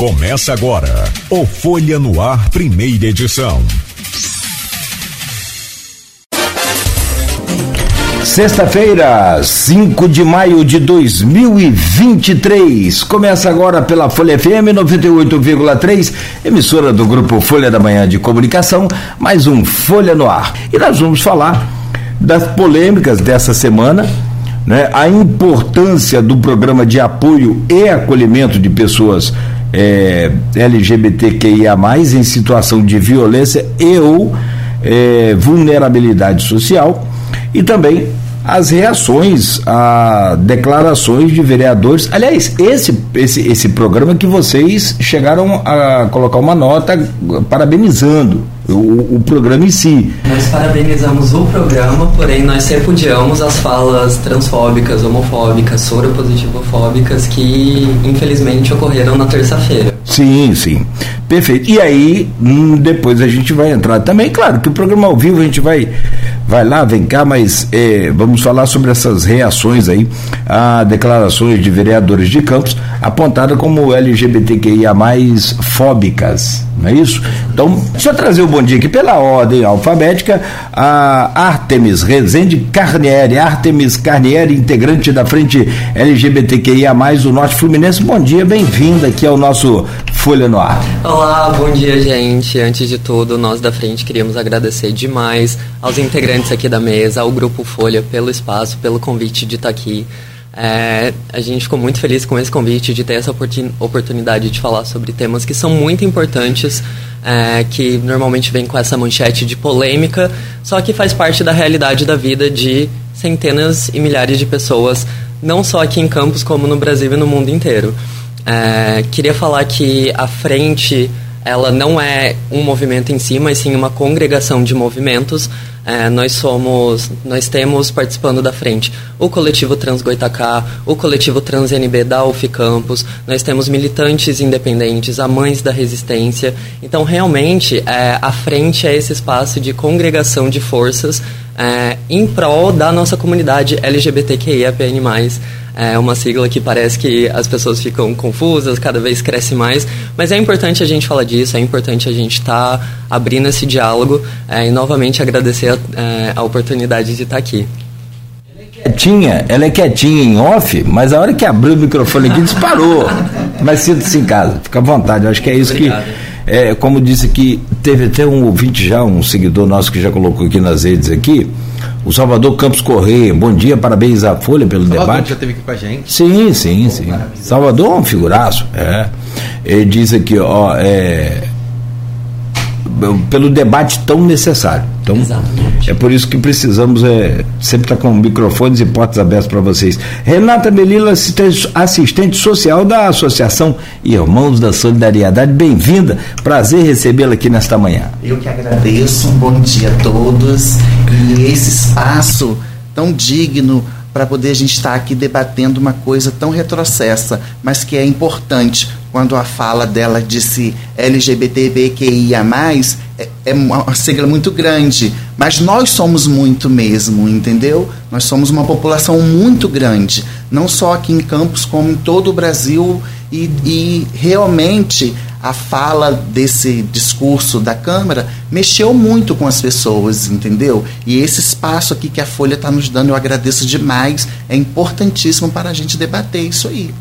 Começa agora o Folha no Ar, primeira edição. Sexta-feira, 5 de maio de 2023. Começa agora pela Folha FM 98,3, emissora do grupo Folha da Manhã de Comunicação, mais um Folha no Ar. E nós vamos falar das polêmicas dessa semana né, a importância do programa de apoio e acolhimento de pessoas é, LGBTQIA, em situação de violência e ou é, vulnerabilidade social, e também as reações a declarações de vereadores. Aliás, esse, esse, esse programa que vocês chegaram a colocar uma nota parabenizando o, o, programa em si. Nós parabenizamos o programa, porém nós repudiamos as falas transfóbicas, homofóbicas, soropositivofóbicas que infelizmente ocorreram na terça-feira. Sim, sim. Perfeito. E aí, hum, depois a gente vai entrar também, claro que o programa ao vivo a gente vai vai lá, vem cá, mas é, vamos falar sobre essas reações aí a declarações de vereadores de Campos apontadas como LGBTQIA mais fóbicas, não é isso? Então, deixa eu trazer o bom dia aqui pela ordem alfabética, a Artemis Rezende Carnieri, Artemis Carnieri, integrante da frente LGBTQIA do Norte Fluminense. Bom dia, bem-vinda aqui ao nosso Folha no Ar. Olá, bom dia, gente. Antes de tudo, nós da frente queríamos agradecer demais aos integrantes aqui da mesa, ao Grupo Folha, pelo espaço, pelo convite de estar aqui. É, a gente ficou muito feliz com esse convite, de ter essa oportunidade de falar sobre temas que são muito importantes, é, que normalmente vem com essa manchete de polêmica, só que faz parte da realidade da vida de centenas e milhares de pessoas, não só aqui em Campos, como no Brasil e no mundo inteiro. É, queria falar que a frente ela não é um movimento em si, mas sim uma congregação de movimentos. É, nós somos, nós temos participando da frente o coletivo Trans Goitacá, o coletivo Trans NB da UF Campus, nós temos militantes independentes, a Mães da Resistência. Então, realmente, é, a frente é esse espaço de congregação de forças é, em prol da nossa comunidade LGBTQIAPN+. É uma sigla que parece que as pessoas ficam confusas, cada vez cresce mais, mas é importante a gente falar disso, é importante a gente estar tá abrindo esse diálogo é, e novamente agradecer a, é, a oportunidade de estar tá aqui quietinha, ela é quietinha em off, mas a hora que abriu o microfone aqui disparou. mas sinta-se em casa, fica à vontade. Eu acho que é isso Obrigado. que. É, como disse que teve até um ouvinte já, um seguidor nosso que já colocou aqui nas redes aqui, o Salvador Campos Correia, bom dia, parabéns à Folha pelo Salvador debate. já esteve aqui com a gente. Sim, sim, sim. Salvador é um figuraço, é. Ele diz aqui, ó, é, pelo debate tão necessário. Então, Exatamente. é por isso que precisamos é, sempre estar com microfones e portas abertas para vocês. Renata Melila, assistente social da Associação Irmãos da Solidariedade, bem-vinda. Prazer recebê-la aqui nesta manhã. Eu que agradeço, um bom dia a todos. E esse espaço tão digno para poder a gente estar aqui debatendo uma coisa tão retrocessa, mas que é importante. Quando a fala dela disse LGBTQIA+, é, é uma sigla muito grande, mas nós somos muito mesmo, entendeu? Nós somos uma população muito grande, não só aqui em Campos, como em todo o Brasil, e, e realmente a fala desse discurso da Câmara mexeu muito com as pessoas, entendeu? E esse espaço aqui que a Folha está nos dando, eu agradeço demais, é importantíssimo para a gente debater isso aí.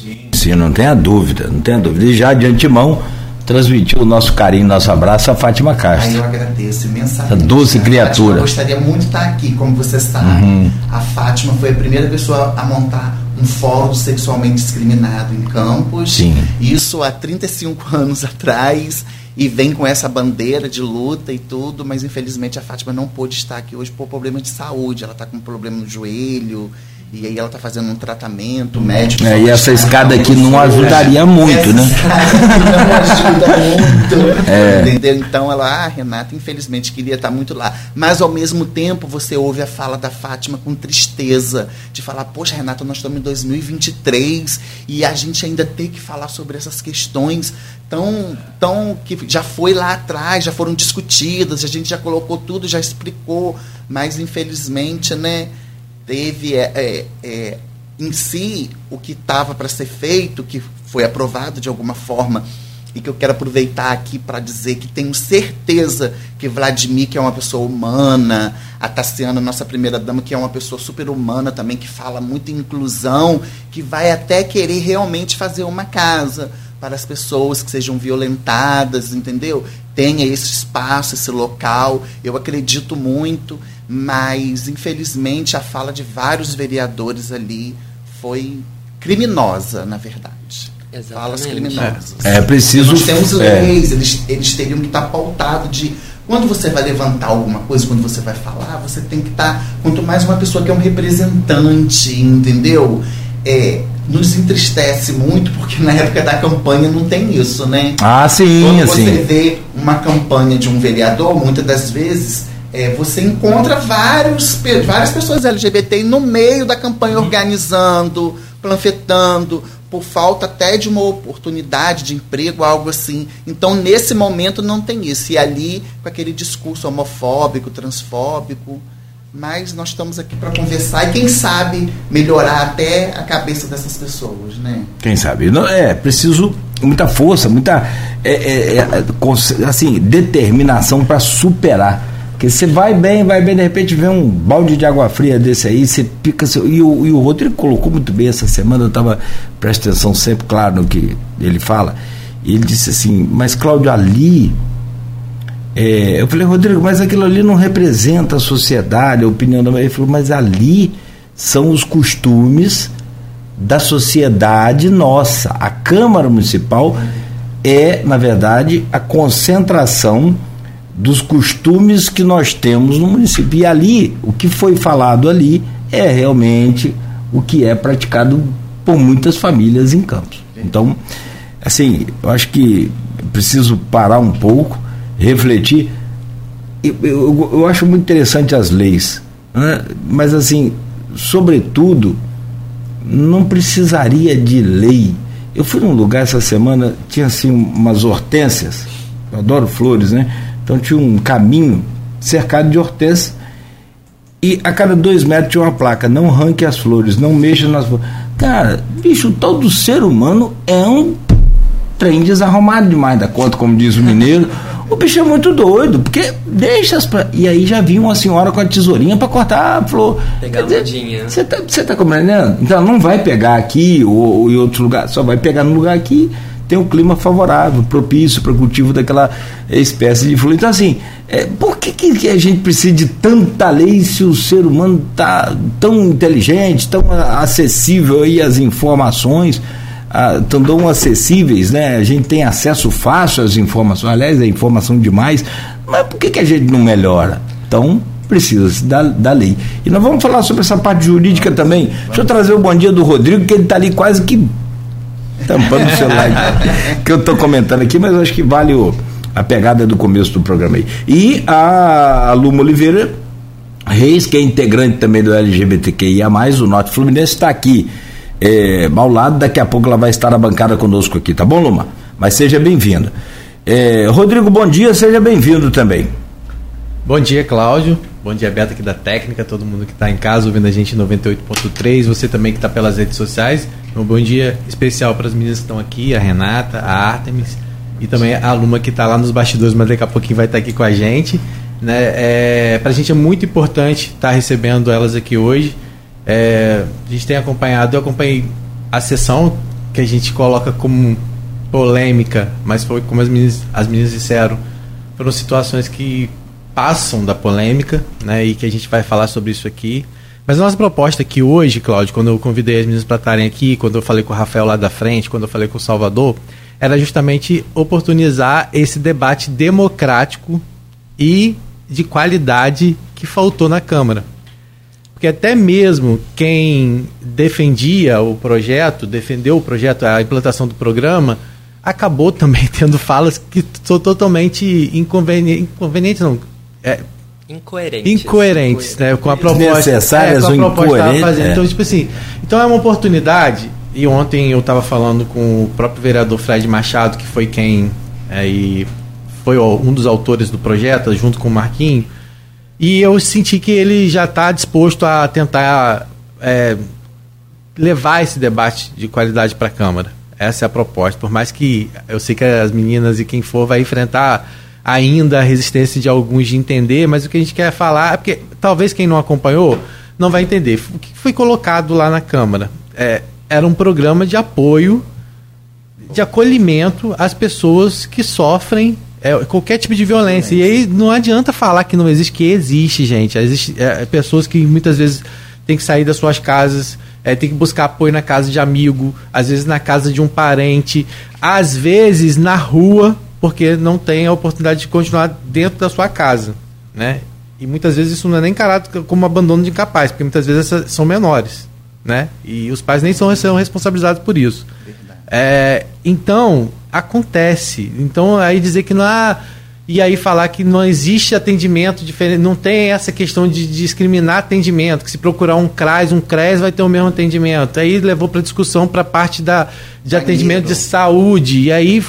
Sim, sim, não tenha dúvida, não tenha dúvida. E já de antemão, transmitiu o nosso carinho, nosso abraço a Fátima Castro. Aí eu agradeço imensamente. Doce criatura. eu gostaria muito de estar aqui, como você sabe. Uhum. A Fátima foi a primeira pessoa a montar um fórum sexualmente discriminado em Campos. Sim. Isso há 35 anos atrás. E vem com essa bandeira de luta e tudo, mas infelizmente a Fátima não pôde estar aqui hoje por problema de saúde. Ela está com um problema no joelho, e aí ela está fazendo um tratamento médico. É, e essa escada aqui não ajudaria muito, essa né? não ajuda muito. É. Entendeu? Então ela, ah, Renata, infelizmente queria estar muito lá. Mas ao mesmo tempo você ouve a fala da Fátima com tristeza, de falar, poxa, Renata, nós estamos em 2023 e a gente ainda tem que falar sobre essas questões tão, tão que já foi lá atrás, já foram discutidas, a gente já colocou tudo, já explicou, mas infelizmente, né? Teve é, é, é, em si, o que estava para ser feito, que foi aprovado de alguma forma, e que eu quero aproveitar aqui para dizer que tenho certeza que Vladimir, que é uma pessoa humana, a Tassiana, nossa primeira dama, que é uma pessoa super humana também, que fala muito em inclusão, que vai até querer realmente fazer uma casa para as pessoas que sejam violentadas, entendeu? Tenha esse espaço, esse local. Eu acredito muito, mas infelizmente a fala de vários vereadores ali foi criminosa, na verdade. Exatamente. Falas criminosas. É, é preciso. Nós temos é. leis, eles, eles teriam que estar pautados de. Quando você vai levantar alguma coisa, quando você vai falar, você tem que estar. Quanto mais uma pessoa que é um representante, entendeu? É, nos entristece muito, porque na época da campanha não tem isso, né? Ah, sim, Quando assim. você vê uma campanha de um vereador, muitas das vezes é, você encontra vários, várias pessoas LGBT no meio da campanha organizando, planfetando, por falta até de uma oportunidade de emprego, algo assim. Então, nesse momento, não tem isso. E ali, com aquele discurso homofóbico, transfóbico. Mas nós estamos aqui para conversar e, quem sabe, melhorar até a cabeça dessas pessoas, né? Quem sabe? Não, é preciso muita força, muita é, é, é, assim, determinação para superar. Porque você vai bem, vai bem, de repente vem um balde de água fria desse aí, você pica. Seu, e, o, e o Rodrigo colocou muito bem essa semana, eu estava, presta atenção sempre, claro, no que ele fala. E ele disse assim, mas Cláudio, ali. é, eu falei, Rodrigo, mas aquilo ali não representa a sociedade, a opinião da. Ele falou, mas ali são os costumes da sociedade nossa. A Câmara Municipal é, na verdade, a concentração dos costumes que nós temos no município. E ali, o que foi falado ali é realmente o que é praticado por muitas famílias em Campos. Então, assim, eu acho que preciso parar um pouco, refletir. Eu, eu, eu acho muito interessante as leis, né? mas assim, sobretudo, não precisaria de lei. Eu fui num lugar essa semana, tinha assim umas hortênsias, eu adoro flores, né? Então tinha um caminho cercado de hortênsias e a cada dois metros tinha uma placa, não arranque as flores, não mexa nas flores. Cara, bicho, todo ser humano é um trem desarrumado demais da conta, como diz o mineiro. O bicho é muito doido, porque deixa as. pra- E aí já vinha uma senhora com a tesourinha para cortar a flor. Pegar mudinha. Você tá, tá compreendendo? Então ela não vai pegar aqui ou, ou em outro lugar, só vai pegar no lugar que tem um clima favorável, propício para o cultivo daquela espécie de flor. Então, assim, é, por que, que a gente precisa de tanta lei se o ser humano tá tão inteligente, tão acessível aí às informações? ah, tão tão acessíveis, né? A gente tem acesso fácil às informações, aliás, é informação demais, mas por que, que a gente não melhora? Então, precisa da, da lei. E nós vamos falar sobre essa parte jurídica também. Deixa eu trazer o bom dia do Rodrigo, que ele está ali quase que tampando o celular que eu estou comentando aqui, mas eu acho que vale o, a pegada do começo do programa aí. E a, a Luma Oliveira Reis, que é integrante também do LGBTQIA, o Norte Fluminense, está aqui é, ao lado. Daqui a pouco ela vai estar na bancada conosco aqui, tá bom, Luma? Mas seja bem-vindo. É, Rodrigo, bom dia, seja bem-vindo também. Bom dia, Cláudio. Bom dia, Beto aqui da técnica, todo mundo que está em casa ouvindo a gente em 98.3, você também que está pelas redes sociais. Um bom dia especial para as meninas que estão aqui, a Renata, a Artemis e também a Luma que está lá nos bastidores, mas daqui a pouquinho vai estar aqui com a gente. Né? É, para a gente é muito importante estar recebendo elas aqui hoje. É, a gente tem acompanhado, eu acompanhei a sessão que a gente coloca como polêmica, mas foi como as meninas, as meninas disseram, foram situações que passam da polêmica, né, e que a gente vai falar sobre isso aqui. Mas a nossa proposta aqui hoje, Cláudio, quando eu convidei as meninas para estarem aqui, quando eu falei com o Rafael lá da frente, quando eu falei com o Salvador, era justamente oportunizar esse debate democrático e de qualidade que faltou na Câmara. Porque até mesmo quem defendia o projeto, defendeu o projeto, a implantação do programa, acabou também tendo falas que são totalmente inconvenientes, inconvenientes não, é, Incoerentes. incoerentes, né, com a proposta, Desnecessárias é, com a proposta incoerentes, fazendo. é. Então, tipo assim, então é uma oportunidade. E ontem eu estava falando com o próprio vereador Fred Machado, que foi quem é, e foi o- um dos autores do projeto, junto com o Marquinho. E eu senti que ele já está disposto a tentar é, levar esse debate de qualidade para a Câmara. Essa é a proposta. Por mais que eu sei que as meninas e quem for vai enfrentar ainda a resistência de alguns de entender, mas o que a gente quer falar é porque talvez quem não acompanhou não vai entender. O que foi colocado lá na Câmara? É, era um programa de apoio, de acolhimento às pessoas que sofrem é, qualquer tipo de violência. E aí não adianta falar que não existe, que existe, gente. Existe é, pessoas que muitas vezes têm que sair das suas casas, é, tem que buscar apoio na casa de amigo, às vezes na casa de um parente, às vezes na rua, porque não tem a oportunidade de continuar dentro da sua casa, né? E muitas vezes isso não é nem encarado como abandono de incapaz, porque muitas vezes são menores, né? E os pais nem são, são responsabilizados por isso. É, então, acontece. Então, aí dizer que não há. E aí falar que não existe atendimento diferente, não tem essa questão de discriminar atendimento, que se procurar um CRAS, um CRES vai ter o mesmo atendimento. Aí levou para discussão para a parte da, de atendimento de saúde, e aí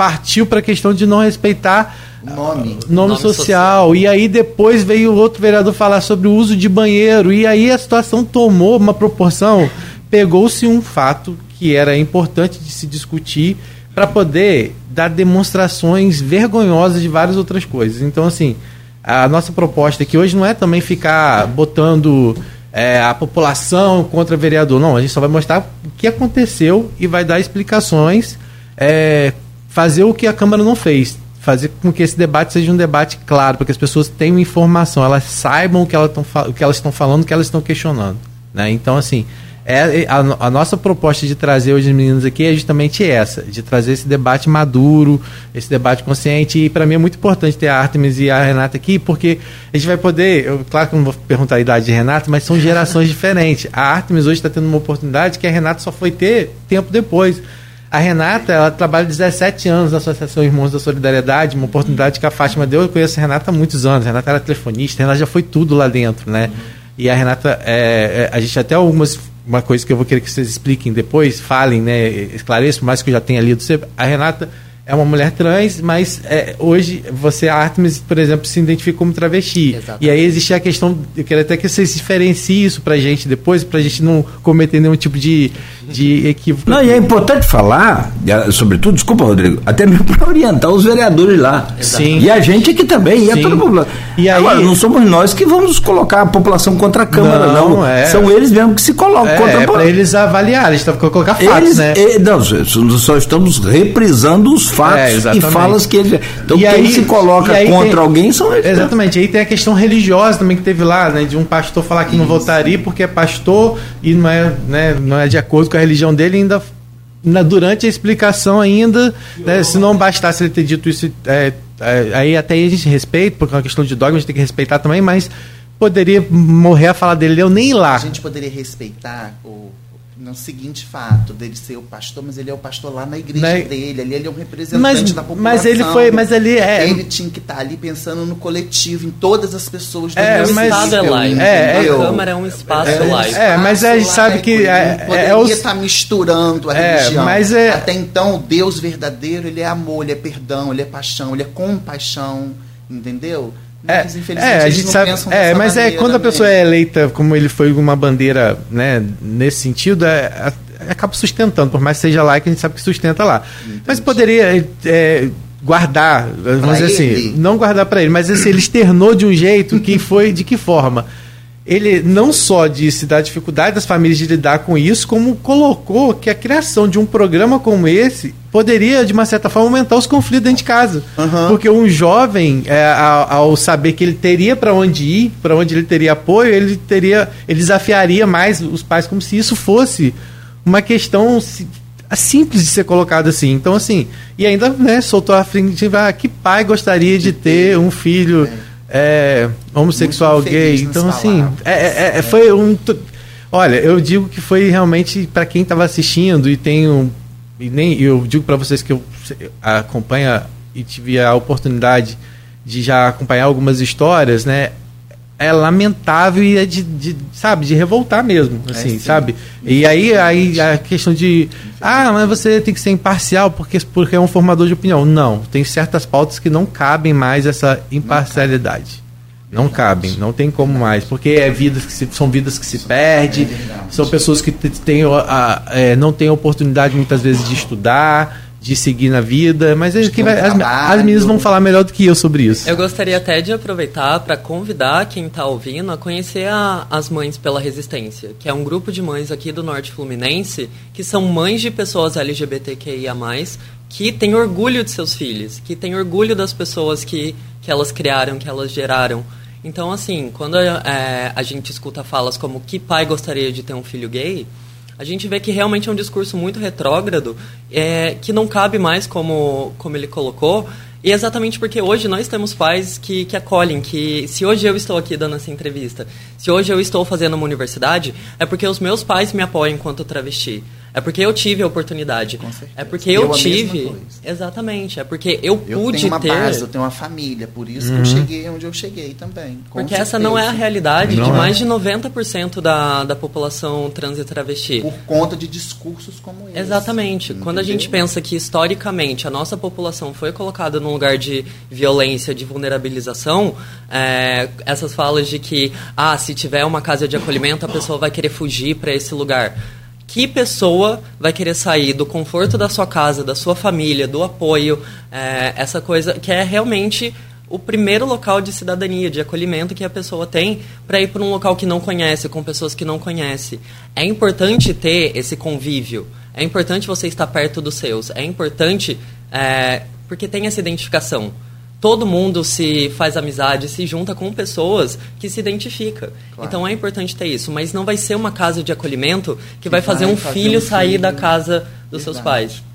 partiu para a questão de não respeitar nome, nome, nome social. social. E aí depois veio outro vereador falar sobre o uso de banheiro, e aí a situação tomou uma proporção, pegou-se um fato que era importante de se discutir para poder dar demonstrações vergonhosas de várias outras coisas. Então, assim, a nossa proposta aqui hoje não é também ficar botando é, a população contra vereador. Não, a gente só vai mostrar o que aconteceu e vai dar explicações, é, fazer o que a Câmara não fez. Fazer com que esse debate seja um debate claro, para que as pessoas tenham informação, elas saibam o que elas, estão falando, o que elas estão questionando. Né? Então, assim, é, a, a, nossa proposta de trazer hoje os meninos aqui é justamente essa, de trazer esse debate maduro, esse debate consciente. E para mim é muito importante ter a Artemis e a Renata aqui, porque a gente vai poder. Eu, claro que eu não vou perguntar a idade de Renata, mas são gerações diferentes. A Artemis hoje está tendo uma oportunidade que a Renata só foi ter tempo depois. A Renata, ela trabalha 17 anos na Associação Irmãos da Solidariedade, uma oportunidade que a Fátima deu. Eu conheço a Renata há muitos anos. A Renata era telefonista, a Renata já foi tudo lá dentro, né? Uhum. E a Renata, é, é, a gente até algumas uma coisa que eu vou querer que vocês expliquem depois, falem, né, esclareçam, mais que eu já tenha lido. A Renata é uma mulher trans, mas é, hoje você, a Artemis, por exemplo, se identifica como travesti. Exatamente. E aí existe a questão, eu quero até que vocês diferenciem isso pra gente depois, pra gente não cometer nenhum tipo de, de equívoco. Não, e é importante falar, sobretudo, desculpa, Rodrigo, até mesmo para orientar os vereadores lá. Sim. E a gente aqui também, e a toda a população. E aí, Agora, não somos nós que vamos colocar a população contra a Câmara, não. não. É. São eles mesmo que se colocam é, contra a É para eles avaliarem, eles estão colocar fatos, eles, né? E, não, só estamos reprisando os fatos é, e falas que ele. Então e quem aí, se coloca contra tem, alguém são eles. Exatamente. Aí tem a questão religiosa também que teve lá, né? De um pastor falar que Isso. não votaria porque é pastor e não é, né, não é de acordo com a religião dele ainda. Na, durante a explicação ainda, né, se não bastasse ele ter dito isso, é, é, aí até aí a gente respeita, porque é uma questão de dogma, a gente tem que respeitar também, mas poderia morrer a falar dele, eu nem ir lá. A gente poderia respeitar o no seguinte fato dele ser o pastor, mas ele é o pastor lá na igreja na... dele, ali ele é um representante mas, da população. Mas ele foi, mas ele é. Ele tinha que estar tá ali pensando no coletivo, em todas as pessoas do é, mas, estado é live. É, a Câmara é um espaço é, live. É, mas a gente sabe que é, poderia é, os... estar tá misturando a é, religião. Mas é... Até então, o Deus verdadeiro, ele é amor, ele é perdão, ele é paixão, ele é compaixão, entendeu? É, é, a gente sabe. É, mas é quando a pessoa é eleita, como ele foi uma bandeira, né, nesse sentido, é, é, acaba sustentando, por mais que seja lá que a gente sabe que sustenta lá. Entendi. Mas poderia é, guardar, vamos pra dizer assim, ele. assim, não guardar para ele, mas assim, ele externou de um jeito que foi de que forma? Ele não só disse da dificuldade das famílias de lidar com isso, como colocou que a criação de um programa como esse poderia, de uma certa forma, aumentar os conflitos dentro de casa. Uhum. Porque um jovem, é, ao, ao, saber que ele teria para onde ir, para onde ele teria apoio, ele teria, ele desafiaria mais os pais como se isso fosse uma questão simples de ser colocado assim. Então, assim, e ainda né, soltou a frente, ah, que pai gostaria de ter um filho. É é, homossexual gay. Então, assim, é, é, é, foi um. Olha, eu digo que foi realmente para quem estava assistindo e tenho. E nem eu digo para vocês que eu acompanho e tive a oportunidade de já acompanhar algumas histórias, né? É lamentável e é de, de, sabe, de revoltar mesmo, é, assim, é, sabe? E aí, aí a questão de, ah, mas você tem que ser imparcial porque, porque é um formador de opinião. Não, tem certas pautas que não cabem mais essa imparcialidade. Não cabem, não tem como mais, porque é vidas que se, são vidas que se perdem, são pessoas que têm, a, é, não têm oportunidade muitas vezes de estudar, de seguir na vida, mas é que vai, as, as meninas vão falar melhor do que eu sobre isso. Eu gostaria até de aproveitar para convidar quem está ouvindo a conhecer a- as Mães pela Resistência, que é um grupo de mães aqui do Norte Fluminense que são mães de pessoas LGBTQIA+, que têm orgulho de seus filhos, que têm orgulho das pessoas que, que elas criaram, que elas geraram. Então, assim, quando é, a gente escuta falas como que pai gostaria de ter um filho gay, a gente vê que realmente é um discurso muito retrógrado, é, que não cabe mais como, como ele colocou, e exatamente porque hoje nós temos pais que, que acolhem, que se hoje eu estou aqui dando essa entrevista, se hoje eu estou fazendo uma universidade, é porque os meus pais me apoiam enquanto travesti. É porque eu tive a oportunidade. Com certeza. É porque eu, Eu a mesma tive. coisa. Exatamente. É porque eu Eu pude tenho uma ter. base, eu tenho uma família, por isso que eu cheguei onde eu cheguei também. com Porque essa não é a certeza. realidade Não de é. mais de 90% da, da população trans e travesti. Por conta de discursos como esse. Exatamente. Quando a gente Entendeu? pensa que historicamente a nossa população foi colocada num lugar de violência, de vulnerabilização, é, essas falas de que, ah, se tiver uma casa de acolhimento, a pessoa vai querer fugir para esse lugar. Que pessoa vai querer sair do conforto da sua casa, da sua família, do apoio, é, essa coisa que é realmente o primeiro local de cidadania, de acolhimento que a pessoa tem para ir para um local que não conhece, com pessoas que não conhece. É importante ter esse convívio. É importante você estar perto dos seus. É importante é, porque tem essa identificação. Todo mundo se faz amizade, se junta com pessoas que se identifica. Claro. Então é importante ter isso, mas não vai ser uma casa de acolhimento que, vai fazer vai um fazer filho um sair filho. da casa dos seus Verdade. pais.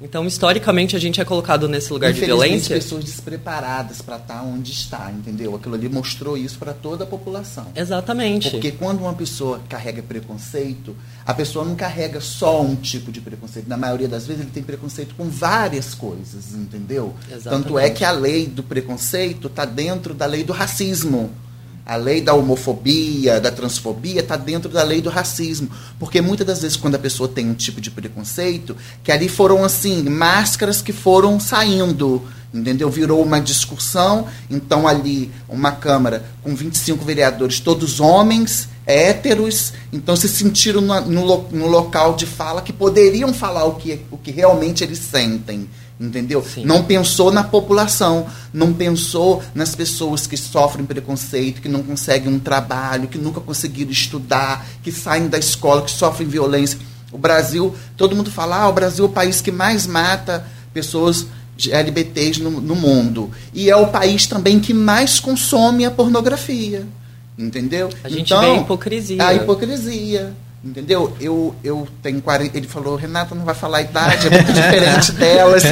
Então, historicamente, a gente é colocado nesse lugar de violência. pessoas despreparadas para estar onde está, entendeu? Aquilo ali mostrou isso para toda a população. Exatamente. Porque quando uma pessoa carrega preconceito, a pessoa não carrega só um tipo de preconceito. Na maioria das vezes ele tem preconceito com várias coisas, entendeu? Exatamente. Tanto é que a lei do preconceito está dentro da lei do racismo. A lei da homofobia, da transfobia, está dentro da lei do racismo. Porque muitas das vezes, quando a pessoa tem um tipo de preconceito, que ali foram, assim, máscaras que foram saindo, entendeu? Virou uma discussão, então ali, uma Câmara com 25 vereadores, todos homens, héteros, então se sentiram no, no, no local de fala que poderiam falar o que, o que realmente eles sentem. Entendeu? Sim. Não pensou na população, não pensou nas pessoas que sofrem preconceito, que não conseguem um trabalho, que nunca conseguiram estudar, que saem da escola, que sofrem violência. O Brasil, todo mundo fala, ah, o Brasil é o país que mais mata pessoas LGBTs no, no mundo. E é o país também que mais consome a pornografia. Entendeu? A gente vê a hipocrisia. A hipocrisia. Entendeu? Eu, eu tenho 40. Ele falou, Renata não vai falar a idade, é muito diferente delas.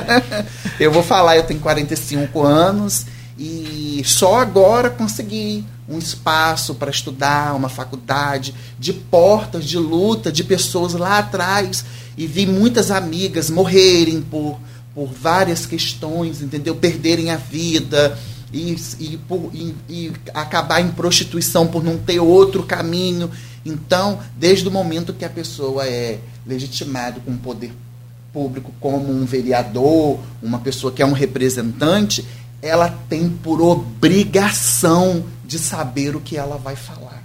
eu vou falar, eu tenho 45 anos e só agora consegui um espaço para estudar, uma faculdade, de portas de luta de pessoas lá atrás. E vi muitas amigas morrerem por, por várias questões, entendeu? Perderem a vida e, e, por- e- e acabar em prostituição por não ter outro caminho. Então, desde o momento que a pessoa é legitimada com o poder público como um vereador, uma pessoa que é um representante, ela tem por obrigação de saber o que ela vai falar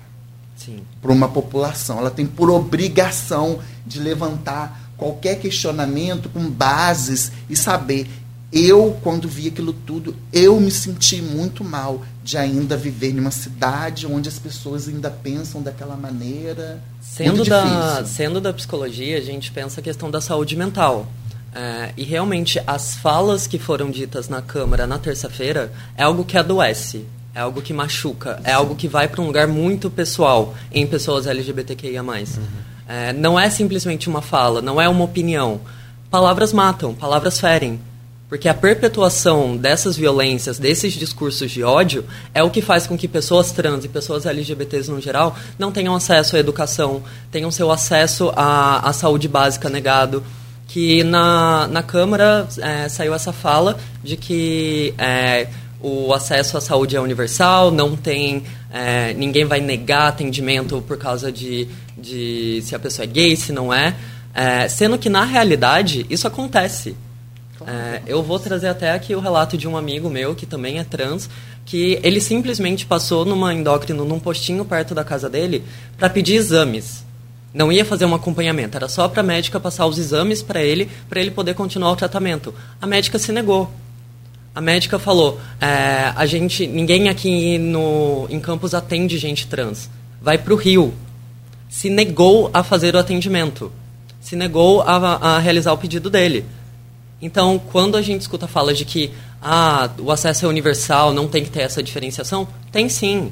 para uma população. Ela tem por obrigação de levantar qualquer questionamento com bases e saber. Eu, quando vi aquilo tudo, eu me senti muito mal de ainda viver numa cidade onde as pessoas ainda pensam daquela maneira. Sendo da, sendo da psicologia, a gente pensa a questão da saúde mental. É, e realmente, as falas que foram ditas na Câmara na terça-feira é algo que adoece, é algo que machuca, é algo que vai para um lugar muito pessoal em pessoas LGBTQIA. É, não é simplesmente uma fala, não é uma opinião. Palavras matam, palavras ferem. Porque a perpetuação dessas violências, desses discursos de ódio, é o que faz com que pessoas trans e pessoas LGBTs no geral não tenham acesso à educação, tenham seu acesso à, à saúde básica negado. Que na, na Câmara é, saiu essa fala de que é, o acesso à saúde é universal, não tem. é, ninguém vai negar atendimento por causa de, de se a pessoa é gay, se não é. É, sendo que na realidade isso acontece. É, eu vou trazer até aqui o relato de um amigo meu que também é trans, que ele simplesmente passou numa endócrino num postinho perto da casa dele para pedir exames. Não ia fazer um acompanhamento, era só para a médica passar os exames para ele, para ele poder continuar o tratamento. A médica se negou. A médica falou: é, a gente, ninguém aqui no, em Campos atende gente trans. Vai para o Rio. Se negou a fazer o atendimento. Se negou a, a realizar o pedido dele. Então, quando a gente escuta fala de que ah, o acesso é universal, não tem que ter essa diferenciação, tem sim.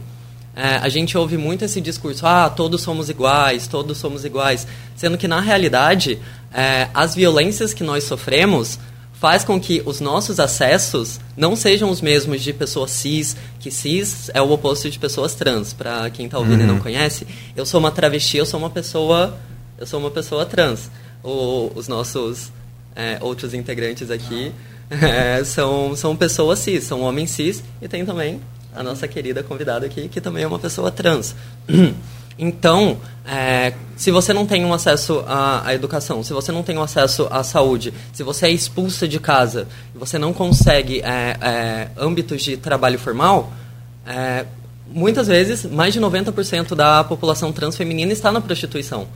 É, a gente ouve muito esse discurso, ah, todos somos iguais, todos somos iguais, sendo que na realidade é, as violências que nós sofremos faz com que os nossos acessos não sejam os mesmos de pessoas cis, que cis é o oposto de pessoas trans. Para quem está ouvindo uhum. e não uhum. conhece, eu sou uma travesti, eu sou uma pessoa, eu sou uma pessoa trans. O, os nossos é, outros integrantes aqui é, são, são pessoas cis, são homens cis e tem também a nossa querida convidada aqui, que também é uma pessoa trans. Então, é, se você não tem um acesso à, à, educação, se você não tem um acesso à saúde, se você é expulsa de casa você não consegue é, é, âmbitos de trabalho formal, é, muitas vezes mais de 90% da população trans feminina está na prostituição.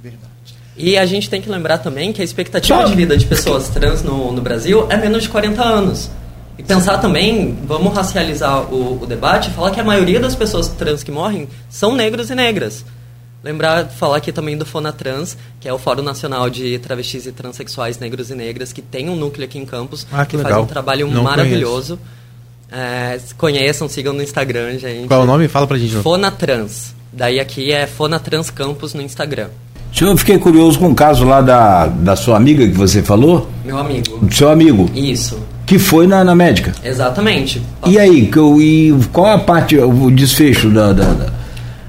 Verdade. E a gente tem que lembrar também que a expectativa de vida de pessoas trans no, no Brasil é menos de 40 anos. E pensar também, vamos racializar o, o debate, falar que a maioria das pessoas trans que morrem são negros e negras. Lembrar, falar aqui também do Fonatrans, que é o Fórum Nacional de Travestis e Transsexuais Negros e Negras, que tem um núcleo aqui em Campos, ah, que, que faz um trabalho Não maravilhoso. É, conheçam, sigam no Instagram, gente. Qual é o nome? Fala pra gente. Fonatrans. Daí aqui é Fonatrans Campos no Instagram. Eu fiquei curioso com o caso lá da, da sua amiga que você falou. Meu amigo. Seu amigo. Isso. Que foi na, na médica. Exatamente. E aí, que, e qual a parte, o desfecho da. da, da...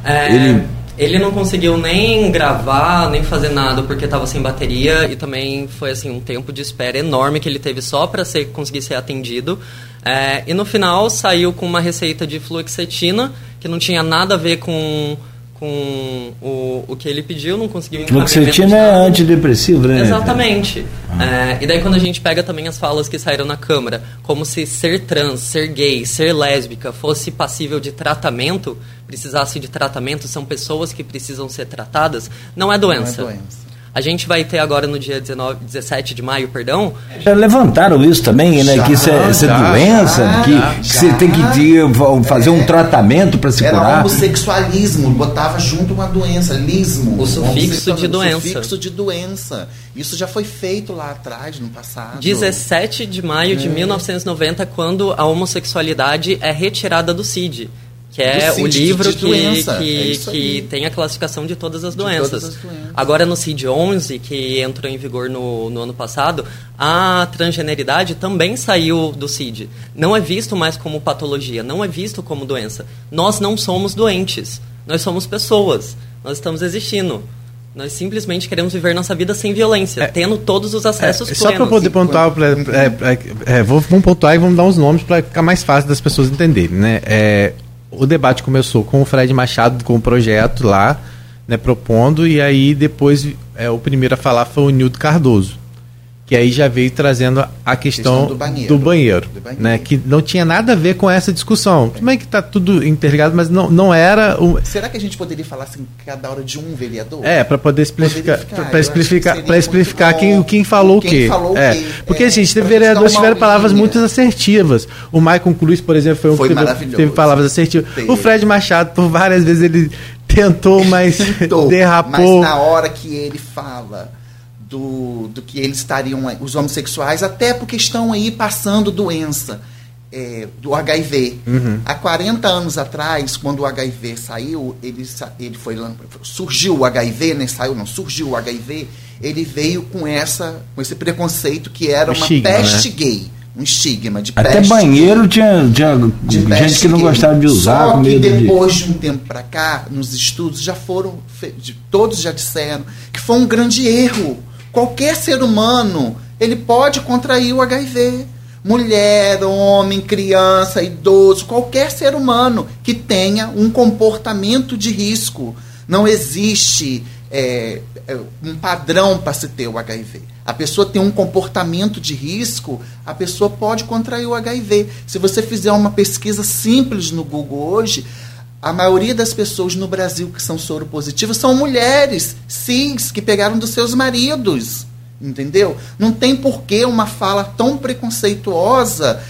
É, ele... ele não conseguiu nem gravar, nem fazer nada porque estava sem bateria e também foi assim um tempo de espera enorme que ele teve só para ser, conseguir ser atendido. É, e no final saiu com uma receita de fluoxetina que não tinha nada a ver com com o, o que ele pediu, não conseguiu Fluoxetina é antidepressivo, né? Exatamente. Ah. É, e daí quando a gente pega também as falas que saíram na Câmara, como se ser trans, ser gay, ser lésbica fosse passível de tratamento, precisasse de tratamento, são pessoas que precisam ser tratadas, não é doença. Não é doença. A gente vai ter agora no dia 19, 17 de maio, perdão. Já levantaram isso também, né? Já, que isso é, isso é doença, já, que, já, que você tem que ter, fazer é, um tratamento para se era curar. Era homossexualismo, botava junto uma doença, lismo. O sufixo de doença. sufixo de doença. Isso já foi feito lá atrás, no passado. 17 de maio é. de 1990, quando a homossexualidade é retirada do CID que é o livro que, que, é que tem a classificação de todas as, de doenças. Todas as doenças. Agora no CID-11, que entrou em vigor no, no ano passado, a transgeneridade também saiu do CID. Não é visto mais como patologia, não é visto como doença. Nós não somos doentes, nós somos pessoas, nós estamos existindo. Nós simplesmente queremos viver nossa vida sem violência, é, tendo todos os acessos é, Só para poder pontuar, pra, é, é, vou, vamos pontuar e vamos dar uns nomes para ficar mais fácil das pessoas entenderem. Né? O debate começou com o Fred Machado com o projeto lá, né, propondo, e aí depois é, o primeiro a falar foi o Nildo Cardoso que aí já veio trazendo a questão, questão do, banheiro, do, banheiro, do, banheiro, né? Que não tinha nada a ver com essa discussão. Como é que está tudo interligado, mas não, não era. O... Será que a gente poderia falar assim cada hora de um vereador? É, para poder explicar, para explicar, para explicar quem, quem falou quem o quê. Falou é. quê. Porque, é, gente, teve vereadores tiveram palavras muito assertivas. O Maicon Cruz, por exemplo, foi um foi que teve, teve palavras assertivas. Teve. O Fred Machado, por várias vezes, ele tentou, mas tentou, derrapou. Mas na hora que ele fala do, do que eles estariam, os homossexuais, até porque estão aí passando doença. É, do HIV. Uhum. Há 40 anos atrás, quando o HIV saiu, ele, ele foi surgiu o HIV, né? Saiu, não, surgiu o HIV, ele veio com essa com esse preconceito que era uma estigma, peste né? gay. Um estigma de Até peste banheiro gay, tinha, tinha de gente que não gostava de usar. Só que depois de... de um tempo para cá, nos estudos já foram, todos já disseram que foi um grande erro Qualquer ser humano, ele pode contrair o HIV. Mulher, homem, criança, idoso, qualquer ser humano que tenha um comportamento de risco. Não existe é, é, um padrão para se ter o HIV. A pessoa tem um comportamento de risco, a pessoa pode contrair o HIV. Se você fizer uma pesquisa simples no Google hoje, a maioria das pessoas no Brasil que são soropositivas são mulheres cis que pegaram dos seus maridos. Entendeu? Não tem porquê uma fala tão preconceituosa.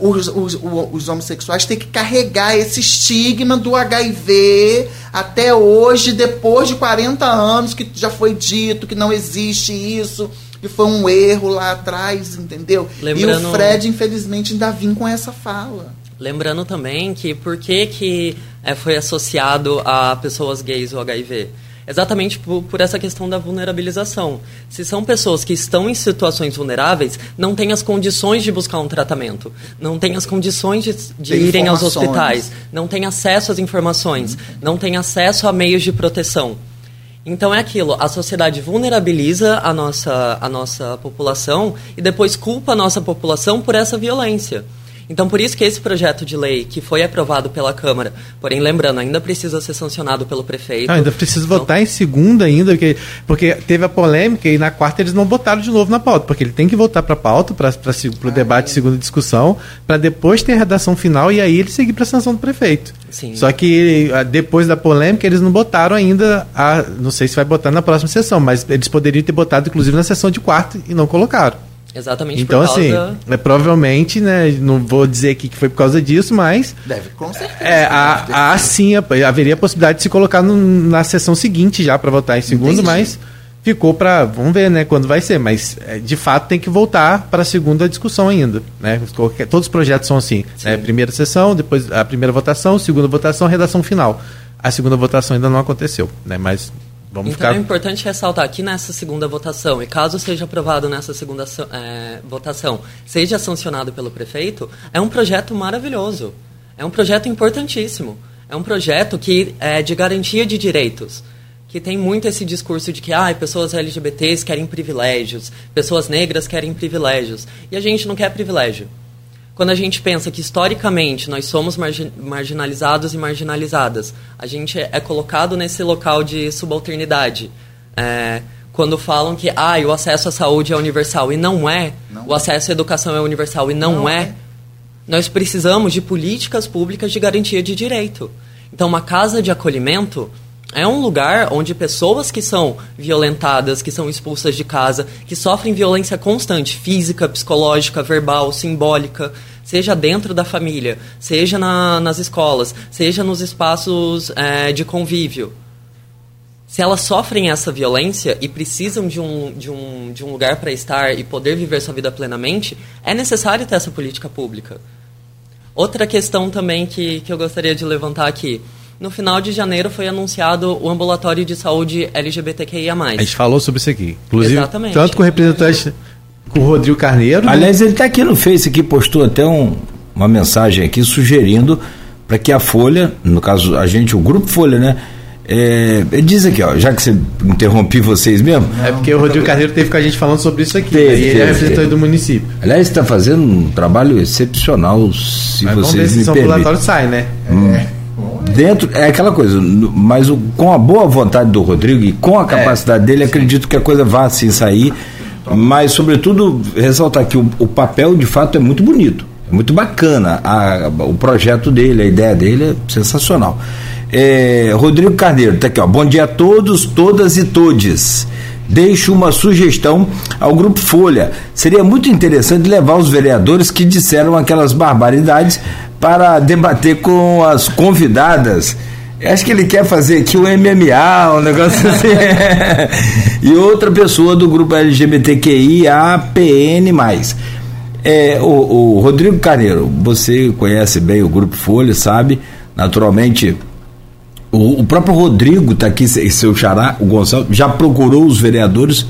Os, os, os, homossexuais têm que carregar esse estigma do HIV até hoje, depois de 40 anos, que já foi dito que não existe isso, que foi um erro lá atrás, entendeu? Lembrando... E o Fred, infelizmente, ainda vim com essa fala. Lembrando também que por que, que é, foi associado a pessoas gays o HIV? exatamente por, por, essa questão da vulnerabilização. Se são pessoas que estão em situações vulneráveis, não têm as condições de buscar um tratamento, não têm as condições de, de irem aos hospitais, não têm acesso às informações, uhum. não têm acesso a meios de proteção. Então é aquilo, a sociedade vulnerabiliza a nossa, a nossa população e depois culpa a nossa população por essa violência. Então, por isso que esse projeto de lei, que foi aprovado pela Câmara, porém, lembrando, ainda precisa ser sancionado pelo prefeito. Ah, ainda precisa então... votar em segunda ainda, porque, porque teve a polêmica e na quarta eles não botaram de novo na pauta, porque ele tem que voltar para a pauta, para o debate, segunda discussão, para depois ter a redação final e aí ele seguir para a sanção do prefeito. Sim. Só que ah, depois da polêmica eles não botaram ainda, a, não sei se vai botar na próxima sessão, mas eles poderiam ter botado inclusive na sessão de quarta e não colocaram. Exatamente então, assim, é, provavelmente, né, não vou dizer aqui que foi por causa disso, mas... Deve, com certeza. É, há, há sim, haveria a possibilidade de se colocar no, na sessão seguinte já para votar em segundo, Entendi. mas ficou para vamos ver né quando vai ser mas é, de fato tem que voltar para a segunda discussão ainda né todos os projetos são assim né? primeira sessão depois a primeira votação segunda votação redação final a segunda votação ainda não aconteceu né mas Vamos então ficar... é importante ressaltar que nessa segunda votação, e caso seja aprovado nessa segunda é, votação, seja sancionado pelo prefeito, é um projeto maravilhoso. É um projeto importantíssimo. É um projeto que é de garantia de direitos. Que tem muito esse discurso de que ah, pessoas LGBTs querem privilégios, pessoas negras querem privilégios. E a gente não quer privilégio quando a gente pensa que historicamente nós somos margin marginalizados e marginalizadas, a gente é colocado nesse local de subalternidade. É, quando falam que ah, o acesso à saúde é universal e não é, não o acesso à educação é universal e não, não é, é, nós precisamos de políticas públicas de garantia de direito. Então, uma casa de acolhimento é um lugar onde pessoas que são violentadas, que são expulsas de casa, que sofrem violência constante, física, psicológica, verbal, simbólica, seja dentro da família, seja na, nas escolas, seja nos espaços é, de convívio. Se elas sofrem essa violência e precisam de um, de um, de um lugar para estar e poder viver sua vida plenamente, é necessário ter essa política pública. Outra questão também que, que eu gostaria de levantar aqui no final de janeiro foi anunciado o ambulatório de saúde LGBTQIA+. A gente falou sobre isso aqui. Inclusive, Exatamente. tanto com o representante, com o Rodrigo Carneiro. Né? Aliás, né? ele está aqui no Face, aqui, postou até um, uma mensagem aqui sugerindo para que a Folha, no caso a gente, o Grupo Folha, né? É, ele diz aqui, ó, já que você interrompi vocês mesmo. É porque o Rodrigo Carneiro teve com a gente falando sobre isso aqui. Teve, né? e ele é representante do município. Aliás, está fazendo um trabalho excepcional, se Mas vocês vamos ver se me permitem. ambulatório sai, né? Hum. É dentro é aquela coisa, mas o, com a boa vontade do Rodrigo e com a é. capacidade é, dele, acredito que a coisa vá assim sair. Mas, sobretudo, ressaltar que o, o papel de fato é muito bonito, é muito bacana. A, o projeto dele, a ideia dele é sensacional. É, Rodrigo Carneiro, tá aqui, ó. Bom dia a todos, todas e todes. Deixo uma sugestão ao Grupo Folha. Seria muito interessante levar os vereadores que disseram aquelas barbaridades para debater com as convidadas. Acho que ele quer fazer aqui o MMA, um negócio assim. e outra pessoa do grupo LGBTQI, APN. É, o, o Rodrigo Carneiro, você conhece bem o Grupo Folha, sabe? Naturalmente, o, o próprio Rodrigo está aqui, seu xará, o Gonçalo, já procurou os vereadores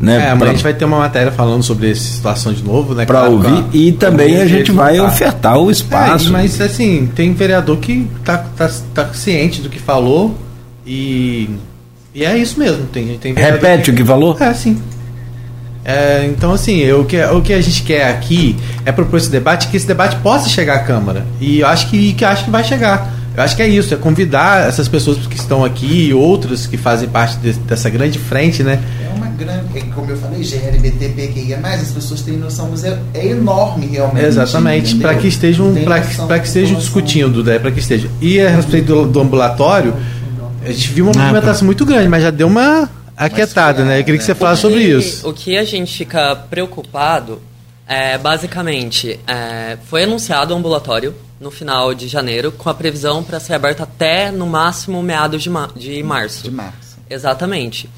né, é, pra, a gente vai ter uma matéria falando sobre essa situação de novo, né? Para claro, ouvir pra, e também a gente vai tá. ofertar o espaço. É, mas assim, tem vereador que tá, tá, tá ciente do que falou e, e é isso mesmo. Tem, tem Repete que, o que falou? É, sim. É, então, assim, eu, o, que, o que a gente quer aqui é propor esse debate, que esse debate possa chegar à Câmara. E eu acho que, que acho que vai chegar. Eu acho que é isso, é convidar essas pessoas que estão aqui e outras que fazem parte de, dessa grande frente, né? É uma grande, é como eu falei, GLBT, PQIA, mas as pessoas têm noção, mas é, é enorme realmente. Exatamente, para que estejam, para que estejam discutindo, né, para que esteja. E a respeito do, do ambulatório, a gente viu uma ah, movimentação tá. muito grande, mas já deu uma aquietada, né? Eu queria que você falasse sobre isso. O que a gente fica preocupado é, basicamente, é, foi anunciado o ambulatório no final de janeiro, com a previsão para ser aberto até, no máximo, meados de, ma de março. De março. Exatamente.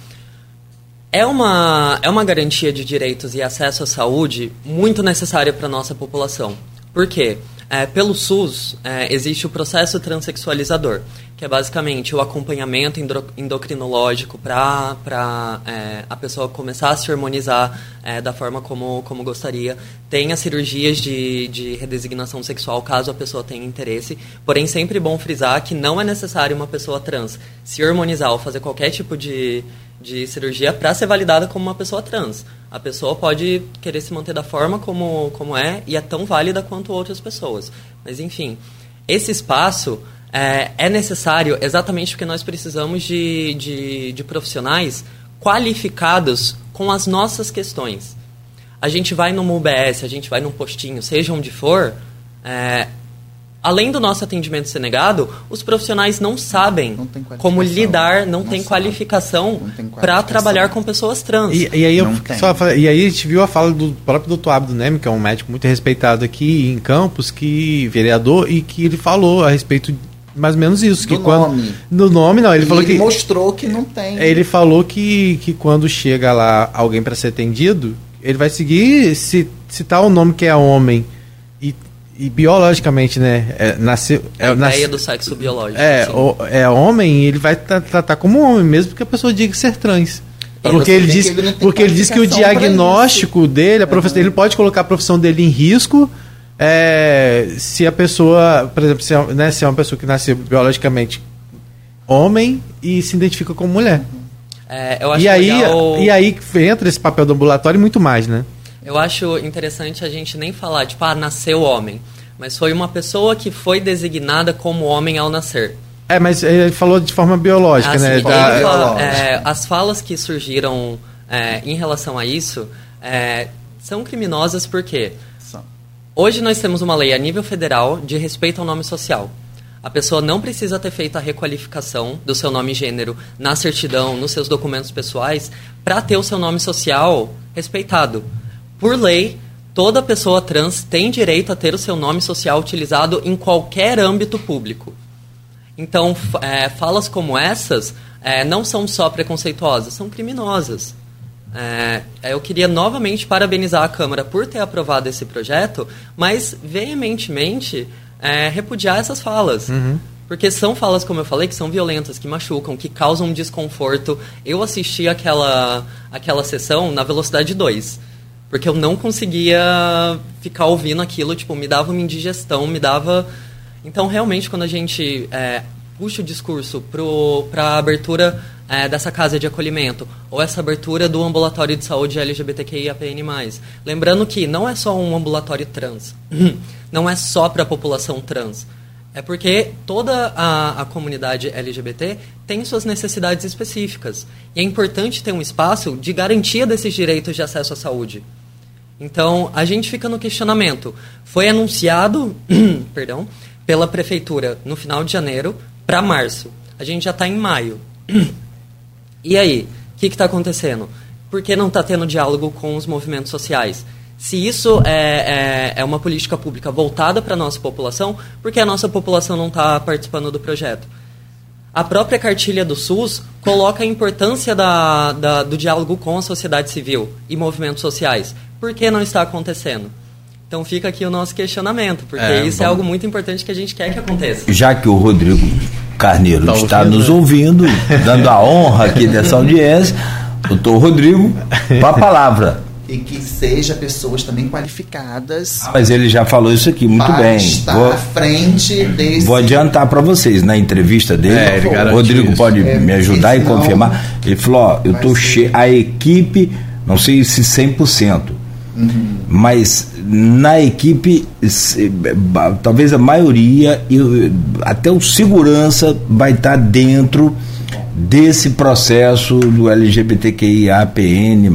É uma, é uma garantia de direitos e acesso à saúde muito necessária para a nossa população. Por quê? É, pelo SUS, é, existe o processo transexualizador que é basicamente o acompanhamento endocrinológico para é, a pessoa começar a se harmonizar é, da forma como, como gostaria. Tem as cirurgias de, de redesignação sexual, caso a pessoa tenha interesse. Porém, sempre bom frisar que não é necessário uma pessoa trans se harmonizar ou fazer qualquer tipo de, de cirurgia para ser validada como uma pessoa trans. A pessoa pode querer se manter da forma como, como é e é tão válida quanto outras pessoas. Mas, enfim, esse espaço é, é necessário exatamente porque nós precisamos de, de, de profissionais qualificados com as nossas questões. A gente vai numa UBS, a gente vai num postinho, seja onde for, é, além do nosso atendimento ser negado, os profissionais não sabem não como lidar, não, não tem qualificação para trabalhar com pessoas trans. E, e aí, eu, só, e aí a gente viu a fala do próprio doutor Abdo Neme, que é um médico muito respeitado aqui em Campos, que vereador, e que ele falou a respeito mais ou menos isso. Do que quando, nome. No nome, não. Ele e falou ele que. mostrou que não tem. Ele falou que, que quando chega lá alguém para ser atendido, ele vai seguir se citar o nome que é homem e, biologicamente, né? É, nasceu, é, a ideia do sexo biológico. É, o, é homem, ele vai tratar como homem, mesmo que a pessoa diga ser trans. Porque ele, diz, ele porque ele diz que o diagnóstico dele, a profissão, uhum. ele pode colocar a profissão dele em risco é, se a pessoa, por exemplo, se é, né, se é uma pessoa que nasceu biologicamente homem e se identifica como mulher. É, eu acho e, aí, legal... e aí entra esse papel do ambulatório e muito mais, né? Eu acho interessante a gente nem falar, tipo, ah, nasceu homem. Mas foi uma pessoa que foi designada como homem ao nascer. É, mas ele falou de forma biológica, assim, né? Da... Fala, é, as falas que surgiram é, em relação a isso é, são criminosas porque Hoje nós temos uma lei a nível federal de respeito ao nome social. A pessoa não precisa ter feito a requalificação do seu nome e gênero na certidão, nos seus documentos pessoais, para ter o seu nome social respeitado. Por lei, toda pessoa trans tem direito a ter o seu nome social utilizado em qualquer âmbito público. Então, é, falas como essas é, não são só preconceituosas, são criminosas. É, eu queria novamente parabenizar a Câmara por ter aprovado esse projeto, mas veementemente é, repudiar essas falas. Uhum. Porque são falas, como eu falei, que são violentas, que machucam, que causam desconforto. Eu assisti aquela, aquela sessão na velocidade 2. Porque eu não conseguia ficar ouvindo aquilo, tipo, me dava uma indigestão, me dava. Então, realmente, quando a gente é, puxa o discurso para a abertura é, dessa casa de acolhimento, ou essa abertura do ambulatório de saúde LGBTQIAPN+. Lembrando que não é só um ambulatório trans, não é só para a população trans. É porque toda a, a, comunidade LGBT tem suas necessidades específicas. E é importante ter um espaço de garantia desses direitos de acesso à saúde. Então, a gente fica no questionamento. Foi anunciado, perdão, pela prefeitura no final de janeiro para março. A gente já está em maio. E aí, o que está acontecendo? Por que não está tendo diálogo com os movimentos sociais? Se isso é, é, é uma política pública voltada para a nossa população, por que a nossa população não está participando do projeto? A própria cartilha do SUS coloca a importância da, da, do diálogo com a sociedade civil e movimentos sociais. Por que não está acontecendo? Então fica aqui o nosso questionamento, porque é, isso é algo muito importante que a gente quer que aconteça. Já que o Rodrigo Carneiro tá está ouvindo, nos né? ouvindo, dando a honra aqui dessa audiência, doutor Rodrigo, com a palavra. E que seja pessoas também qualificadas. Ah, mas ele já falou isso aqui, muito bem. Estar vou, à frente desse. Vou adiantar para vocês, na entrevista dele, é, Rodrigo isso. pode é, me ajudar e confirmar. Ele falou: ó, eu estou cheio, a equipe, não sei se 100%, Uhum. Mas na equipe, talvez a maioria, até o segurança vai estar dentro desse processo do LGBTQIAPN+.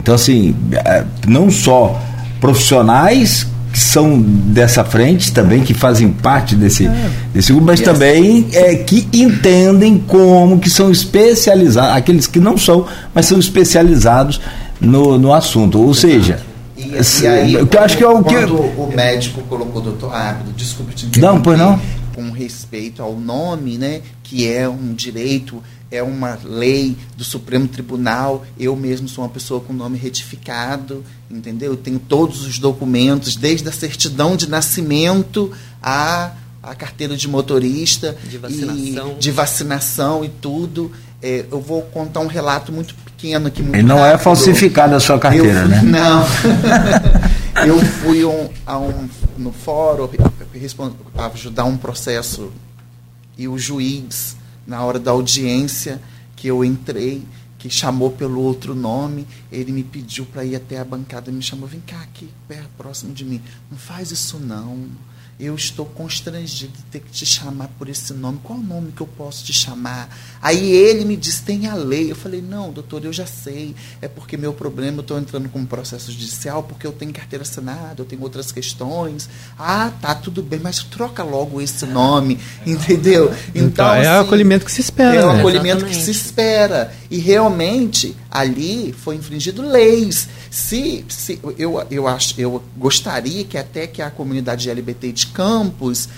Então, assim, é, não só profissionais que são dessa frente também, que fazem parte desse, é. desse grupo, mas yes. também é, que entendem como que são especializados, aqueles que não são, mas são especializados no, no assunto. Ou seja, e, e aí, eu quando, acho que é o que o médico colocou doutor ápido, desculpe te Não, pois não. Com respeito ao nome, né, que é um direito é uma lei do Supremo Tribunal. Eu mesmo sou uma pessoa com nome retificado, entendeu? Eu tenho todos os documentos, desde a certidão de nascimento a a carteira de motorista, de vacinação, e, de vacinação e tudo. É, eu vou contar um relato muito pequeno aqui. Muito e não é rápido. é falsificada a sua carteira, fui, né? Não. eu fui um, a um, no fórum ajudar um processo e o juiz na hora da audiência que eu entrei, que chamou pelo outro nome, ele me pediu para ir até a bancada, me chamou, vem cá aqui, perto, próximo de mim. Não faz isso não eu estou constrangido de ter que te chamar por esse nome. Qual o nome que eu posso te chamar? Aí ele me disse, tem a lei. Eu falei, não, doutor, eu já sei. É porque meu problema, eu estou entrando com um processo judicial, porque eu tenho carteira assinada, eu tenho outras questões. Ah, tá, tudo bem, mas troca logo esse nome, entendeu? Então, então é assim, o acolhimento que se espera. É o né? acolhimento Exatamente. que se espera. E realmente, ali foi infringido leis. Se, se eu, eu, acho, eu gostaria que até que a comunidade LGBT de campos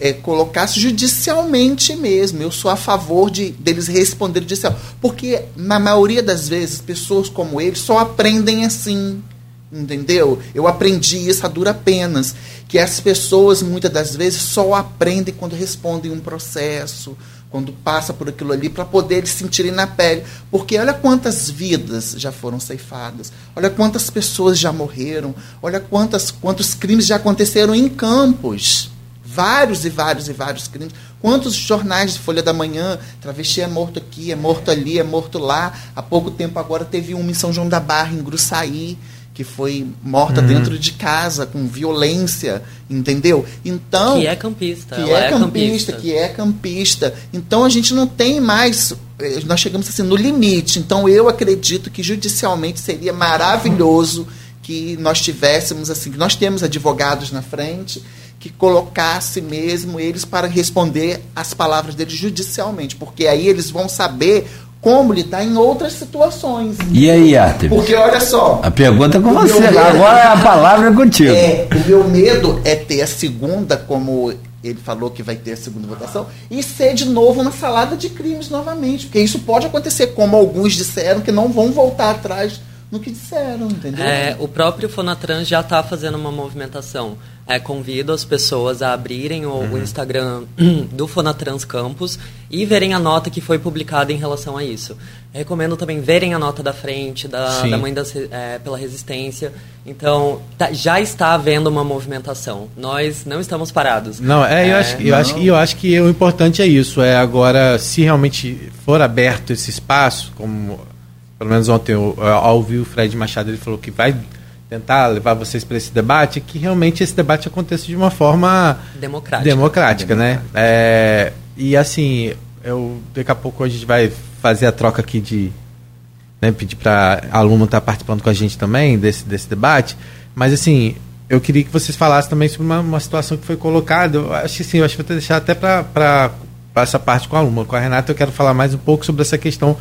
é, colocasse judicialmente mesmo. Eu sou a favor de deles responderem judicial. Porque, na maioria das vezes, pessoas como ele só aprendem assim. Entendeu? Eu aprendi isso a dura penas. Que as pessoas, muitas das vezes, só aprendem quando respondem um processo, quando passa por aquilo ali, para poder eles sentirem na pele. Porque olha quantas vidas já foram ceifadas, olha quantas pessoas já morreram, olha quantas, quantos crimes já aconteceram em campos. Vários e vários e vários crimes. Quantos jornais de Folha da Manhã, travesti é morto aqui, é morto ali, é morto lá. Há pouco tempo agora teve uma em São João da Barra, em Gruçaí que foi morta uhum. dentro de casa com violência, entendeu? Então que é campista, que é, é campista, campista, que é campista. Então a gente não tem mais, eh, nós chegamos assim no limite. Então eu acredito que judicialmente seria maravilhoso que nós tivéssemos assim, que nós temos advogados na frente que colocasse mesmo eles para responder as palavras deles judicialmente, porque aí eles vão saber como lidar em outras situações. E aí, Artemis? Porque olha só. A pergunta é com você. Medo, Agora a palavra é contigo. É, o meu medo é ter a segunda, como ele falou que vai ter a segunda votação, e ser de novo uma salada de crimes novamente. Porque isso pode acontecer, como alguns disseram, que não vão voltar atrás no que disseram, entendeu? É, o próprio Fonatrans já está fazendo uma movimentação. É, convido as pessoas a abrirem o, uhum. o, Instagram do Fonatrans Campus e verem a nota que foi publicada em relação a isso. Recomendo também verem a nota da frente, da, da Mãe das, é, pela Resistência. Então, tá, já está havendo uma movimentação. Nós não estamos parados. Não, é, eu, é, acho, eu, acho, eu acho que o importante é isso. É agora, se realmente for aberto esse espaço, como pelo menos ontem eu, ao ouvir o Fred Machado, ele falou que vai tentar levar vocês para esse debate, que realmente esse debate aconteça de uma forma democrática, democrática, né? É, e assim, eu daqui a pouco a gente vai fazer a troca aqui de né, pedir para aluno estar tá participando com a gente também desse, desse debate, mas assim, eu queria que vocês falassem também sobre uma, uma situação que foi colocada. Eu acho que sim, eu acho que vou deixar até para essa parte com a aluna. Com a Renata, eu quero falar mais um pouco sobre essa questão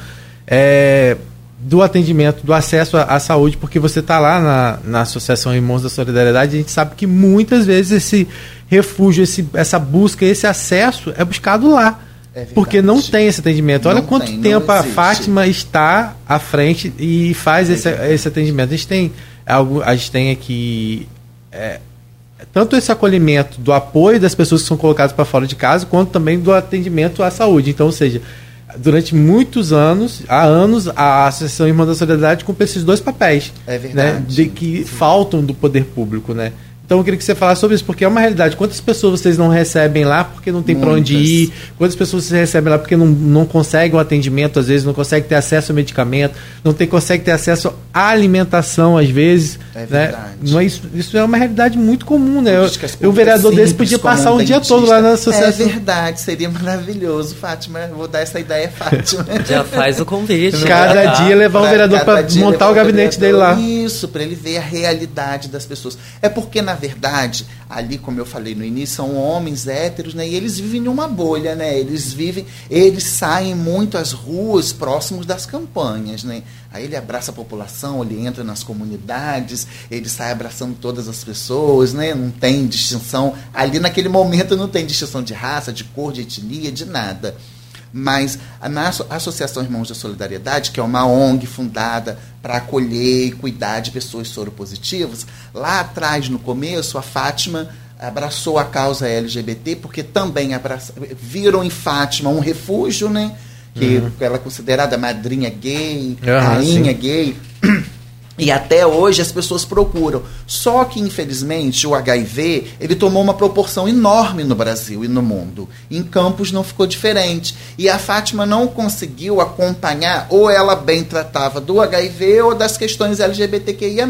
é, do atendimento, do acesso à, à saúde, porque você está lá na, na Associação Irmãos da Solidariedade, a gente sabe que muitas vezes esse refúgio, esse, essa busca, esse acesso é buscado lá. É porque não tem esse atendimento. Não Olha quanto tem, tempo a Fátima está à frente e faz esse, esse atendimento. A gente tem algo, a gente tem aqui é, tanto esse acolhimento do apoio das pessoas que são colocadas para fora de casa, quanto também do atendimento à saúde. Então, ou seja, durante muitos anos, há anos, a Associação Irmã da Solidariedade cumpre esses dois papéis. É verdade. Né, de que Sim. faltam do poder público, né? Então eu queria que você falasse sobre isso, porque é uma realidade. Quantas pessoas vocês não recebem lá porque não tem para onde ir? Quantas pessoas vocês recebem lá porque não, não conseguem o atendimento, às vezes, não conseguem ter acesso ao medicamento, não tem, conseguem ter acesso à alimentação, às vezes. É né? verdade. Mas isso é uma realidade muito comum, né? Eu, o vereador desse podia passar o dia todo lá na É associação. verdade, seria maravilhoso, Fátima. Eu Vou dar essa ideia, Fátima. Já faz o convite. Cada tá? dia levar o Pra vereador cada para montar o gabinete dele vereador. lá. Isso, para ele ver a realidade das pessoas. É porque, na verdade, ali, como eu falei no início, são homens héteros, né? E eles vivem numa bolha, né? Eles vivem, eles saem muito às ruas próximos das campanhas, né? Aí ele abraça a população, ele entra nas comunidades, ele sai abraçando todas as pessoas, né? Não tem distinção. Ali naquele momento não tem distinção de raça, de cor, de etnia, de nada. Mas a- na Asso- Associação Irmãos da Solidariedade, que é uma ONG fundada para acolher e cuidar de pessoas soropositivas, lá atrás, no começo, a Fátima abraçou a causa LGBT, porque também abraça, viram em Fátima um refúgio, né? Que ela é considerada madrinha gay, Aham, rainha sim. gay. E até hoje as pessoas procuram. Só que, infelizmente, o HIV ele tomou uma proporção enorme no Brasil e no mundo. Em Campos não ficou diferente. E a Fátima não conseguiu acompanhar, ou ela bem tratava do HIV ou das questões LGBTQIA.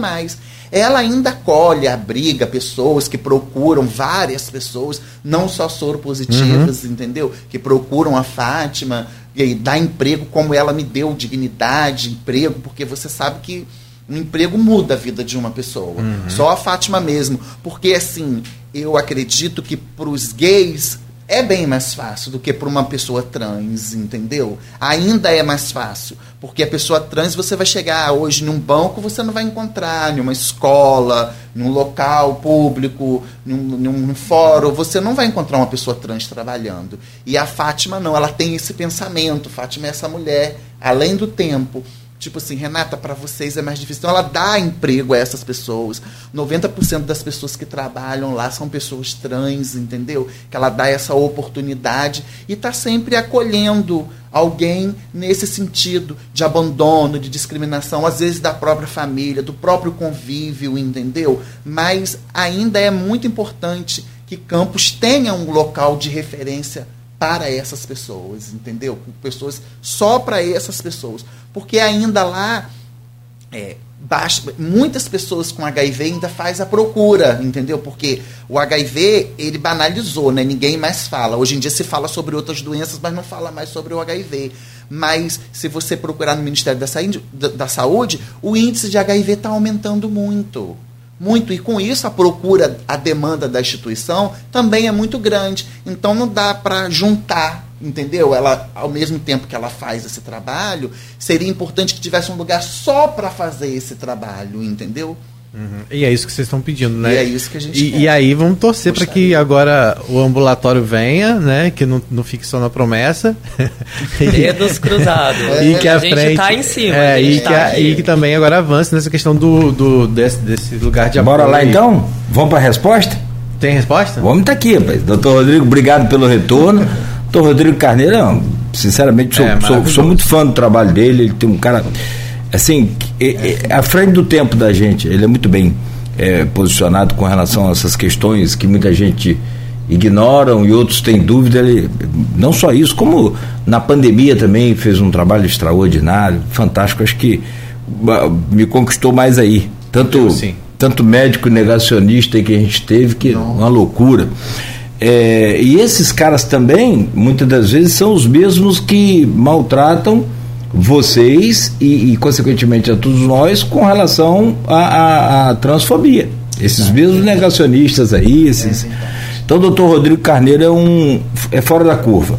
Ela ainda acolhe, abriga pessoas que procuram, várias pessoas, não só soropositivas, entendeu? Que procuram a Fátima e aí dá emprego como ela me deu dignidade, emprego, porque você sabe que um emprego muda a vida de uma pessoa. Só a Fátima mesmo. Porque, assim, eu acredito que para os gays é bem mais fácil do que para uma pessoa trans, entendeu? Ainda é mais fácil. Porque a pessoa trans, você vai chegar hoje num banco, você não vai encontrar, numa escola, num local público, num, num fórum, você não vai encontrar uma pessoa trans trabalhando. E a Fátima não, ela tem esse pensamento. Fátima é essa mulher, além do tempo. Tipo assim, Renata, para vocês é mais difícil. Então, ela dá emprego a essas pessoas. 90% das pessoas que trabalham lá são pessoas trans, entendeu? Que ela dá essa oportunidade e está sempre acolhendo alguém nesse sentido de abandono, de discriminação, às vezes da própria família, do próprio convívio, entendeu? Mas ainda é muito importante que Campos tenha um local de referência para essas pessoas, entendeu? Pessoas só para essas pessoas, porque ainda lá é, baixa- muitas pessoas com HIV ainda faz a procura, entendeu? Porque o HIV ele banalizou, né? Ninguém mais fala. Hoje em dia se fala sobre outras doenças, mas não fala mais sobre o HIV. Mas se você procurar no Ministério da Saúde, da, da Saúde o índice de HIV está aumentando muito. Muito, e com isso a procura, a demanda da instituição também é muito grande. Então não dá para juntar, entendeu? Ela, ao mesmo tempo que ela faz esse trabalho, seria importante que tivesse um lugar só para fazer esse trabalho, entendeu? Uhum. E é isso que vocês estão pedindo, né? E é isso que a gente E, quer. e aí vamos torcer para que agora o ambulatório venha, né? Que não, não fique só na promessa. Dedos cruzados. e que a, a gente frente, tá em cima. é, a e, gente que tá a- e que também agora avance nessa questão do, do desse, desse lugar de Bora apoio lá aí. então? Vamos para a resposta? Tem resposta? Homem está aqui, rapaz. Doutor Rodrigo, obrigado pelo retorno. Doutor Rodrigo Carneiro, é sinceramente, sou, É, sou, sou muito fã do trabalho dele. Ele tem um cara, assim, à frente do tempo da gente. Ele é muito bem é, posicionado com relação a essas questões que muita gente ignoram e outros têm dúvida. Ele, não só isso, como na pandemia também fez um trabalho extraordinário, fantástico. Acho que me conquistou mais aí. Tanto Sim. tanto médico negacionista que a gente teve, que é uma loucura. É, e esses caras também, muitas das vezes, são os mesmos que maltratam vocês e, e, consequentemente, a todos nós com relação à, à- à transfobia. Esses mesmos negacionistas aí, esses. Então, o doutor Rodrigo Carneiro é um. é fora da curva.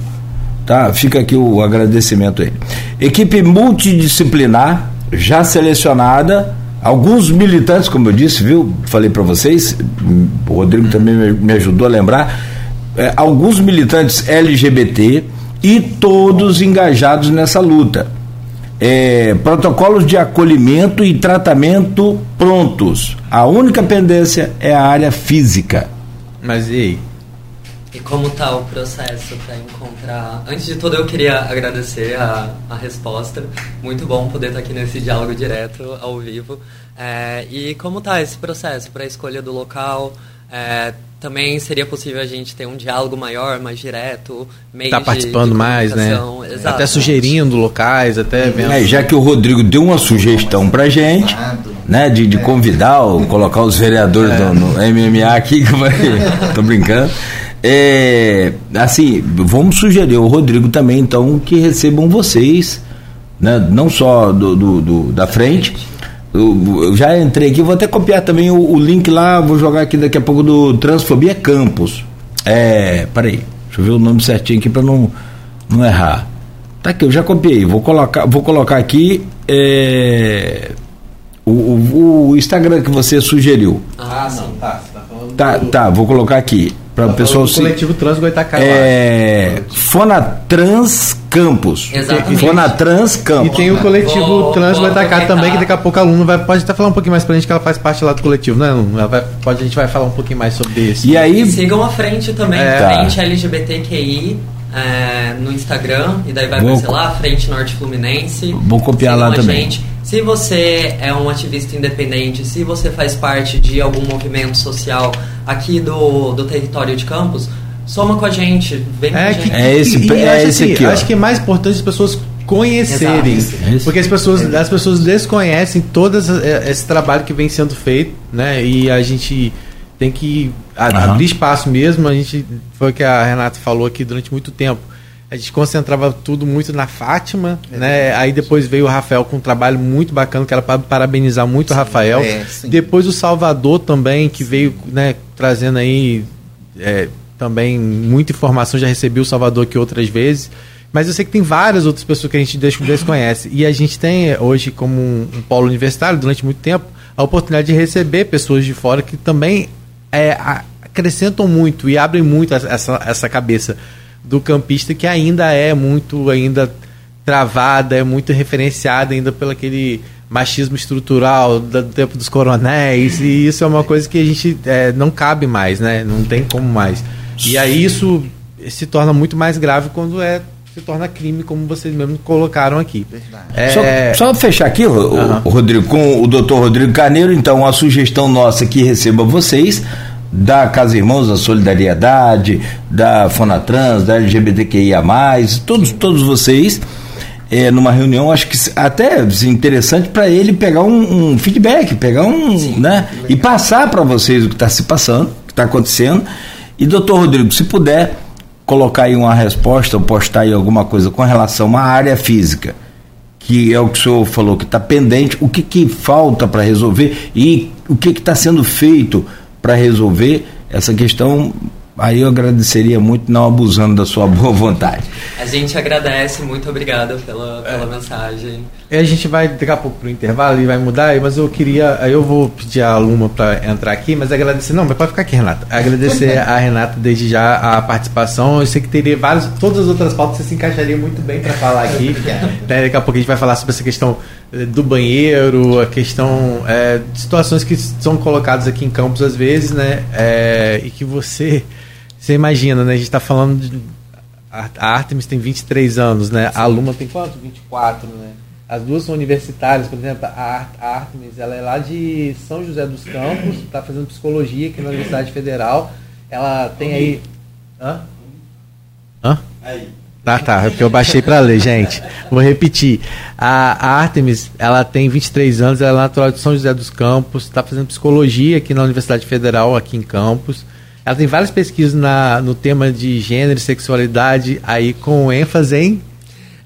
Tá? Fica aqui o agradecimento a ele. Equipe multidisciplinar, já selecionada, alguns militantes, como eu disse, viu? Falei para vocês, o Rodrigo também me, me ajudou a lembrar, é, alguns militantes LGBT e todos engajados nessa luta. É, protocolos de acolhimento e tratamento prontos. A única pendência é a área física. Mas e aí? E como tá o processo para encontrar? Antes de tudo, eu queria agradecer a, a resposta. Muito bom poder estar aqui nesse diálogo direto, ao vivo. É, e como tá esse processo para a escolha do local? É, também seria possível a gente ter um diálogo maior, mais direto, meio Tá participando mais, né? Até sugerindo locais, até vendo. É, já que o Rodrigo deu uma sugestão pra gente, né, de, de convidar, ou colocar os vereadores no, no MMA aqui, que vai, tô brincando. É, assim, vamos sugerir o Rodrigo também, então, que recebam vocês, né, não só do, do, do da frente. Eu, eu já entrei aqui, vou até copiar também o, o, link lá, vou jogar aqui daqui a pouco do Transfobia Campus. É, peraí, deixa eu ver o nome certinho aqui para não, não errar. Tá aqui, eu já copiei, vou colocar, vou colocar aqui é, o, o, o Instagram que você sugeriu. Ah, não, tá. Tá, tá, vou colocar aqui para o pessoal se coletivo Trans Goitacá. É Fonatrans Campus. Exatamente. Fonatrans Campus. E tem o coletivo Vou- Trans aproveitar. também, que daqui a pouco a aluna vai, pode até falar um pouquinho mais pra gente, que ela faz parte lá do coletivo, né? Ela vai, pode, a gente vai falar um pouquinho mais sobre isso. E aí, Sigam a frente também, É. frente LGBTQI é, no Instagram, e daí vai Vou- aparecer lá, frente Norte Fluminense. Vou copiar lá também. gente. Se você é um ativista independente, se você faz parte de algum movimento social aqui do, do território de Campos, soma com a gente, vem com a É, gente. que, É esse- e, e é acho esse assim, aqui, ó. Acho que é mais importante as pessoas conhecerem. Exato. É. Porque as pessoas, as pessoas desconhecem todo essa- esse trabalho que vem sendo feito, né? E a gente tem que abrir espaço mesmo. A gente foi o que a Renata falou aqui durante muito tempo. A gente concentrava tudo muito na Fátima, né? Aí depois veio o Rafael com um trabalho muito bacana, quero pa- parabenizar muito o Rafael. é, sim. depois o Salvador também, que veio, né, trazendo aí é, também muita informação, já recebi o Salvador aqui outras vezes. Mas eu sei que tem várias outras pessoas que a gente des- desconhece. E a gente tem é, hoje, como um, um polo universitário, durante muito tempo, a oportunidade de receber pessoas de fora que também é, acrescentam muito e abrem muito essa, essa cabeça do campista que ainda é muito ainda travada, é muito referenciada ainda pelo aquele machismo estrutural do tempo dos coronéis e isso é uma coisa que a gente é, não cabe mais, né? Não tem como mais. E aí isso se torna muito mais grave quando é se torna crime, como vocês mesmos colocaram aqui. É, Só, só fechar aqui, o, o Rodrigo, com o doutor Rodrigo Carneiro, então a sugestão nossa que receba vocês, da Casa Irmãos da Solidariedade, da Fonatrans, da LGBTQIA, todos, todos vocês, é, numa reunião, acho que até interessante para ele pegar um, um feedback, pegar um. né, e passar para vocês o que está se passando, o que está acontecendo. E, doutor Rodrigo, se puder colocar aí uma resposta ou postar aí alguma coisa com relação à área física que é o que o senhor falou que está pendente, o que, que falta para resolver e o que está sendo feito para resolver essa questão. Aí eu agradeceria muito, não abusando da sua boa vontade. A gente agradece, muito obrigado pela, pela mensagem. E a gente vai daqui a pouco pro intervalo e vai mudar, mas eu queria. aí Eu vou pedir a Luma para entrar aqui, mas agradecer. Não, mas pode ficar aqui, Renata. Agradecer a Renata desde já a participação. Eu sei que teria vários. Todas as outras pautas você se encaixaria muito bem para falar aqui. Né, Daqui a pouco a gente vai falar sobre essa questão eh, do banheiro, a questão eh, de situações que são colocadas aqui em campos às vezes, né? eh, e que você. Você imagina, né? A gente está falando de. A Artemis tem 23 anos, né? A Luma tem quanto? 24, né? As duas são universitárias, por exemplo, a Ar- a Artemis, ela é lá de São José dos Campos, está fazendo psicologia aqui na Universidade Federal. Ela tem aí. Hã? Hã? Tá, tá, é porque eu baixei para ler, gente. Vou repetir. A, a Artemis, ela tem 23 anos, ela é natural de São José dos Campos, está fazendo psicologia aqui na Universidade Federal, aqui em Campos. Ela tem várias pesquisas na, no tema de gênero e sexualidade, aí com ênfase em.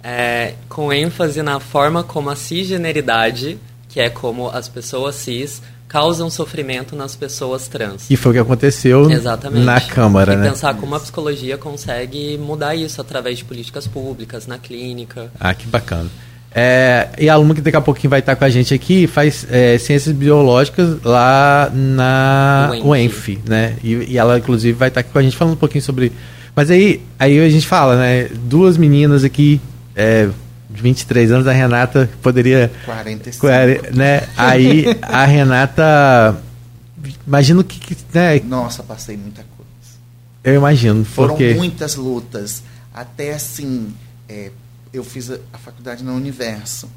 É, com ênfase na forma como a cisgeneridade, que é como as pessoas cis, causam sofrimento nas pessoas trans. Que foi o que aconteceu Exatamente. na Câmara, e né? pensar como a psicologia consegue mudar isso através de políticas públicas, na clínica. Ah, que bacana. É, e a aluna que daqui a pouquinho vai estar com a gente aqui faz é, ciências biológicas lá na UENF. UENF, né? E, e ela, inclusive, vai estar aqui com a gente falando um pouquinho sobre. Mas aí, aí a gente fala, né? Duas meninas aqui, é, de 23 anos, a Renata poderia. 45. Né? Aí a Renata. Imagino que. que, né? Nossa, passei muita coisa. Eu imagino. Foram porque... muitas lutas. Até assim, é, eu fiz a, a faculdade na Universo.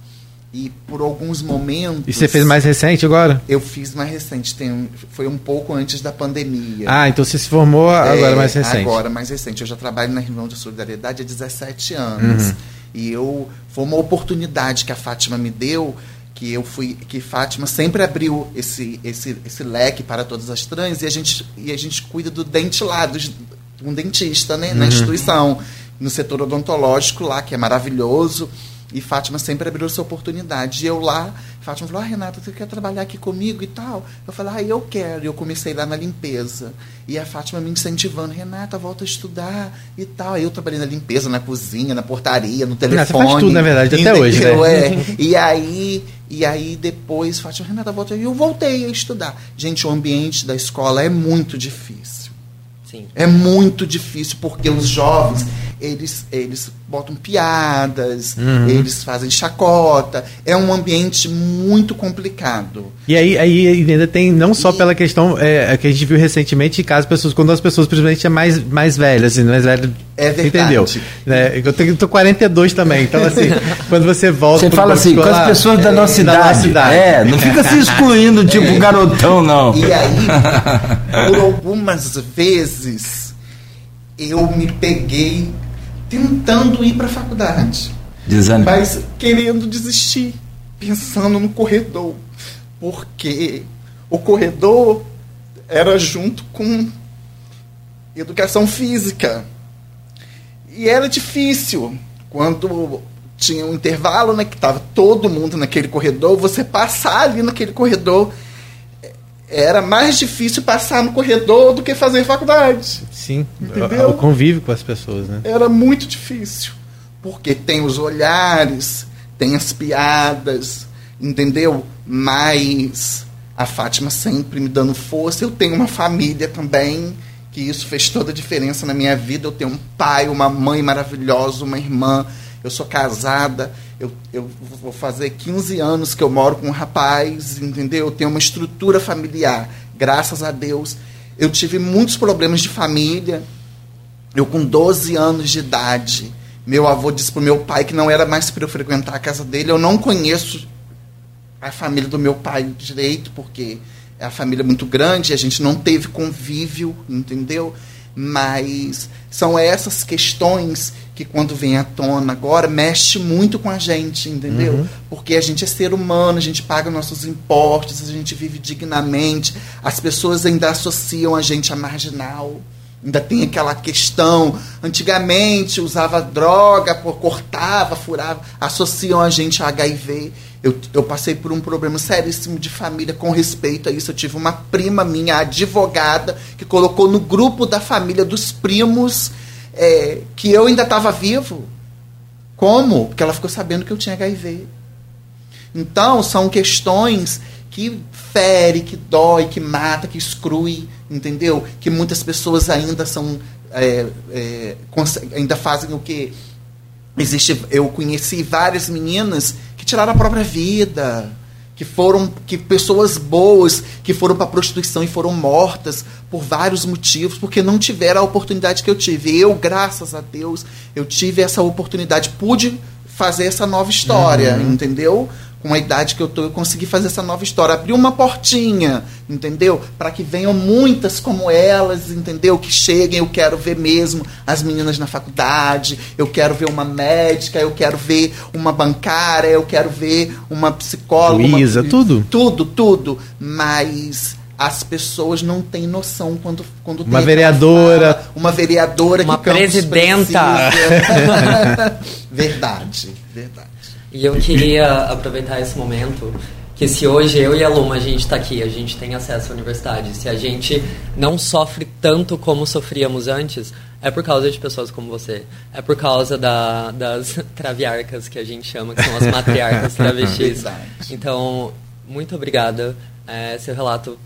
E por alguns momentos. E você fez mais recente agora? Eu fiz mais recente, tem, um- foi um pouco antes da pandemia. Ah, então você se formou agora É, mais recente. Agora, mais recente. Eu já trabalho na Irmão de Solidariedade há 17 anos. Uhum. E eu foi uma oportunidade que a Fátima me deu que eu fui que Fátima sempre abriu esse, esse, esse leque para todas as trans e a gente e a gente cuida do dente lá dos, um dentista né, na Uhum. instituição no setor odontológico lá que é maravilhoso e Fátima sempre abriu essa oportunidade e eu lá Fátima falou ah, Renata você quer trabalhar aqui comigo e tal eu falei ah eu quero e eu comecei lá na limpeza e a Fátima me incentivando Renata volta a estudar e tal aí eu trabalhei na limpeza na cozinha na portaria no telefone você faz tudo, na verdade, até hoje, né? É. E aí, e aí depois, Fátima Renata volta e eu voltei a estudar. Gente, o ambiente da escola é muito difícil. Sim. É muito difícil porque os jovens, eles, eles botam piadas, Uhum. eles fazem chacota. É um ambiente muito complicado. E aí, aí ainda tem, não só E- pela questão é, é que a gente viu recentemente, caso pessoas, quando as pessoas principalmente é mais, mais velhas, assim, mais velho. É verdade. Entendeu? Né? Eu tenho, tô 42 também, então assim, quando você volta. Você fala assim, com as pessoas da é, nossa da idade. nossa idade. É, não fica se excluindo, tipo garotão, não. E aí, por algumas vezes, eu me peguei tentando ir para a faculdade. Desânimo. mas querendo desistir, pensando no corredor, porque o corredor era junto com educação física. E era difícil quando tinha um intervalo, né, que tava todo mundo naquele corredor, você passar ali naquele corredor era mais difícil passar no corredor do que fazer faculdade Sim, Entendeu? o, convívio com as pessoas, né? era muito difícil. Porque tem os olhares, tem as piadas, entendeu? Mas a Fátima sempre me dando força. Eu tenho uma família também, que isso fez toda a diferença na minha vida. Eu tenho um pai, uma mãe maravilhosa, uma irmã. Eu sou casada. Eu, eu vou fazer 15 anos que eu moro com um rapaz, entendeu? Eu tenho uma estrutura familiar, graças a Deus. Eu tive muitos problemas de família, eu, com 12 anos de idade, meu avô disse pro meu pai que não era mais para eu frequentar a casa dele. Eu não conheço a família do meu pai direito, porque é a família muito grande, a gente não teve convívio, entendeu? Mas são essas questões que, quando vem à tona agora, mexe muito com a gente, entendeu? Porque a gente é ser humano, a gente paga nossos impostos, a gente vive dignamente, as pessoas ainda associam a gente a marginal. Ainda tem aquela questão. Antigamente usava droga, cortava, furava, associam a gente a HIV. Eu, eu passei por um problema seríssimo de família com respeito a isso. Eu tive uma prima minha, advogada, que colocou no grupo da família dos primos é, que eu ainda estava vivo. Como? Porque ela ficou sabendo que eu tinha HIV. Então, são questões que fere, que dói, que mata, que exclui, entendeu? Que muitas pessoas ainda são. é, é, ainda fazem o que? Existe, eu conheci várias meninas que tiraram a própria vida, que foram que pessoas boas que foram para prostituição e foram mortas por vários motivos, porque não tiveram a oportunidade que eu tive. Eu, graças a Deus, eu tive essa oportunidade, pude fazer essa nova história, entendeu? Com a idade que eu tô, eu consegui fazer essa nova história, abrir uma portinha, entendeu? Para que venham muitas como elas, entendeu? Que cheguem, eu quero ver mesmo as meninas na faculdade, eu quero ver uma médica, eu quero ver uma bancária, eu quero ver uma psicóloga, uma- Luísa, tudo? tudo, tudo, mas as pessoas não têm noção quando quando tem Uma vereadora. fala, uma vereadora Uma que presidenta. verdade, verdade. E eu queria aproveitar esse momento que se hoje eu e a Luma a gente está aqui, a gente tem acesso à universidade, se a gente não sofre tanto como sofríamos antes, é por causa de pessoas como você. É por causa da, das traviarcas que a gente chama, que são as matriarcas travestis. Então, muito obrigada. É, seu relato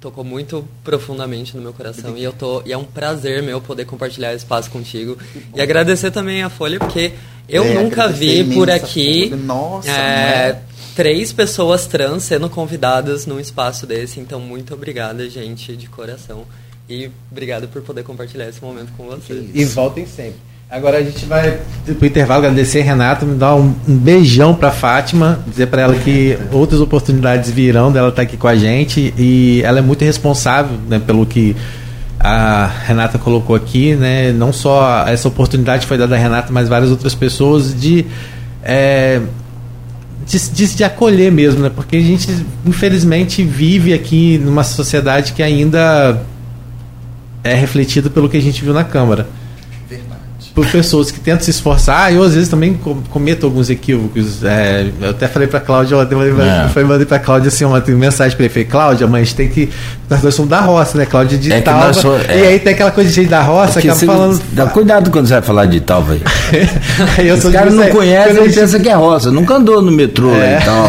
tocou muito profundamente no meu coração. E eu tô e é um prazer meu poder compartilhar esse espaço contigo. E agradecer também a Folha porque eu É, nunca vi por aqui. Nossa, é, é? três pessoas trans sendo convidadas num espaço desse. Então muito obrigada gente de coração. E obrigado por poder compartilhar esse momento com vocês. E voltem sempre. Agora a gente vai pro intervalo agradecer Renato, me dar um, um beijão pra Fátima, dizer pra ela que outras oportunidades virão dela estar aqui com a gente e ela é muito responsável, né, pelo que a Renata colocou aqui, né? Não só essa oportunidade foi dada a Renata, mas várias outras pessoas de é, de, de, de, acolher mesmo, né? Porque a gente, infelizmente, vive aqui numa sociedade que ainda é refletida pelo que a gente viu na Câmara por pessoas que tentam se esforçar. Eu, às vezes, também cometo alguns equívocos. É, eu até falei pra Cláudia ontem, é. foi mandei pra Cláudia assim, uma mensagem pra ele. Falei, Cláudia, mas tem que. Nós dois somos da roça, né? Cláudia de é Talva. So, é. E aí tem aquela coisa de gente da roça que acaba falando. Dá cuidado quando você vai falar de Talva aí. aí eu Os caras não conhecem, ele pensa que é roça. Nunca andou no metrô é. lá e tal.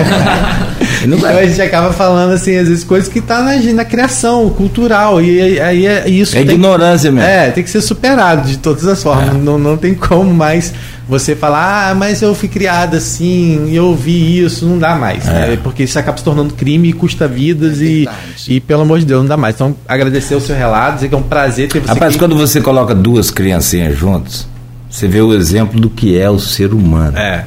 então a gente acaba falando assim, às vezes, coisas que tá na, na criação cultural. E aí é isso. É ignorância mesmo. É, tem que ser superado de todas as formas. É. Não, não tem como mais você falar, ah, mas eu fui criada assim, eu ouvi isso, não dá mais. É. Né? Porque isso acaba se tornando crime e custa vidas é e, e, pelo amor de Deus, não dá mais. Então, agradecer o seu relato, dizer que é um prazer ter você Rapaz, aqui. quando você coloca duas criancinhas juntas, você vê o exemplo do que é o ser humano. É.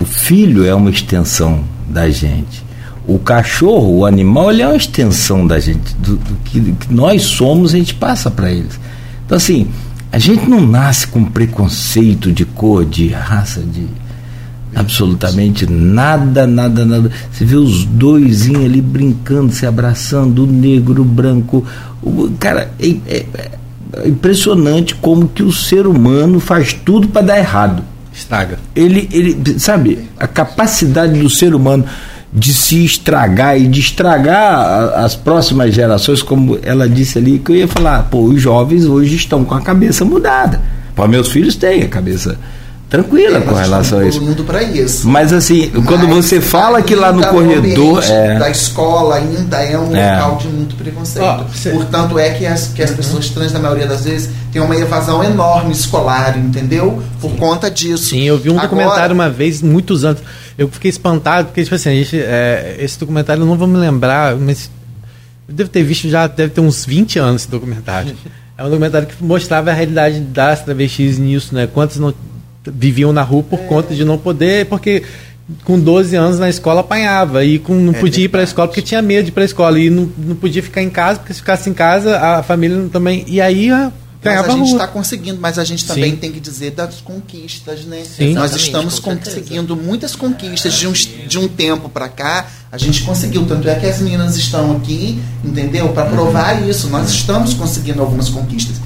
O filho é uma extensão da gente. O cachorro, o animal, ele é uma extensão da gente. Do, do que, do que nós somos, a gente passa para eles. Então, assim, a gente não nasce com preconceito de cor, de raça, de absolutamente nada, nada, nada. Você vê os dois ali brincando, se abraçando, o negro, o branco. O, cara, é, é, é impressionante como que o ser humano faz tudo para dar errado. Estraga. Ele, ele, sabe, a capacidade do ser humano de se estragar e de estragar as próximas gerações, como ela disse ali, que eu ia falar, pô, os jovens hoje estão com a cabeça mudada. Pô, meus filhos têm a cabeça tranquila é, com relação a isso. Para isso. Mas assim, mas quando você fala que lá no corredor é... da escola ainda é um é. local de muito preconceito. Oh, você... Portanto é que as, que as uhum. pessoas trans na maioria das vezes têm uma evasão enorme escolar, entendeu? Por Sim. conta disso. Sim, eu vi um Agora... documentário uma vez muitos anos. Eu fiquei espantado porque tipo assim, a gente, é, esse documentário eu não vou me lembrar, mas eu devo ter visto já deve ter uns 20 anos esse documentário. É um documentário que mostrava a realidade das travestis nisso, né? Quantos não viviam na rua por é. conta de não poder, porque com 12 anos na escola apanhava e com, não é podia ir para a escola porque tinha medo de ir para a escola e não, não podia ficar em casa porque se ficasse em casa a família também e aí a, mas a gente está conseguindo, mas a gente também Sim. tem que dizer das conquistas, né? Sim. Nós estamos conseguindo muitas conquistas de um, de um tempo para cá. A gente conseguiu, tanto é que as meninas estão aqui, entendeu? Para provar uhum. isso. Nós estamos conseguindo algumas conquistas.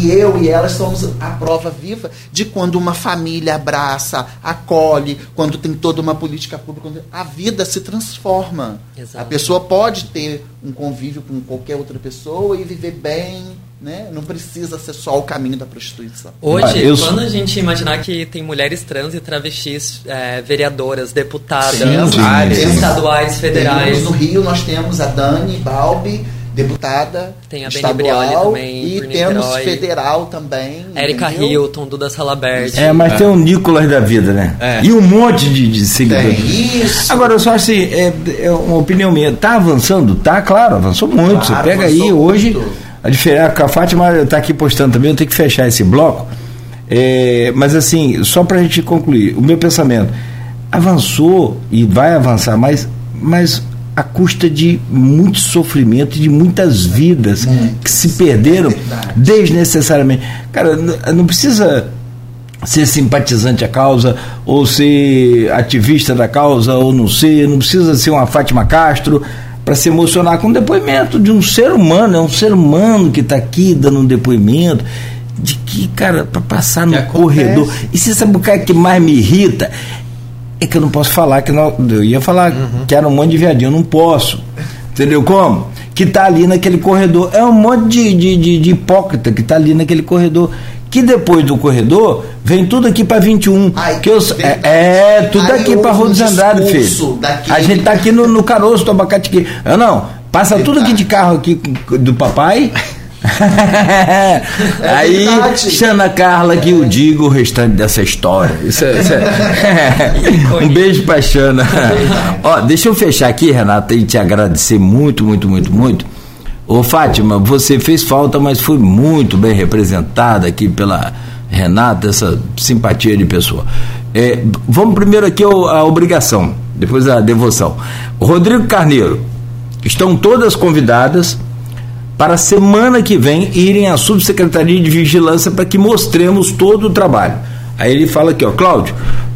E eu e elas somos a prova viva de quando uma família abraça, acolhe, quando tem toda uma política pública, a vida se transforma. Exato. A pessoa pode ter um convívio com qualquer outra pessoa e viver bem né? Não precisa ser só o caminho da prostituição. Hoje, ah, eu... quando a gente imaginar que tem mulheres trans e travestis é, vereadoras, deputadas, sim, estaduais, federais. no Rio nós temos a Dani Balbi, deputada tem a estadual também, e temos federal também. Érica Hilton, Duda Salaberti. É, mas é. tem o Nicolas da vida, né? É. E um monte de, de seguidores. Tem isso. Agora, eu só assim, é, é, uma opinião minha. Tá avançando? Tá, claro, avançou muito. Claro, Você pega aí muito. hoje a diferença, a Fátima está aqui postando também, eu tenho que fechar esse bloco. É, mas assim, só para a gente concluir, o meu pensamento avançou e vai avançar mais, mas a custa de muito sofrimento e de muitas vidas que se perderam é desnecessariamente. Cara, não precisa ser simpatizante à causa, ou ser ativista da causa, ou não ser, não precisa ser uma Fátima Castro para se emocionar com um depoimento de um ser humano, é um ser humano que está aqui dando um depoimento de que, cara, para passar no corredor. E você sabe o que, é que mais me irrita? É que eu não posso falar que não, eu ia falar uhum. que era um monte de viadinho, eu não posso. Entendeu como? Que está ali naquele corredor. É um monte de, de, de, de hipócrita que está ali naquele corredor que depois do corredor vem tudo aqui para 21. Ai, que eu, é, é, tudo aqui para Rua dos Andrade, filho. A gente tá aqui no, no caroço do abacate aqui. Eu não, passa verdade. tudo aqui de carro aqui do papai. É Aí, Xana Carla, que eu digo o restante dessa história. Isso é, isso é. um beijo pra Xana. Ó, deixa eu fechar aqui, Renata, e te agradecer muito, muito, muito, muito Ô Fátima, você fez falta, mas foi muito bem representada aqui pela Renata, essa simpatia de pessoa. É, vamos primeiro aqui a obrigação, depois a devoção. Rodrigo Carneiro, estão todas convidadas para a semana que vem irem à subsecretaria de vigilância para que mostremos todo o trabalho. Aí ele fala aqui, ó, Cláudio,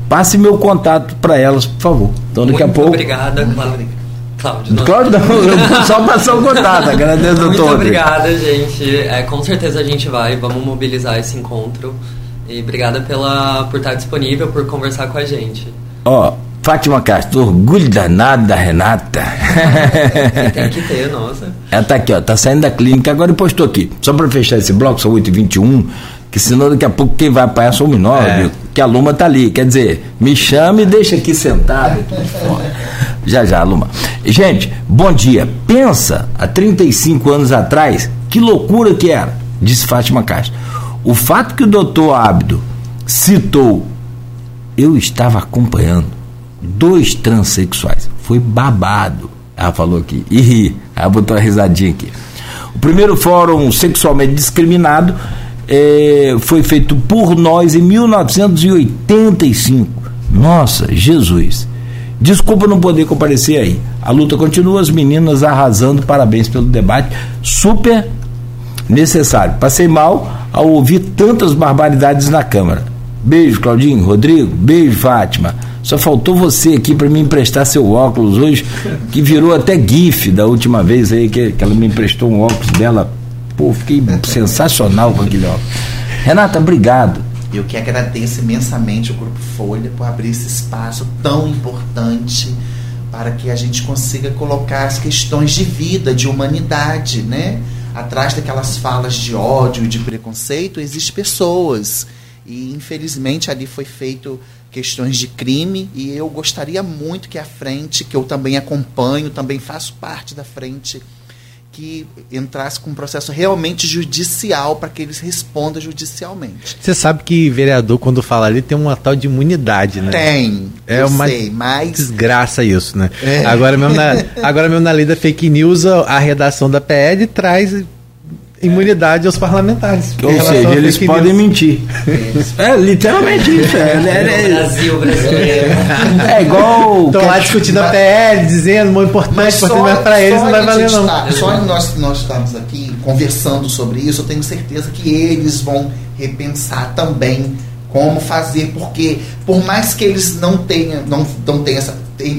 passe meu contato para elas, por favor. Então daqui Muito a pouco. obrigada, Cláudio. Cláudio, não- Cláudio, não, só passar o contato, agradeço, doutor. Muito Rodrigo. obrigada, gente. É, com certeza a gente vai, vamos mobilizar esse encontro. E obrigada pela, por estar disponível, por conversar com a gente. Ó, Fátima Castro, orgulho danado da Renata. Tem que ter, nossa. Ela tá aqui, ó, tá saindo da clínica, agora postou aqui. Só para fechar esse bloco, são 8h21, que senão daqui a pouco quem vai apanhar somos nós, É. que a Luma tá ali. Quer dizer, me chame e deixa aqui sentado. já, já, Luma. Gente, bom dia. Pensa, há 35 anos atrás, que loucura que era, disse Fátima Castro. O fato que o doutor Ábido citou, eu estava acompanhando dois transexuais. Foi babado. Ela falou aqui. E ri. Ela botou uma risadinha aqui. O primeiro fórum sexualmente discriminado eh, foi feito por nós em 1985. Nossa, Jesus. Desculpa não poder comparecer aí. A luta continua, as meninas arrasando. Parabéns pelo debate. Super necessário. Passei mal ao ouvir tantas barbaridades na Câmara. Beijo, Claudinho, Rodrigo, beijo, Fátima. Só faltou você aqui para me emprestar seu óculos hoje, que virou até GIF da última vez aí que, que ela me emprestou um óculos dela. Pô, fiquei sensacional com aquele óculos. Renata, obrigado. Eu que agradeço imensamente o Grupo Folha por abrir esse espaço tão importante para que a gente consiga colocar as questões de vida, de humanidade, né? Atrás daquelas falas de ódio de preconceito, existem pessoas. E infelizmente ali foi feito questões de crime e eu gostaria muito que a frente, que eu também acompanho, também faço parte da frente, que entrasse com um processo realmente judicial para que eles respondam judicialmente. Você sabe que vereador, quando fala ali, tem uma tal de imunidade, né? Tem, É eu uma sei, mas Desgraça isso, né? É. Agora, mesmo na, agora mesmo na lei da fake news, a redação da PL traz imunidade aos parlamentares. Ou seja, eles podem mentir. É literalmente isso. É, é, Brasil brasileiro. é, igual. Estão lá discutindo a PL, dizendo muito importante, Mas para eles não vai valer não. tá- só nós, nós estamos aqui conversando sobre isso, eu tenho certeza que eles vão repensar também como fazer, porque por mais que eles não tenham, não, não tenham, essa,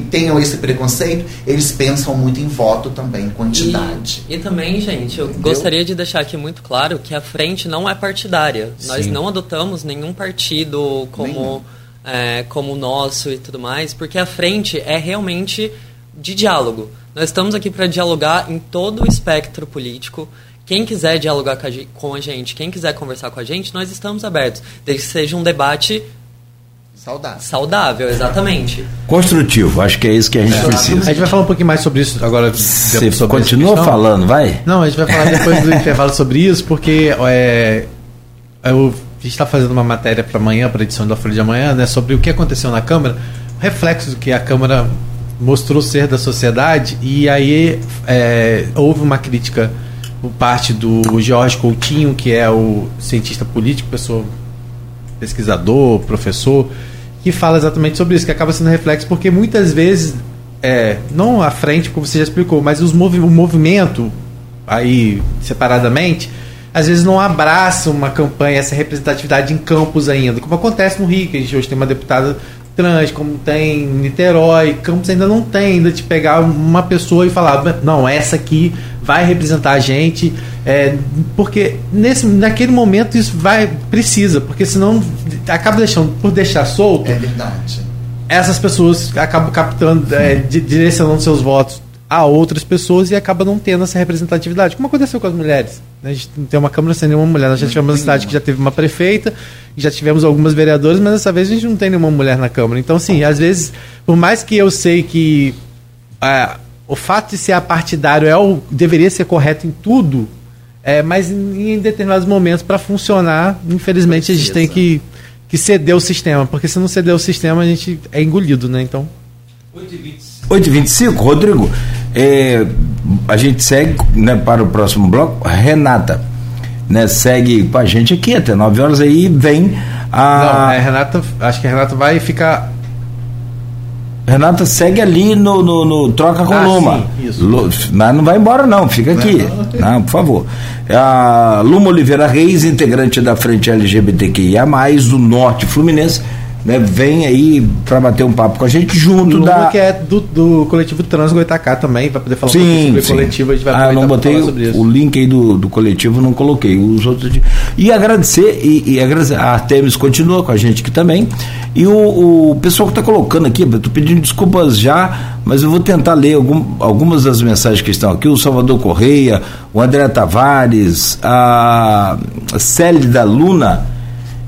tenham esse preconceito, eles pensam muito em voto também, em quantidade. E, e também, gente, eu gostaria de deixar aqui muito claro que a frente não é partidária. Nós Sim. não adotamos nenhum partido como, é, como o nosso e tudo mais, porque a frente é realmente de diálogo. Nós estamos aqui para dialogar em todo o espectro político. Quem quiser dialogar com a ge- com a gente, quem quiser conversar com a gente, nós estamos abertos. Desde que seja um debate Saudável. saudável, exatamente. Construtivo, acho que é isso que a gente A precisa. gente vai falar um pouquinho mais sobre isso agora. Você continua falando, vai? Não, a gente vai falar depois do intervalo sobre isso, porque é, eu, a gente está fazendo uma matéria para amanhã, para a edição da Folha de amanhã, né, sobre o que aconteceu na Câmara, reflexo do que a Câmara mostrou ser da sociedade, e aí é, houve uma crítica por parte do Jorge Coutinho, que é o cientista político, pessoa pesquisador, professor, que fala exatamente sobre isso, que acaba sendo reflexo, porque muitas vezes, é, não à frente, como você já explicou, mas os movi o movimento, aí separadamente, às vezes não abraça uma campanha, essa representatividade em campos ainda, como acontece no Rio, que a gente hoje tem uma deputada trans, como tem em Niterói, Campos ainda não tem, ainda de pegar uma pessoa e falar, não, essa aqui vai representar a gente, é, porque nesse, naquele momento isso vai precisa, porque senão acaba deixando, por deixar solto, É verdade. essas pessoas acabam captando, é, di- direcionando seus votos a outras pessoas e acaba não tendo essa representatividade, como aconteceu com as mulheres. né? A gente não tem uma Câmara sem nenhuma mulher. Nós já tivemos uma cidade que já teve uma prefeita, já tivemos algumas vereadoras, mas dessa vez a gente não tem nenhuma mulher na Câmara. Então, sim, às vezes, por mais que eu sei que ah, o fato de ser apartidário é o, deveria ser correto em tudo, é, mas em, em determinados momentos, para funcionar, infelizmente, a gente tem que, que ceder o sistema, porque se não ceder o sistema, a gente é engolido, né? Então. 8h25, Rodrigo, é, a gente segue né, para o próximo bloco. Renata, né, segue com a gente aqui até 9 horas aí vem a. Não, é, Renata, acho que a Renata vai ficar. Renata segue ali no, no, no Troca com Ah, Luma. sim, isso. Lu- mas não vai embora, não, fica aqui. Não, por favor. A Luma Oliveira Reis, integrante da frente LGBTQIA, do Norte Fluminense, né, vem aí para bater um papo com a gente junto Luma, da que é do, do coletivo Trans Goitacá também, vai poder falar sim, um pouquinho sobre sim. o coletivo, a gente vai ah, não botei isso. o link aí do, do coletivo, não coloquei. Os outros e agradecer e, e agradecer. A Artemis continua com a gente aqui também. E o, o pessoal que está colocando aqui, tô pedindo desculpas já, mas eu vou tentar ler algum- algumas das mensagens que estão aqui. O Salvador Correia, o André Tavares, a Célida Luna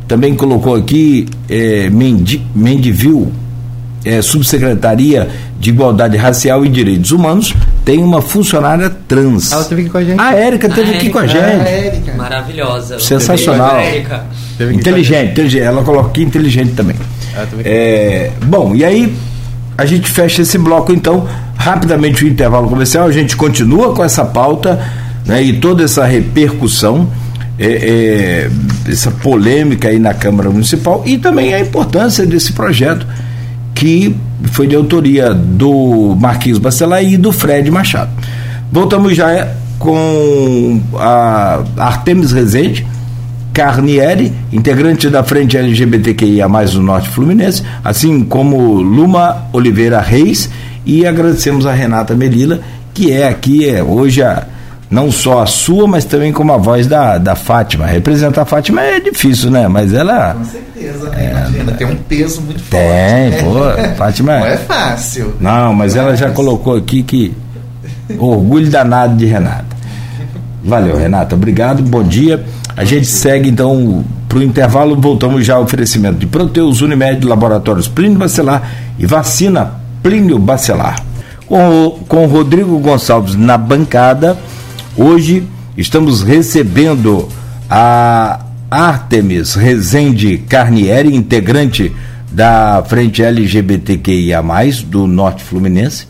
também colocou aqui é, Mendi, Mendivil, é, Subsecretaria de Igualdade Racial e Direitos Humanos, tem uma funcionária trans. Ela esteve aqui com a gente. A Érica esteve A aqui com a gente. Érica. Maravilhosa. Sensacional. Teve Inteligente, inteligente. Ela coloca aqui inteligente também. Teve. É, bom, e aí a gente fecha esse bloco então. Rapidamente o intervalo comercial, a gente continua com essa pauta né, e toda essa repercussão, é, é, essa polêmica aí na Câmara Municipal e também a importância desse projeto que foi de autoria do Marquinhos Bacelar e do Fred Machado. Voltamos já com a Artemis Rezende, Carnieri, integrante da frente LGBTQIA, do Norte Fluminense, assim como Luma Oliveira Reis, e agradecemos a Renata Melila, que é aqui é, hoje a, não só a sua, mas também como a voz da, da Fátima. Representar a Fátima é difícil, né? Mas ela. Com certeza, né? Imagina, tem um peso muito Tem, forte. pô, Fátima. Não é fácil. Não, mas ela já colocou aqui que orgulho danado de Renata. Valeu, Renata. Obrigado, bom dia. A gente segue então para o intervalo. Voltamos já ao oferecimento de Proteus Unimed, Laboratórios Plínio Bacelar e vacina Plínio Bacelar. Com, o- com o Rodrigo Gonçalves na bancada, hoje estamos recebendo a Artemis Rezende Carnieri, integrante da Frente LGBTQIA, do Norte Fluminense.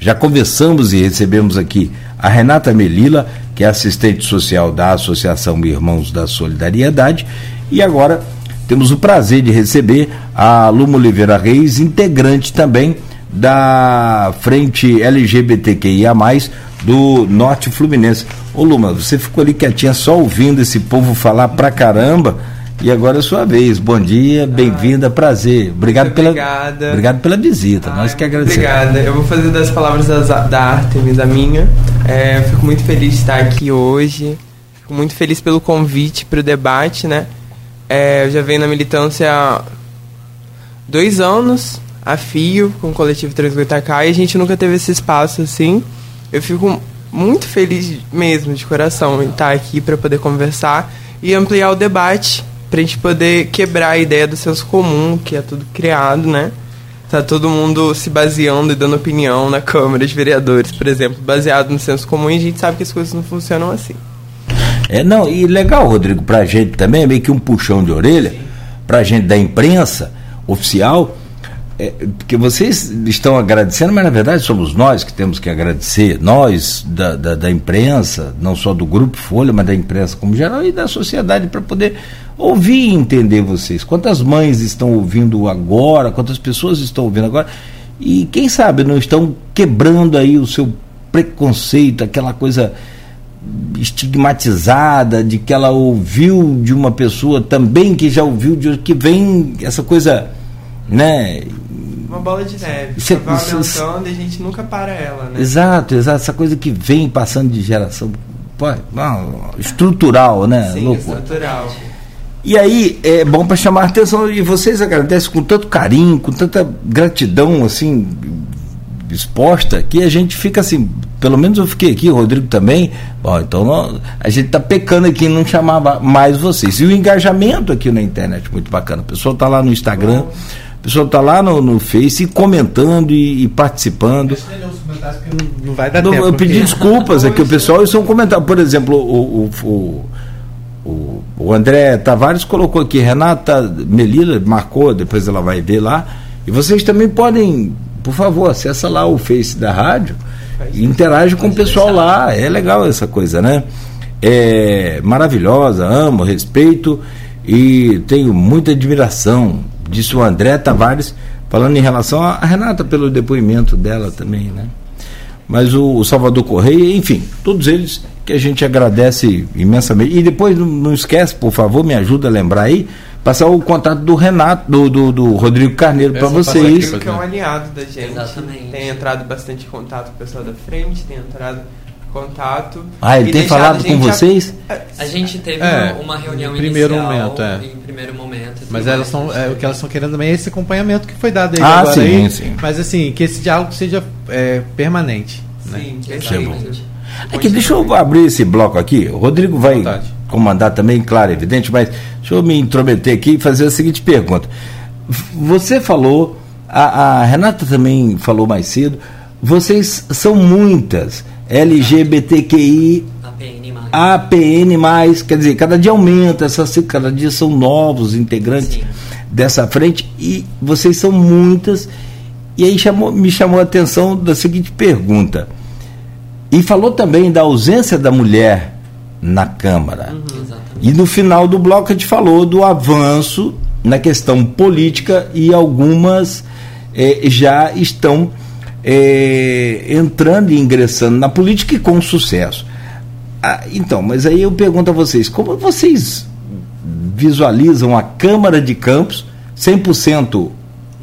Já conversamos e recebemos aqui a Renata Melila, que é assistente social da Associação Irmãos da Solidariedade, e agora temos o prazer de receber a Luma Oliveira Reis, integrante também da Frente LGBTQIA, do Norte Fluminense. Ô Luma, você ficou ali quietinha só ouvindo esse povo falar pra caramba. E agora é sua vez. Bom dia, bem-vinda, prazer. Obrigado pela, obrigada. obrigado pela visita. Nós que agradecemos. Obrigada. Eu vou fazer das palavras das- da Artemis a minha. É, fico muito feliz de estar aqui hoje. Fico muito feliz pelo convite para o debate, né? É, eu já venho na militância há dois anos, a fio, com o coletivo Trans Goitacá, e a gente nunca teve esse espaço assim. Eu fico muito feliz mesmo, de coração, em estar aqui para poder conversar e ampliar o debate, para a gente poder quebrar a ideia do senso comum, que é tudo criado, né? Tá todo mundo se baseando e dando opinião na Câmara de Vereadores, por exemplo, baseado no senso comum, e a gente sabe que as coisas não funcionam assim. É, não, e legal, Rodrigo, pra gente também, é meio que um puxão de orelha, pra gente da imprensa oficial, é, porque vocês estão agradecendo, mas na verdade somos nós que temos que agradecer, nós da, da, da imprensa, não só do Grupo Folha, mas da imprensa como geral e da sociedade, para poder ouvir e entender vocês. Quantas mães estão ouvindo agora, quantas pessoas estão ouvindo agora, e quem sabe não estão quebrando aí o seu preconceito, aquela coisa estigmatizada de que ela ouviu de uma pessoa também que já ouviu de que vem essa coisa, né? Uma bola de neve, é- que vai aumentando e a gente nunca para ela, né? Exato, exato, essa coisa que vem passando de geração, pô, não, estrutural, né? Sim, Loucura. natural. E aí é bom para chamar a atenção e vocês agradecem com tanto carinho, com tanta gratidão assim exposta que a gente fica assim, pelo menos eu fiquei aqui, o Rodrigo também. Bom, então não- a gente tá pecando aqui em não chamar mais vocês. E o engajamento aqui na internet muito bacana. O pessoal tá lá no Instagram, o pessoal tá lá no, no Face comentando e, e participando. Não, não vai dar Não, tempo. eu pedi porque- desculpas aqui, o pessoal, isso é um comentário. Por exemplo, o, o, o, o, o André Tavares colocou aqui, Renata Melila marcou, depois ela vai ver lá. E vocês também podem, por favor, acessa lá o Face da rádio e interage com o pessoal lá. É legal essa coisa, né? É maravilhosa, amo, respeito e tenho muita admiração. Disse o André Tavares, falando em relação a Renata pelo depoimento dela também, né? mas o, o Salvador Correia, enfim, todos eles que a gente agradece imensamente. E depois não, não esquece, por favor, me ajuda a lembrar aí, passar o contato do Renato, do, do, do Rodrigo Carneiro para vocês. Que é um aliado da gente. Exatamente. Tem entrado bastante contato com o pessoal da frente, tem entrado contato. Ah, ele tem falado com vocês? A, a gente teve é, uma reunião em primeiro inicial, momento, é. em primeiro momento. Mas elas estão, é, o que elas estão querendo também é esse acompanhamento que foi dado aí ah, agora sim, aí, sim. Mas assim, que esse diálogo seja é, permanente. Sim, né? perfeitamente. Aqui, deixa eu abrir esse bloco aqui. O Rodrigo vai comandar também, claro, evidente, mas deixa eu me intrometer aqui e fazer a seguinte pergunta. Você falou, a, a Renata também falou mais cedo, vocês são muitas LGBTQI APN+. APN+, quer dizer, cada dia aumenta, essas, cada dia são novos integrantes Sim. dessa frente e vocês são muitas. E aí chamou, me chamou a atenção da seguinte pergunta. E falou também da ausência da mulher na Câmara. Exatamente. E no final do bloco a gente falou do avanço na questão política e algumas eh, já estão eh, entrando e ingressando na política e com sucesso. Ah, então, mas aí eu pergunto a vocês, como vocês visualizam a Câmara de Campos 100%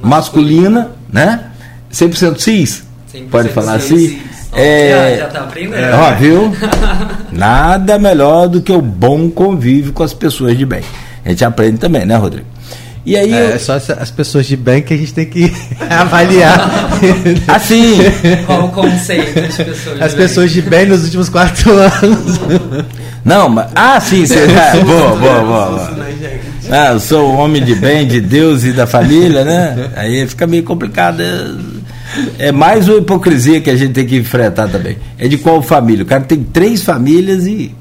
masculina, né? 100% cis? 100% Pode falar cis. assim? É, já, já tá aprendendo. Ó, viu? Nada melhor do que o bom convívio com as pessoas de bem. A gente aprende também, né, Rodrigo? E aí, É, eu- é só as pessoas de bem que a gente tem que avaliar. assim, Qual o conceito de pessoas As de pessoas de bem nos últimos quatro anos. não, mas, ah, sim, sim, é, boa, boa, boa, né? Ah, eu sou um homem de bem, de Deus e da família, né? Aí fica meio complicado. É- É mais uma hipocrisia que a gente tem que enfrentar também. É de qual família? O cara tem três famílias e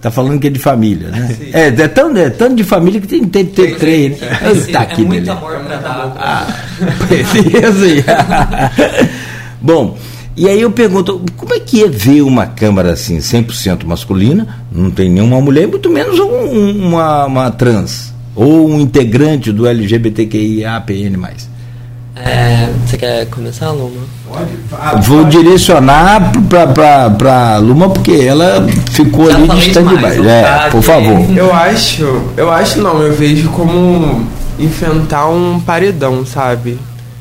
tá falando que é de família, né? É, é, tão, é tanto de família que tem que ter, ter três. Né? Sim, Tá é aqui, muito beleza. amor pra dar. Ah. Bom, e aí eu pergunto, como é que é ver uma Câmara assim, 100% masculina, não tem nenhuma mulher, muito menos um- uma, uma trans, ou um integrante do LGBTQIAPN+. É, você quer começar, Luma? Vou direcionar para a Luma, porque ela ficou Já ali de stand-by. demais, É, por favor. Eu acho, eu acho não, eu vejo como enfrentar um paredão, sabe?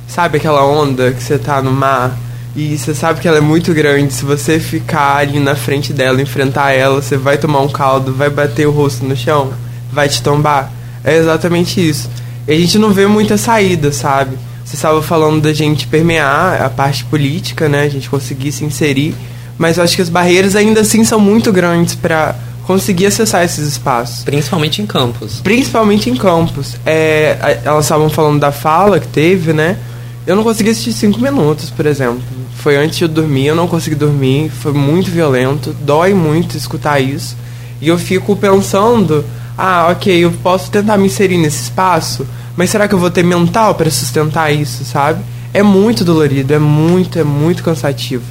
Sabe aquela onda que você tá no mar e você sabe que ela é muito grande, se você ficar ali na frente dela, enfrentar ela, você vai tomar um caldo, vai bater o rosto no chão, vai te tombar. É exatamente isso. E a gente não vê muita saída, sabe? Você estava falando da gente permear a parte política, né? A gente conseguir se inserir, mas eu acho que as barreiras ainda assim são muito grandes para conseguir acessar esses espaços. Principalmente em campos. Principalmente em campos. É, elas estavam falando da fala que teve, né? Eu não consegui assistir cinco minutos, por exemplo. Foi antes de eu dormir, eu não consegui dormir, foi muito violento, dói muito escutar isso. E eu fico pensando, ah, ok, eu posso tentar me inserir nesse espaço, mas será que eu vou ter mental para sustentar isso, sabe? É muito dolorido, é muito, é muito cansativo.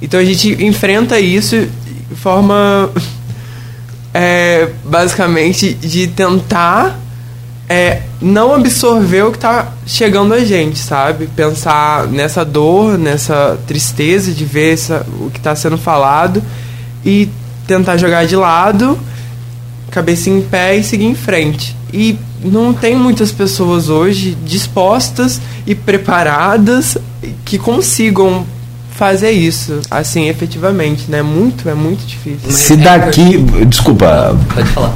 Então a gente enfrenta isso de forma é, basicamente de tentar é, não absorver o que está chegando a gente, sabe? Pensar nessa dor, nessa tristeza de ver essa, o que está sendo falado e tentar jogar de lado, cabeça em pé e seguir em frente. E não tem muitas pessoas hoje dispostas e preparadas que consigam fazer isso, assim, efetivamente, né? Muito, é muito difícil. Mas Se é daqui. Desculpa, Pode falar.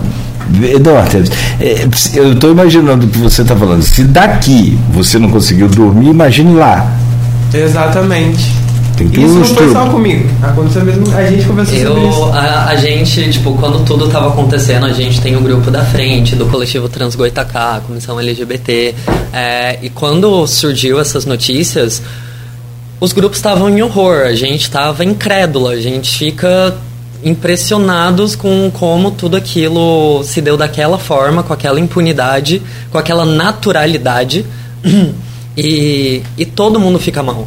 Eduardo, é, eu estou imaginando o que você está falando. Se daqui você não conseguiu dormir, imagine lá. Exatamente. Tem que Isso não foi estru- só comigo. Aconteceu mesmo. A gente conversou sobre isso. Eu, a, a gente, tipo, quando tudo tava acontecendo, a gente tem o grupo da frente, do coletivo Transgoitacá, comissão LGBT. é, e quando surgiu essas notícias, os grupos estavam em horror, a gente estava incrédula, a gente fica impressionados com como tudo aquilo se deu daquela forma, com aquela impunidade, com aquela naturalidade e, e todo mundo fica mal.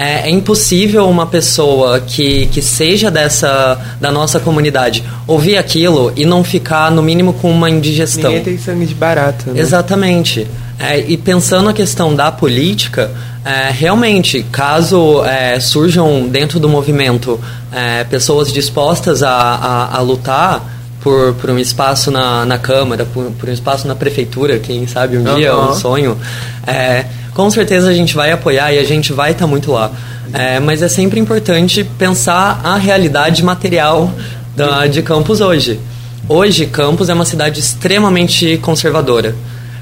É, é impossível uma pessoa que, que seja dessa da nossa comunidade ouvir aquilo e não ficar no mínimo com uma indigestão. Ninguém tem sangue de barata. Né? Exatamente. É, e pensando a questão da política, é, realmente, caso é, surjam dentro do movimento é, pessoas dispostas a, a, a lutar, por, por um espaço na, na Câmara, por, por um espaço na Prefeitura, quem sabe um dia, Uhum. um sonho, é, com certeza a gente vai apoiar e a gente vai estar muito lá. É, mas é sempre importante pensar a realidade material da, de Campos hoje. Hoje, Campos é uma cidade extremamente conservadora.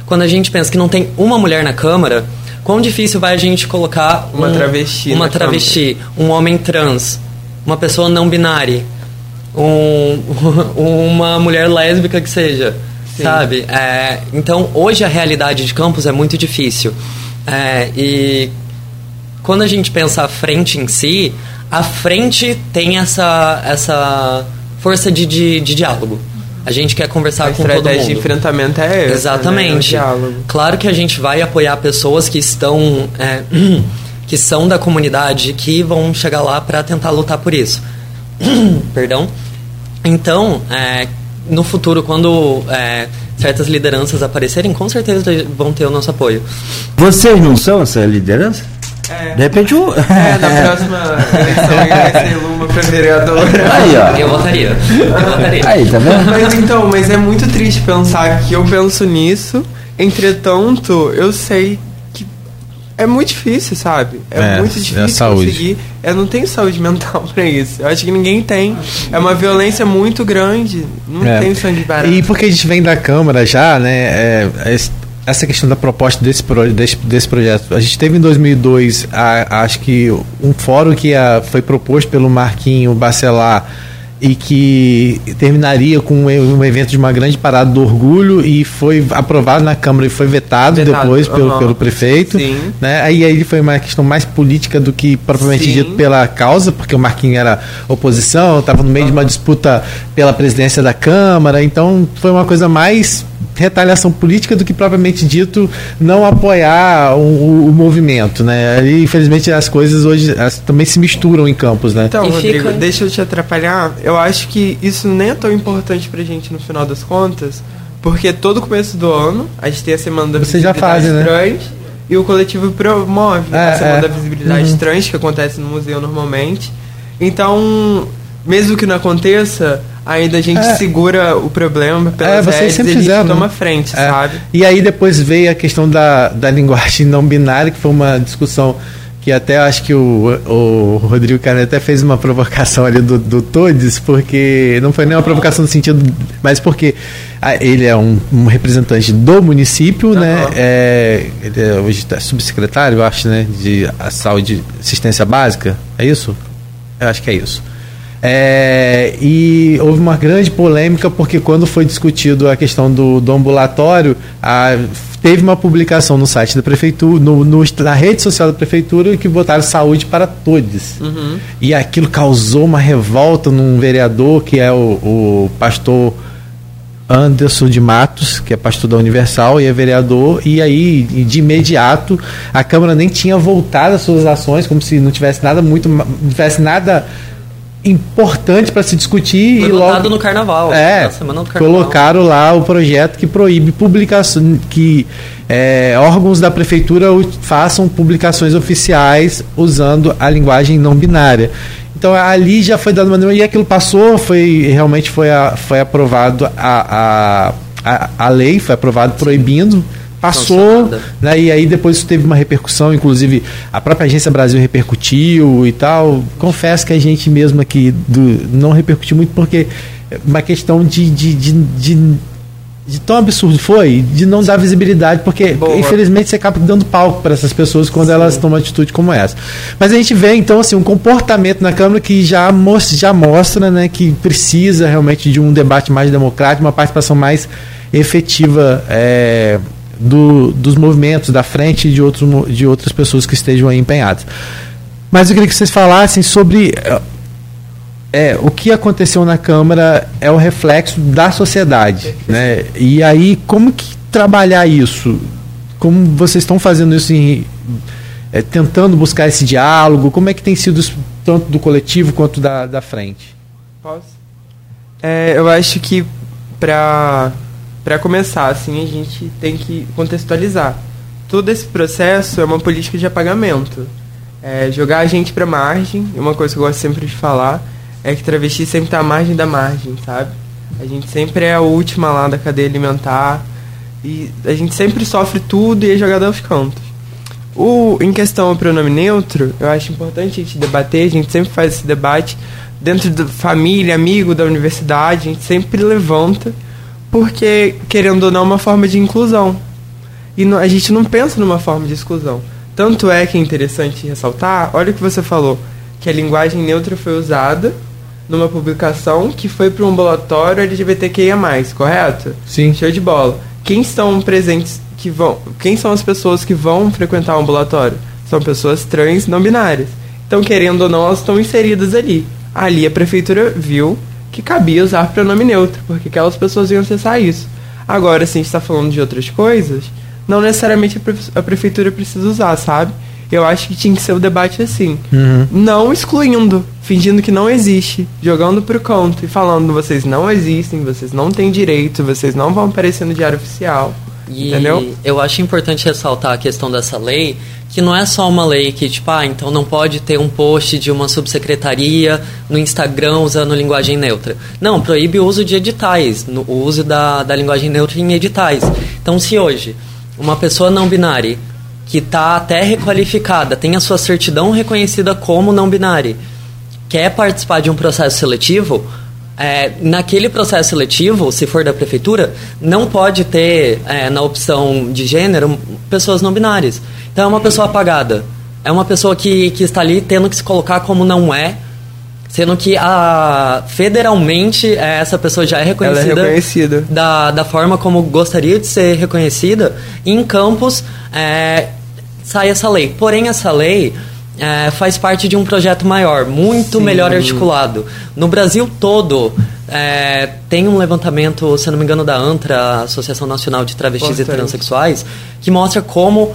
Quando a gente pensa que não tem uma mulher na Câmara, quão difícil vai a gente colocar Uma um- travesti uma travesti, um homem trans, uma pessoa não binária, um, uma mulher lésbica que seja, Sim. sabe? É, então, hoje a realidade de Campos é muito difícil. É, e quando a gente pensa a frente em si, a frente tem essa, essa força de, de, de diálogo. A gente quer conversar A com todo estratégia de mundo. enfrentamento é essa. Exatamente. Né? O diálogo. Claro que a gente vai apoiar pessoas que estão é, que são da comunidade que vão chegar lá para tentar lutar por isso. Perdão. Então, é, no futuro, quando é, certas lideranças aparecerem, com certeza vão ter o nosso apoio. Vocês não são essa liderança? É. De repente o. É, na próxima eleição ele vai ser Luma pra vereador. Aí, ó. Eu votaria. Eu votaria. Aí, tá vendo? Mas então, mas é muito triste pensar que eu penso nisso, entretanto, eu sei é muito difícil, sabe? É, É, muito é difícil saúde. conseguir. Eu não tenho saúde mental pra isso. Eu acho que ninguém tem. É uma violência muito grande. Não É. tem sangue barato. E porque a gente vem da Câmara já, né? é, es- essa questão da proposta desse, pro- desse, desse projeto. A gente teve em 2002, a- acho que um fórum que a- foi proposto pelo Marquinho Bacelar e que terminaria com um, evento de uma grande parada do orgulho e foi aprovado na Câmara e foi vetado, Vetado, depois pelo, pelo prefeito. Sim. Né? Aí, aí foi uma questão mais política do que propriamente Sim. dito pela causa, porque o Marquinhos era oposição, estava no meio de uma disputa pela presidência da Câmara, então foi uma coisa mais retaliação política do que propriamente dito não apoiar o, o- o movimento, né? E, infelizmente as coisas hoje elas também se misturam em campos, né? Então, E Rodrigo, fica- deixa eu te atrapalhar. Eu acho que isso nem é tão importante pra gente no final das contas, porque todo começo do ano a gente tem a semana da Vocês já visibilidade fazem, né? trans e o coletivo promove É, a semana é. da visibilidade Uhum. trans que acontece no museu normalmente. Então, mesmo que não aconteça, ainda a gente É. segura o problema É, pelas vocês redes sempre e a gente fizeram, toma né? frente, É. sabe? E aí depois veio a questão da, da linguagem não binária, que foi uma discussão que até acho que o, o Rodrigo Carne até fez uma provocação ali do, do Todes, porque não foi nem uma provocação no sentido, mas porque ah, ele é um, um representante do município, né? Aham. É, ele é, hoje está subsecretário, eu acho, né? De saúde assistência básica, é isso? Eu acho que é isso. É, e houve uma grande polêmica porque quando foi discutido a questão do, do ambulatório, a- teve uma publicação no site da prefeitura, no, no- na rede social da prefeitura que botaram saúde para todos. Uhum. E aquilo causou uma revolta num vereador que é o, o pastor Anderson de Matos, que é pastor da Universal e é vereador, e aí de imediato a Câmara nem tinha voltado às suas ações, como se não tivesse nada muito, não tivesse nada importante para se discutir Foi e logo no carnaval. é, na semana do carnaval. colocaram lá o projeto que proíbe publicação, que é, órgãos da prefeitura façam publicações oficiais usando a linguagem não binária. Então ali já foi dado uma e aquilo passou, foi realmente foi, a- foi aprovado a, a, a, a lei, foi aprovado proibindo, passou, né, e aí depois isso teve uma repercussão, inclusive a própria Agência Brasil repercutiu e tal. Confesso que a gente mesmo aqui do, não repercutiu muito porque é uma questão de, de, de, de, de tão absurdo foi, de não dar visibilidade, porque Boa. infelizmente você acaba dando palco para essas pessoas quando elas tomam uma atitude como essa. Mas a gente vê então assim um comportamento na Câmara que já mostra, já mostra né, que precisa realmente de um debate mais democrático, uma participação mais efetiva é, do, dos movimentos da frente de, outros, de outras pessoas que estejam aí empenhadas. Mas eu queria que vocês falassem sobre eh, é, o que aconteceu na Câmara é o reflexo da sociedade. Né? E aí, como que trabalhar isso? Como vocês estão fazendo isso em, é, tentando buscar esse diálogo? Como é que tem sido isso, tanto do coletivo quanto da, da frente? Posso? É, eu acho que pra, pra começar, assim, a gente tem que contextualizar. Todo esse processo é uma política de apagamento. É, jogar a gente pra margem, uma coisa que eu gosto sempre de falar, é que travesti sempre tá à margem da margem, sabe? A gente sempre é a última lá da cadeia alimentar. E a gente sempre sofre tudo e é jogado aos cantos. O, em questão ao pronome neutro, eu acho importante a gente debater, a gente sempre faz esse debate dentro da família, amigo da universidade, a gente sempre levanta, porque, querendo ou não, é uma forma de inclusão. E a gente não pensa numa forma de exclusão. Tanto é que é interessante ressaltar, olha o que você falou, que a linguagem neutra foi usada numa publicação que foi para um ambulatório LGBTQIA+, correto? Sim. Show de bola. Quem estão presentes que vão, quem são as pessoas que vão frequentar o ambulatório? São pessoas trans não binárias. Então, querendo ou não, elas estão inseridas ali. Ali a prefeitura viu que cabia usar pronome neutro, porque aquelas pessoas iam acessar isso. Agora, se a gente está falando de outras coisas, não necessariamente a, prefe- a prefeitura precisa usar, sabe? Eu acho que tinha que ser o debate assim. Não excluindo, fingindo que não existe, jogando pro canto e falando vocês não existem, vocês não têm direito, vocês não vão aparecer no diário oficial. E Entendeu? eu acho importante ressaltar a questão dessa lei, que não é só uma lei que, tipo, ah, então não pode ter um post de uma subsecretaria no Instagram usando linguagem neutra. Não, proíbe o uso de editais, no, o uso da, da linguagem neutra em editais. Então, se hoje uma pessoa não binária que está até requalificada, tem a sua certidão reconhecida como não binária, quer participar de um processo seletivo, é, naquele processo seletivo, se for da prefeitura, não pode ter é, na opção de gênero pessoas não binárias. Então é uma pessoa apagada. É uma pessoa que, que está ali tendo que se colocar como não é, sendo que a, federalmente é, essa pessoa já é reconhecida, reconhecida. Da, da forma como gostaria de ser reconhecida. E em campos é, sai essa lei. Porém, essa lei é, faz parte de um projeto maior, muito Sim. melhor articulado. No Brasil todo, é, tem um levantamento, se não me engano, da ANTRA, Associação Nacional de Travestis Importante. e Transsexuais, que mostra como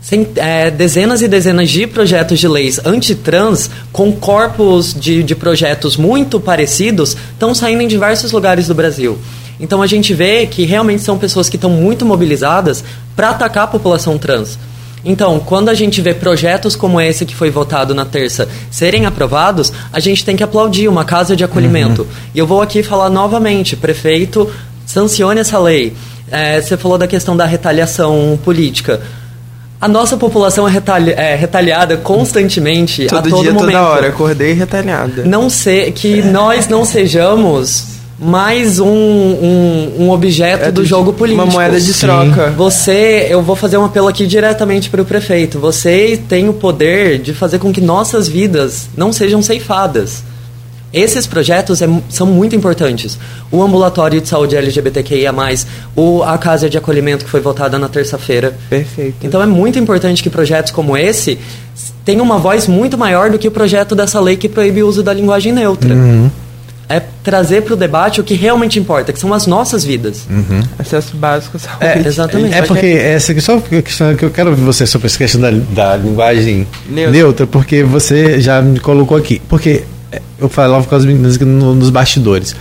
sem- é, dezenas e dezenas de projetos de leis antitrans com corpos de, de projetos muito parecidos estão saindo em diversos lugares do Brasil. Então a gente vê que realmente são pessoas que estão muito mobilizadas para atacar a população trans. Então, quando a gente vê projetos como esse que foi votado na terça serem aprovados, a gente tem que aplaudir uma casa de acolhimento. E eu vou aqui falar novamente, prefeito, sancione essa lei. É, você falou da questão da retaliação política. A nossa população é, retali- é retalhada constantemente, Todo a todo dia, momento. toda hora, acordei retalhada. Não ser que nós não sejamos mais um, um, um objeto É do jogo político. Uma moeda de Sim. troca. Você, eu vou fazer um apelo aqui diretamente para o prefeito. Você tem o poder de fazer com que nossas vidas não sejam ceifadas. Esses projetos é são muito importantes. O ambulatório de saúde LGBTQIA+, o, a casa de acolhimento que foi votada na terça-feira. Perfeito. Então é muito importante que projetos como esse tenham uma voz muito maior do que o projeto dessa lei que proíbe o uso da linguagem neutra. É trazer para o debate o que realmente importa, que são as nossas vidas. Acesso básico à saúde. É, Exatamente. É porque essa aqui, só uma questão que eu quero ouvir você sobre essa questão da, da linguagem Neutra. neutra. porque você já me colocou aqui. Porque é, eu falava com as meninas aqui no- nos bastidores.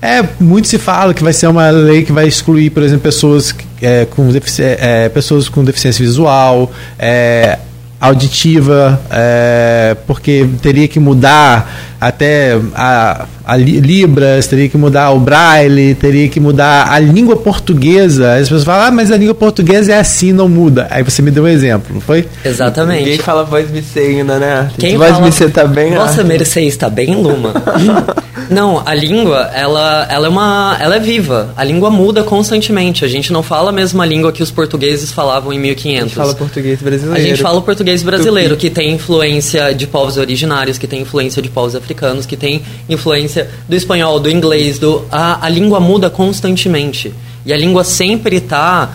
É, muito se fala que vai ser uma lei que vai excluir, por exemplo, pessoas, é, com, defici é, pessoas com deficiência visual, é, auditiva, é, porque teria que mudar até a, a li- Libras, teria que mudar o Braille, teria que mudar a língua portuguesa. As pessoas falam, ah, mas a língua portuguesa é assim, não muda. Aí você me deu um exemplo, não foi? Exatamente. Ninguém fala voz BC ainda, né? Quem voz fala- BC tá bem Nossa, Arthur? Mercê está bem, Luma? não, a língua, ela, ela é uma, ela é viva. A língua muda constantemente. A gente não fala a mesma língua que os portugueses falavam em A 1500. gente fala português brasileiro. A gente fala o português brasileiro, Tupi. que tem influência de povos originários, que tem influência de povos africanos, que tem influência do espanhol, do inglês, do a, a língua muda constantemente. E a língua sempre está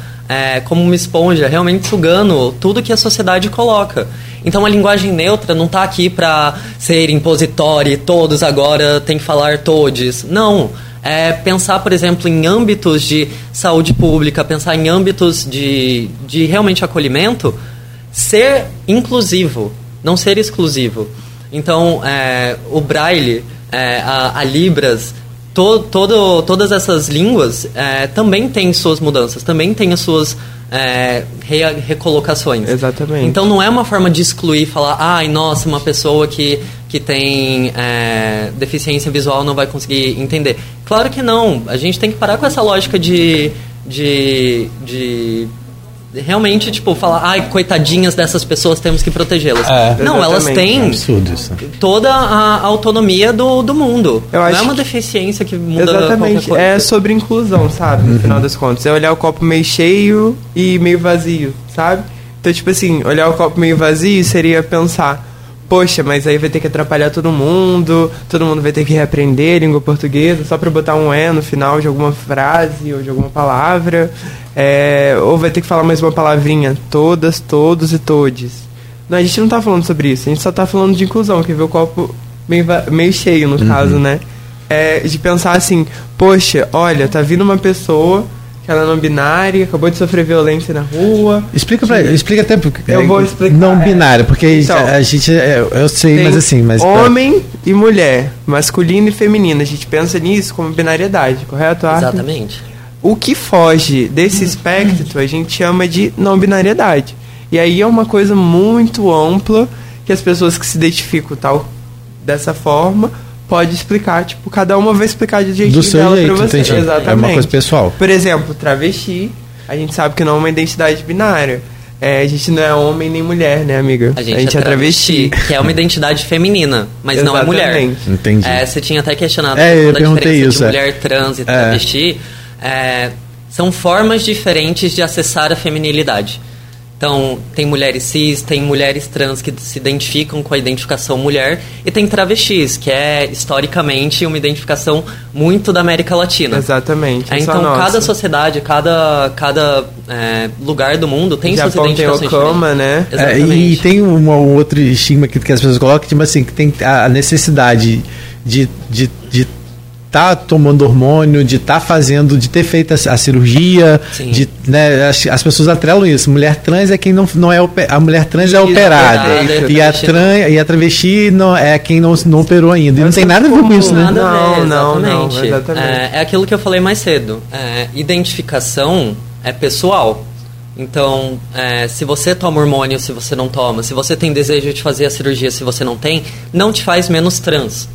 como uma esponja, realmente sugando tudo que a sociedade coloca. Então a linguagem neutra não está aqui para ser impositória todos agora têm que falar todes. Não. É pensar, por exemplo, em âmbitos de saúde pública, pensar em âmbitos de, de realmente acolhimento, ser inclusivo, não ser exclusivo. Então, é, o Braille, é, a, a Libras, to, todo, todas essas línguas é, também têm suas mudanças, também têm as suas é, re- recolocações. Exatamente. Então, não é uma forma de excluir, falar, ai, nossa, uma pessoa que, que tem é, deficiência visual não vai conseguir entender. Claro que não. A gente tem que parar com essa lógica de, de, de realmente, tipo, falar, ai, coitadinhas dessas pessoas, temos que protegê-las. É, não, elas têm É absurdo isso. toda a autonomia do, do mundo. Eu não é uma deficiência que muda Exatamente. coisa. É sobre inclusão, sabe? No final das contas. É olhar o copo meio cheio e meio vazio, sabe? Então, tipo assim, olhar o copo meio vazio seria pensar, poxa, mas aí vai ter que atrapalhar todo mundo, todo mundo vai ter que reaprender língua portuguesa só pra botar um é no final de alguma frase ou de alguma palavra. É, ou vai ter que falar mais uma palavrinha, todas, todos e todes. Não, a gente não tá falando sobre isso, a gente só tá falando de inclusão, que ver o copo meio, meio cheio, no caso, né? É, de pensar assim, poxa, olha, tá vindo uma pessoa que ela é não binária, acabou de sofrer violência na rua. Explica pra, explica até porque Eu vou explicar, não é. binário, porque Então, a gente é, eu sei, Tem mas assim, mas homem e mulher, masculino e feminino. A gente pensa nisso como binariedade, correto, Arthur? Exatamente. O que foge desse espectro a gente chama de não binariedade. E aí é uma coisa muito ampla que as pessoas que se identificam tal dessa forma pode explicar, tipo, cada uma vai explicar de jeitinho do seu dela jeito, pra você. entendi. Exatamente. É uma coisa pessoal. Por exemplo, travesti, a gente sabe que não é uma identidade binária. É, a gente não é homem nem mulher, né, amiga? A gente, é, travesti, que é uma identidade feminina, mas não é mulher. Exatamente. Entendi. É, você tinha até questionado É, eu da perguntei diferença isso, de é. mulher trans e É. travesti. É, são formas diferentes de acessar a feminilidade. Então, tem mulheres cis, tem mulheres trans que se identificam com a identificação mulher, e tem travestis, que é historicamente uma identificação muito da América Latina. Exatamente. É, então, nossa. cada sociedade, cada, cada é, lugar do mundo tem suas Japão tem identificações Okama, né? diferentes. É, Exatamente. e tem um um outro estigma que, que as pessoas colocam, tipo assim, que tem a necessidade de de de tá tomando hormônio, de tá fazendo, de ter feito a, a cirurgia, Sim. de, né, as, as pessoas atrelam isso. Mulher trans é quem não, não é a mulher trans é operada operada, e a travesti trans e a travesti não é quem não, não operou ainda. E não tem nada a ver com isso, né? Nada a ver, Não, não, não, exatamente. exatamente. É, é aquilo que eu falei mais cedo. É, identificação é pessoal. Então, é, se você toma hormônio, se você não toma, se você tem desejo de fazer a cirurgia, se você não tem, não te faz menos trans.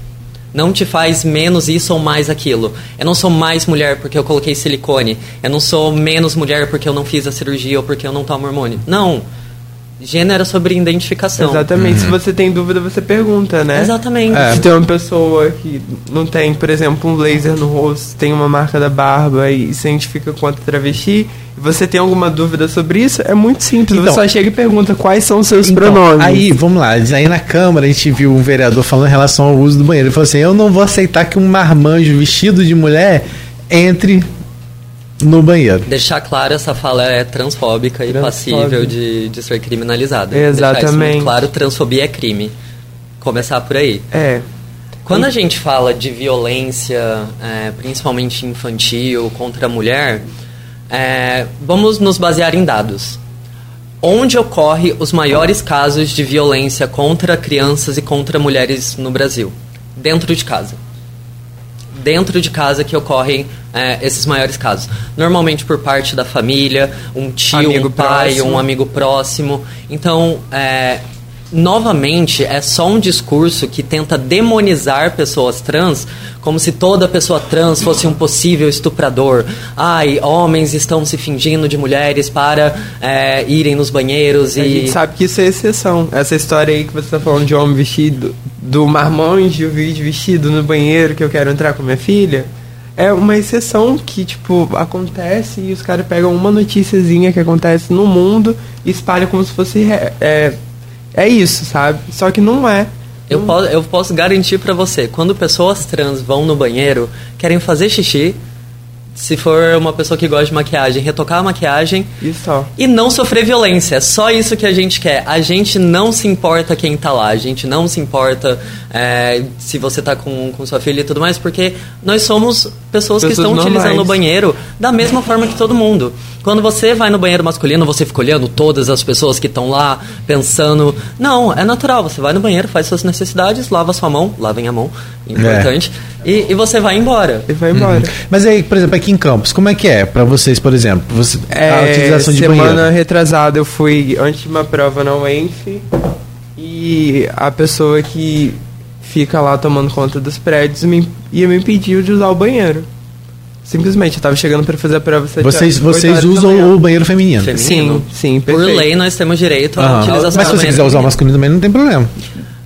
Não te faz menos isso ou mais aquilo. Eu não sou mais mulher porque eu coloquei silicone. Eu não sou menos mulher porque eu não fiz a cirurgia ou porque eu não tomo hormônio. Não. Gênero sobre identificação. Exatamente. Se você tem dúvida, você pergunta, né? Exatamente. É. Se tem uma pessoa que não tem, por exemplo, um laser no rosto, tem uma marca da barba e se identifica quanto travesti, e você tem alguma dúvida sobre isso, é muito simples. Então- você só chega e pergunta quais são os seus Então, pronomes. Aí, vamos lá. Aí na Câmara a gente viu um vereador falando em relação ao uso do banheiro. Ele falou assim: eu não vou aceitar que um marmanjo vestido de mulher entre no banheiro. Deixar claro, essa fala é transfóbica e Transfóbica. passível de, de ser criminalizada. Exatamente. Deixar isso muito claro, transfobia é crime. Começar por aí. É. Quando a gente fala de violência, é, principalmente infantil, contra a mulher, é, vamos nos basear em dados. Onde ocorre os maiores casos de violência contra crianças e contra mulheres no Brasil? Dentro de casa. Dentro de casa que ocorrem é, esses maiores casos. Normalmente por parte da família, um tio, Amigo um pai, próximo. um amigo próximo. Então, é, novamente, é só um discurso que tenta demonizar pessoas trans como se toda pessoa trans fosse um possível estuprador. Ai, homens estão se fingindo de mulheres para é, irem nos banheiros A e. gente sabe que isso é exceção. Essa história aí que você tá falando de homem vestido, do marmanjo vídeo vestido no banheiro que eu quero entrar com minha filha, é uma exceção que, tipo, acontece e os caras pegam uma noticiazinha que acontece no mundo e espalham como se fosse. É, é isso, sabe? Só que não é. Eu, po eu posso garantir pra você, quando pessoas trans vão no banheiro, querem fazer xixi, se for uma pessoa que gosta de maquiagem, retocar a maquiagem E e não sofrer violência. É só isso que a gente quer. A gente não se importa quem tá lá, a gente não se importa é, se você tá com, com sua filha e tudo mais, porque nós somos pessoas, que Pessoas estão normais. utilizando o banheiro da mesma forma que todo mundo. Quando você vai no banheiro masculino, você fica olhando todas as pessoas que estão lá, pensando. Não, é natural. Você vai no banheiro, faz suas necessidades, lava sua mão, lavem a mão, importante, e, e você vai embora. E vai embora. Mas aí, por exemplo, aqui em Campos, como é que é pra vocês, por exemplo? Você, a utilização de É, semana banheiro? retrasada eu fui antes de uma prova na UENF e a pessoa que fica lá tomando conta dos prédios me, e me impediu de usar o banheiro. Simplesmente, eu tava chegando para fazer a prova sete Vocês, vocês usam o banheiro feminino. Feminino. Sim, sim, Por perfeito. lei, nós temos direito à Aham. utilização Mas se do você banheiro quiser usar o feminino. masculino também, não tem problema.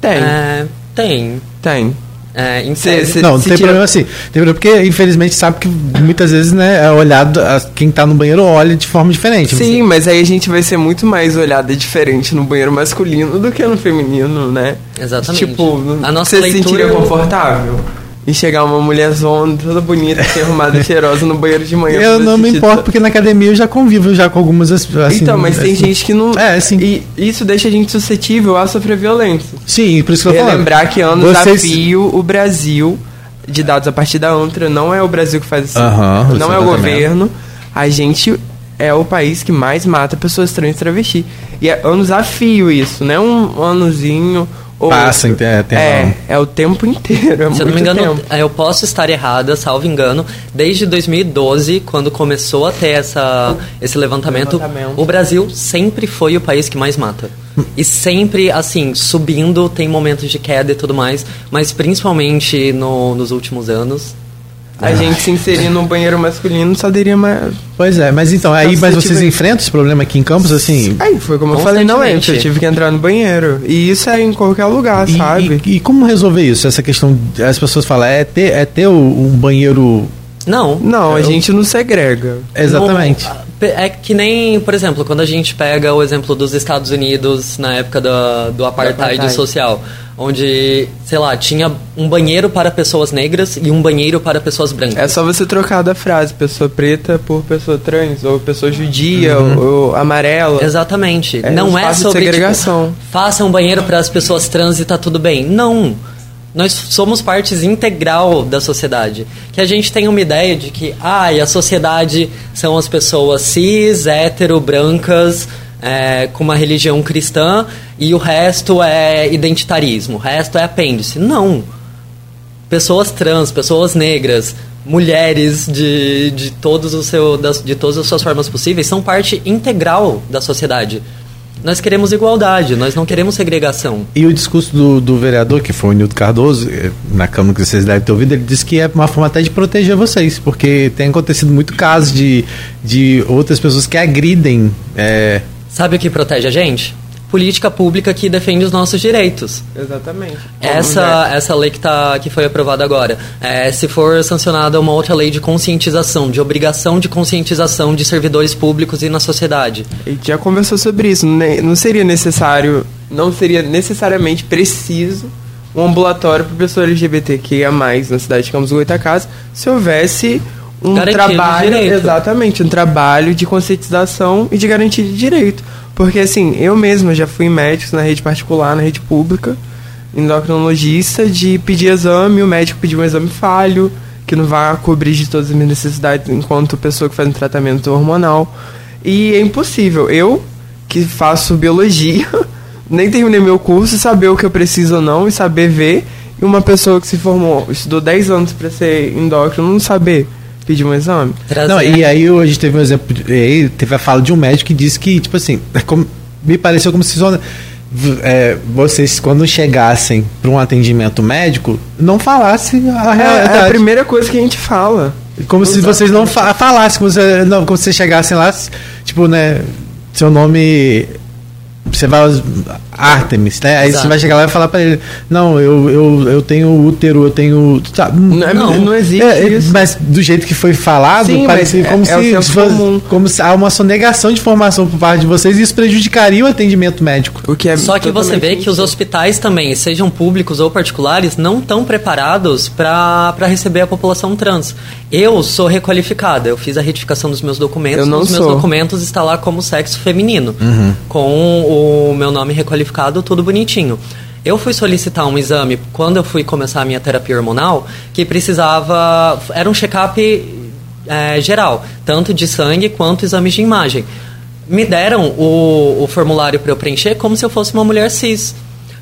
Tem, É, tem. tem. É, em tese- cê- Não, não se tem tira- problema assim. Tem problema porque, infelizmente, sabe que muitas vezes, né, é olhado, a- quem tá no banheiro olha de forma diferente. Sim, mas aí a gente vai ser muito mais olhada diferente no banheiro masculino do que no feminino, né? Exatamente. Tipo, A nossa você se leitura- sentiria confortável? E chegar uma mulher zona, toda bonita, assim, arrumada cheirosa no banheiro de manhã. Eu não me importo, porque na academia eu já convivo já com algumas assim, Então, mas tem assim, gente que não. É, sim. E isso deixa a gente suscetível a sofrer violência. Sim, por isso que eu tô falando. lembrar que anos Vocês- a fio, o Brasil, de dados a partir da ANTRA, não é o Brasil que faz isso. Não é o governo. A gente é o país que mais mata pessoas trans e travesti. E é anos a fio isso, não é um anozinho. Ou Passa, outro. é, tem é, é o tempo inteiro. É Se eu não me engano, tempo. eu posso estar errada, salvo engano, desde 2012, quando começou a ter essa, esse levantamento, Levantamento. o Brasil sempre foi o país que mais mata. E sempre, assim, subindo, tem momentos de queda e tudo mais, mas principalmente no- nos últimos anos. A gente se inserir no banheiro masculino só daria mais. Pois é, mas então, aí, mas você vocês tiver- enfrentam esse problema aqui em Campos, assim? Aí foi como eu falei, não é. Eu tive que entrar no banheiro. E isso é em qualquer lugar, E, sabe? e- e como resolver isso? Essa questão, as pessoas falam, é ter, é ter o- um banheiro. Não. Não, a eu- gente não segrega. Exatamente. Não, é que nem, por exemplo, quando a gente pega o exemplo dos Estados Unidos na época da- do apartheid, apartheid. social, onde, sei lá, tinha um banheiro para pessoas negras e um banheiro para pessoas brancas. É só você trocar da frase pessoa preta por pessoa trans, ou pessoa judia, Uhum. ou, ou amarela. Exatamente. É não é sobre segregação. Tipo, faça um banheiro para as pessoas trans e tá tudo bem. Não. Nós somos partes integral da sociedade. Que a gente tem uma ideia de que, ah, e a sociedade são as pessoas cis, hétero, brancas, é, com uma religião cristã, e o resto é identitarismo, o resto é apêndice. Não. Pessoas trans, pessoas negras, mulheres de, de, todos os seu, das, de todas as suas formas possíveis são parte integral da sociedade. Nós queremos igualdade, nós não queremos segregação. E o discurso do, do vereador, que foi o Nildo Cardoso, eh, na Câmara que vocês devem ter ouvido, ele disse que é uma forma até de proteger vocês, porque tem acontecido muito casos de, de outras pessoas que agridem. eh, Sabe o que protege a gente? Política pública que defende os nossos direitos. Exatamente. Essa, essa lei que, tá, que foi aprovada agora, é, se for sancionada uma outra lei de conscientização, de obrigação de conscientização de servidores públicos e na sociedade. A gente já conversou sobre isso. Não seria necessário, não seria necessariamente preciso um ambulatório para pessoa LGBTQIA+, na cidade de Campos do Goitacazes, se houvesse um trabalho, exatamente, um trabalho de conscientização e de garantia de direito. Porque assim, eu mesma já fui médico na rede particular, na rede pública, endocrinologista, de pedir exame, o médico pediu um exame falho, que não vai cobrir de todas as minhas necessidades enquanto pessoa que faz um tratamento hormonal. E é impossível. Eu, que faço biologia, nem terminei meu curso, saber o que eu preciso ou não e saber ver. E uma pessoa que se formou, estudou 10 anos para ser endócrino, não saber pedir um exame. Trazer- Não, e aí a gente teve um exemplo, e teve a fala de um médico que disse que, tipo assim, é como- me pareceu como se só, é, vocês, quando chegassem para um atendimento médico, não falassem a É, realidade. é a primeira coisa que a gente fala. Como se vocês não fa falassem, como, se, não, como se vocês chegassem lá, tipo, né, seu nome. Você vai. Artemis, né? Aí Exato. você vai chegar lá e falar pra ele: Não, eu, eu, eu tenho útero, eu tenho. Tá, Não, é- Não. não existe é, é, isso. Mas do jeito que foi falado, Sim, é- como, é o se, senso fosse- como se há uma sonegação de informação por parte de vocês e isso prejudicaria o atendimento médico. O que é Só que você vê que os hospitais também, sejam públicos ou particulares, não estão preparados para receber a população trans. Eu sou requalificada, eu fiz a retificação dos meus documentos, Eu não nos meus sou. documentos está lá como sexo feminino, com o meu nome requalificado, tudo bonitinho. Eu fui solicitar um exame quando eu fui começar a minha terapia hormonal, que precisava. Era um check-up é, geral, tanto de sangue quanto exames de imagem. Me deram o, o formulário para eu preencher como se eu fosse uma mulher cis.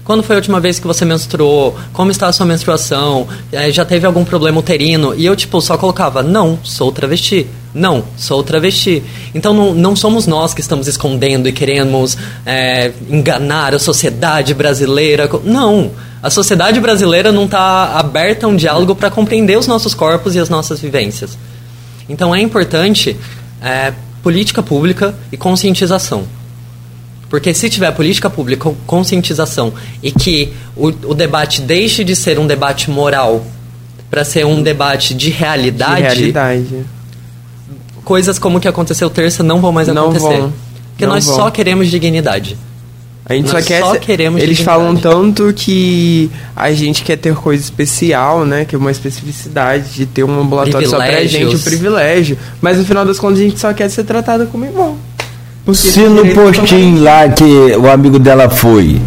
Quando foi a última vez que você menstruou? Como está a sua menstruação? É, já teve algum problema uterino? E eu, tipo, só colocava, não, sou travesti. Não, sou travesti. Então não, não somos nós que estamos escondendo e queremos é, enganar a sociedade brasileira. Não, a sociedade brasileira não está aberta a um diálogo para compreender os nossos corpos e as nossas vivências. Então é importante é, política pública e conscientização. Porque se tiver política pública, conscientização e que o, o debate deixe de ser um debate moral para ser um debate de realidade, De realidade. coisas como o que aconteceu terça não vão mais Não acontecer. vão. Porque Não nós vão. só queremos dignidade. A gente Nós só quer. só queremos Eles dignidade. falam tanto que a gente quer ter coisa especial, né? Que é uma especificidade de ter um ambulatório só pra gente, um privilégio. Mas no final das contas a gente só quer ser tratada como irmão. Se no postinho lá que o amigo dela foi,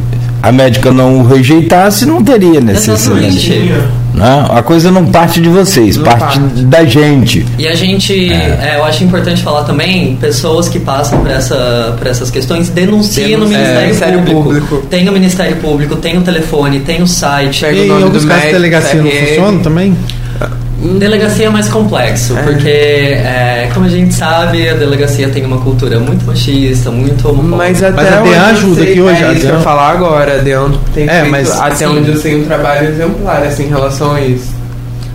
a médica não o rejeitasse, não teria necessidade. Exatamente. Né? A coisa não parte de vocês, Não parte, parte. da gente. E a gente, é, eu acho importante falar também, pessoas que passam por, essa, por essas questões, denunciem no Denuncia- Ministério, é, Ministério Público. Público. Tem o Ministério Público, tem o telefone, tem o site. Pega E o em alguns do casos a médico, delegacia não funciona também? Delegacia é mais complexo, É. porque, é, como a gente sabe, a delegacia tem uma cultura muito machista, muito homofóbica. Mas até Mas a onde DEAN eu ajuda aqui hoje, É isso que eu falar agora. A DEAN tem É, feito, mas- até sim. onde eu sei, um trabalho exemplar assim, em relação a isso.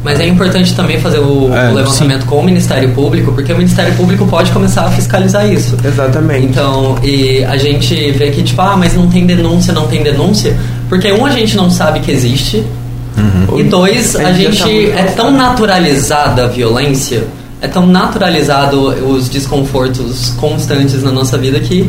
Mas é importante também fazer o, É, o levantamento com o Ministério Público, porque o Ministério Público pode começar a fiscalizar isso. Exatamente. Então, e a gente vê que, tipo, ah, mas não tem denúncia, não tem denúncia, porque um, a gente não sabe que existe, e dois, a gente é tão naturalizada a violência, é tão naturalizado os desconfortos constantes na nossa vida que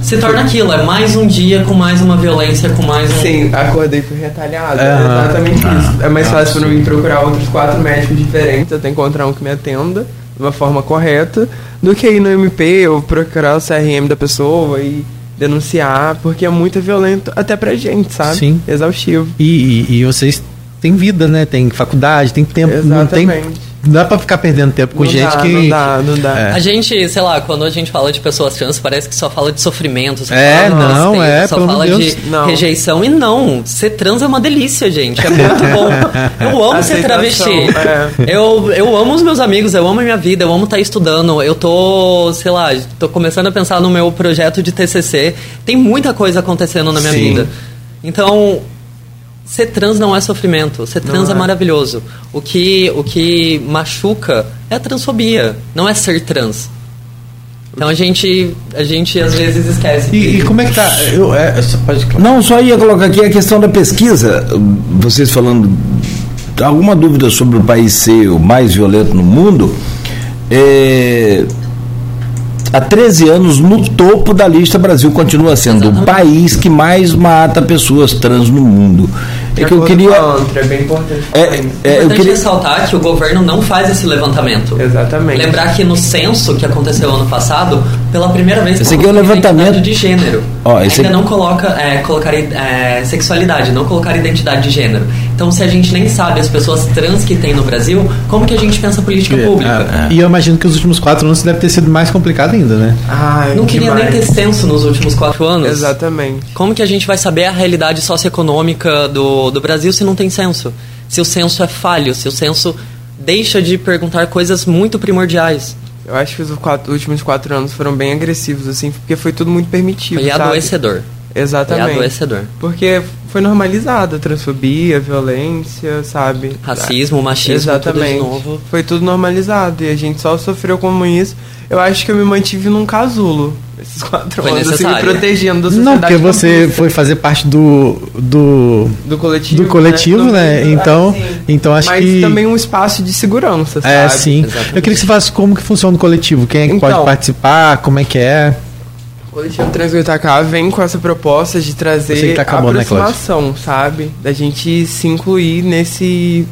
se torna aquilo, é mais um dia com mais uma violência, com mais um... Sim, acordei fui retalhado. É, É, exatamente isso. É mais Ah, fácil pra sim. mim procurar outros quatro médicos diferentes até encontrar um que me atenda de uma forma correta do que ir no MP ou procurar o CRM da pessoa e denunciar, porque é muito violento até pra gente, sabe? Sim. Exaustivo. E, e, e vocês têm vida, né? Tem faculdade, tem tempo. Não, tem, Exatamente. não dá pra ficar perdendo tempo com Não gente dá, que. Não dá, não dá. É. A gente, sei lá, quando a gente fala de pessoas trans, parece que só fala de sofrimento. Só É, fala de não, é, Só pelo fala amor de Deus. Não. rejeição. E não, ser trans é uma delícia, gente. É muito bom. Eu amo ser Aceitação, travesti. é. Eu, eu amo os meus amigos, eu amo a minha vida, eu amo estar estudando. Eu tô, sei lá, tô começando a pensar no meu projeto de TCC. Tem muita coisa acontecendo na minha Sim. vida. Então, ser trans não é sofrimento, ser trans Não é é. maravilhoso. O que, o que machuca é a transfobia, não é ser trans. Então a gente, a gente às vezes esquece. E, e como é que tá? Eu, é, só pode. Não, só ia colocar aqui a questão da pesquisa. Vocês falando. Alguma dúvida sobre o país ser o mais violento no mundo? É, há 13 anos, no topo da lista, Brasil continua sendo o país que mais mata pessoas trans no mundo. É que eu queria. Contra, é bem importante É, é, eu importante queria ressaltar que o governo não faz esse levantamento. Exatamente. Lembrar que no censo que aconteceu ano passado, pela primeira vez Esse aqui é o levantamento- de gênero. Ó, esse Ainda aqui- não coloca é, colocar é, sexualidade, não colocar identidade de gênero. Então, se a gente nem sabe as pessoas trans que tem no Brasil, como que a gente pensa política pública? Ah, E eu imagino que os últimos quatro anos deve ter sido mais complicado ainda, né? Ai, Não queria demais. nem ter censo nos últimos quatro anos. Exatamente. Como que a gente vai saber a realidade socioeconômica do, do Brasil se não tem censo? Se o censo é falho, se o censo deixa de perguntar coisas muito primordiais. Eu acho que os quatro- últimos quatro anos foram bem agressivos, assim, porque foi tudo muito permitido. Foi sabe? adoecedor. Foi Exatamente. adoecedor. Porque foi normalizada a transfobia, a violência, sabe? Racismo, machismo, Exatamente. tudo de novo. Foi tudo normalizado e a gente só sofreu como isso. Eu acho que eu me mantive num casulo esses quatro Foi anos, assim, me protegendo da sociedade. Não, porque você campista, foi fazer parte do. do do coletivo, do coletivo, né? Do- Então- então acho Mas que- também um espaço de segurança, sabe? É, sim. Exatamente. Eu queria que você falasse como que funciona o coletivo. Quem é que Então. pode participar, como é que é. O coletivo Transgoitacá vem com essa proposta de trazer que tá acabando, né, aproximação, sabe? Da gente se incluir nesse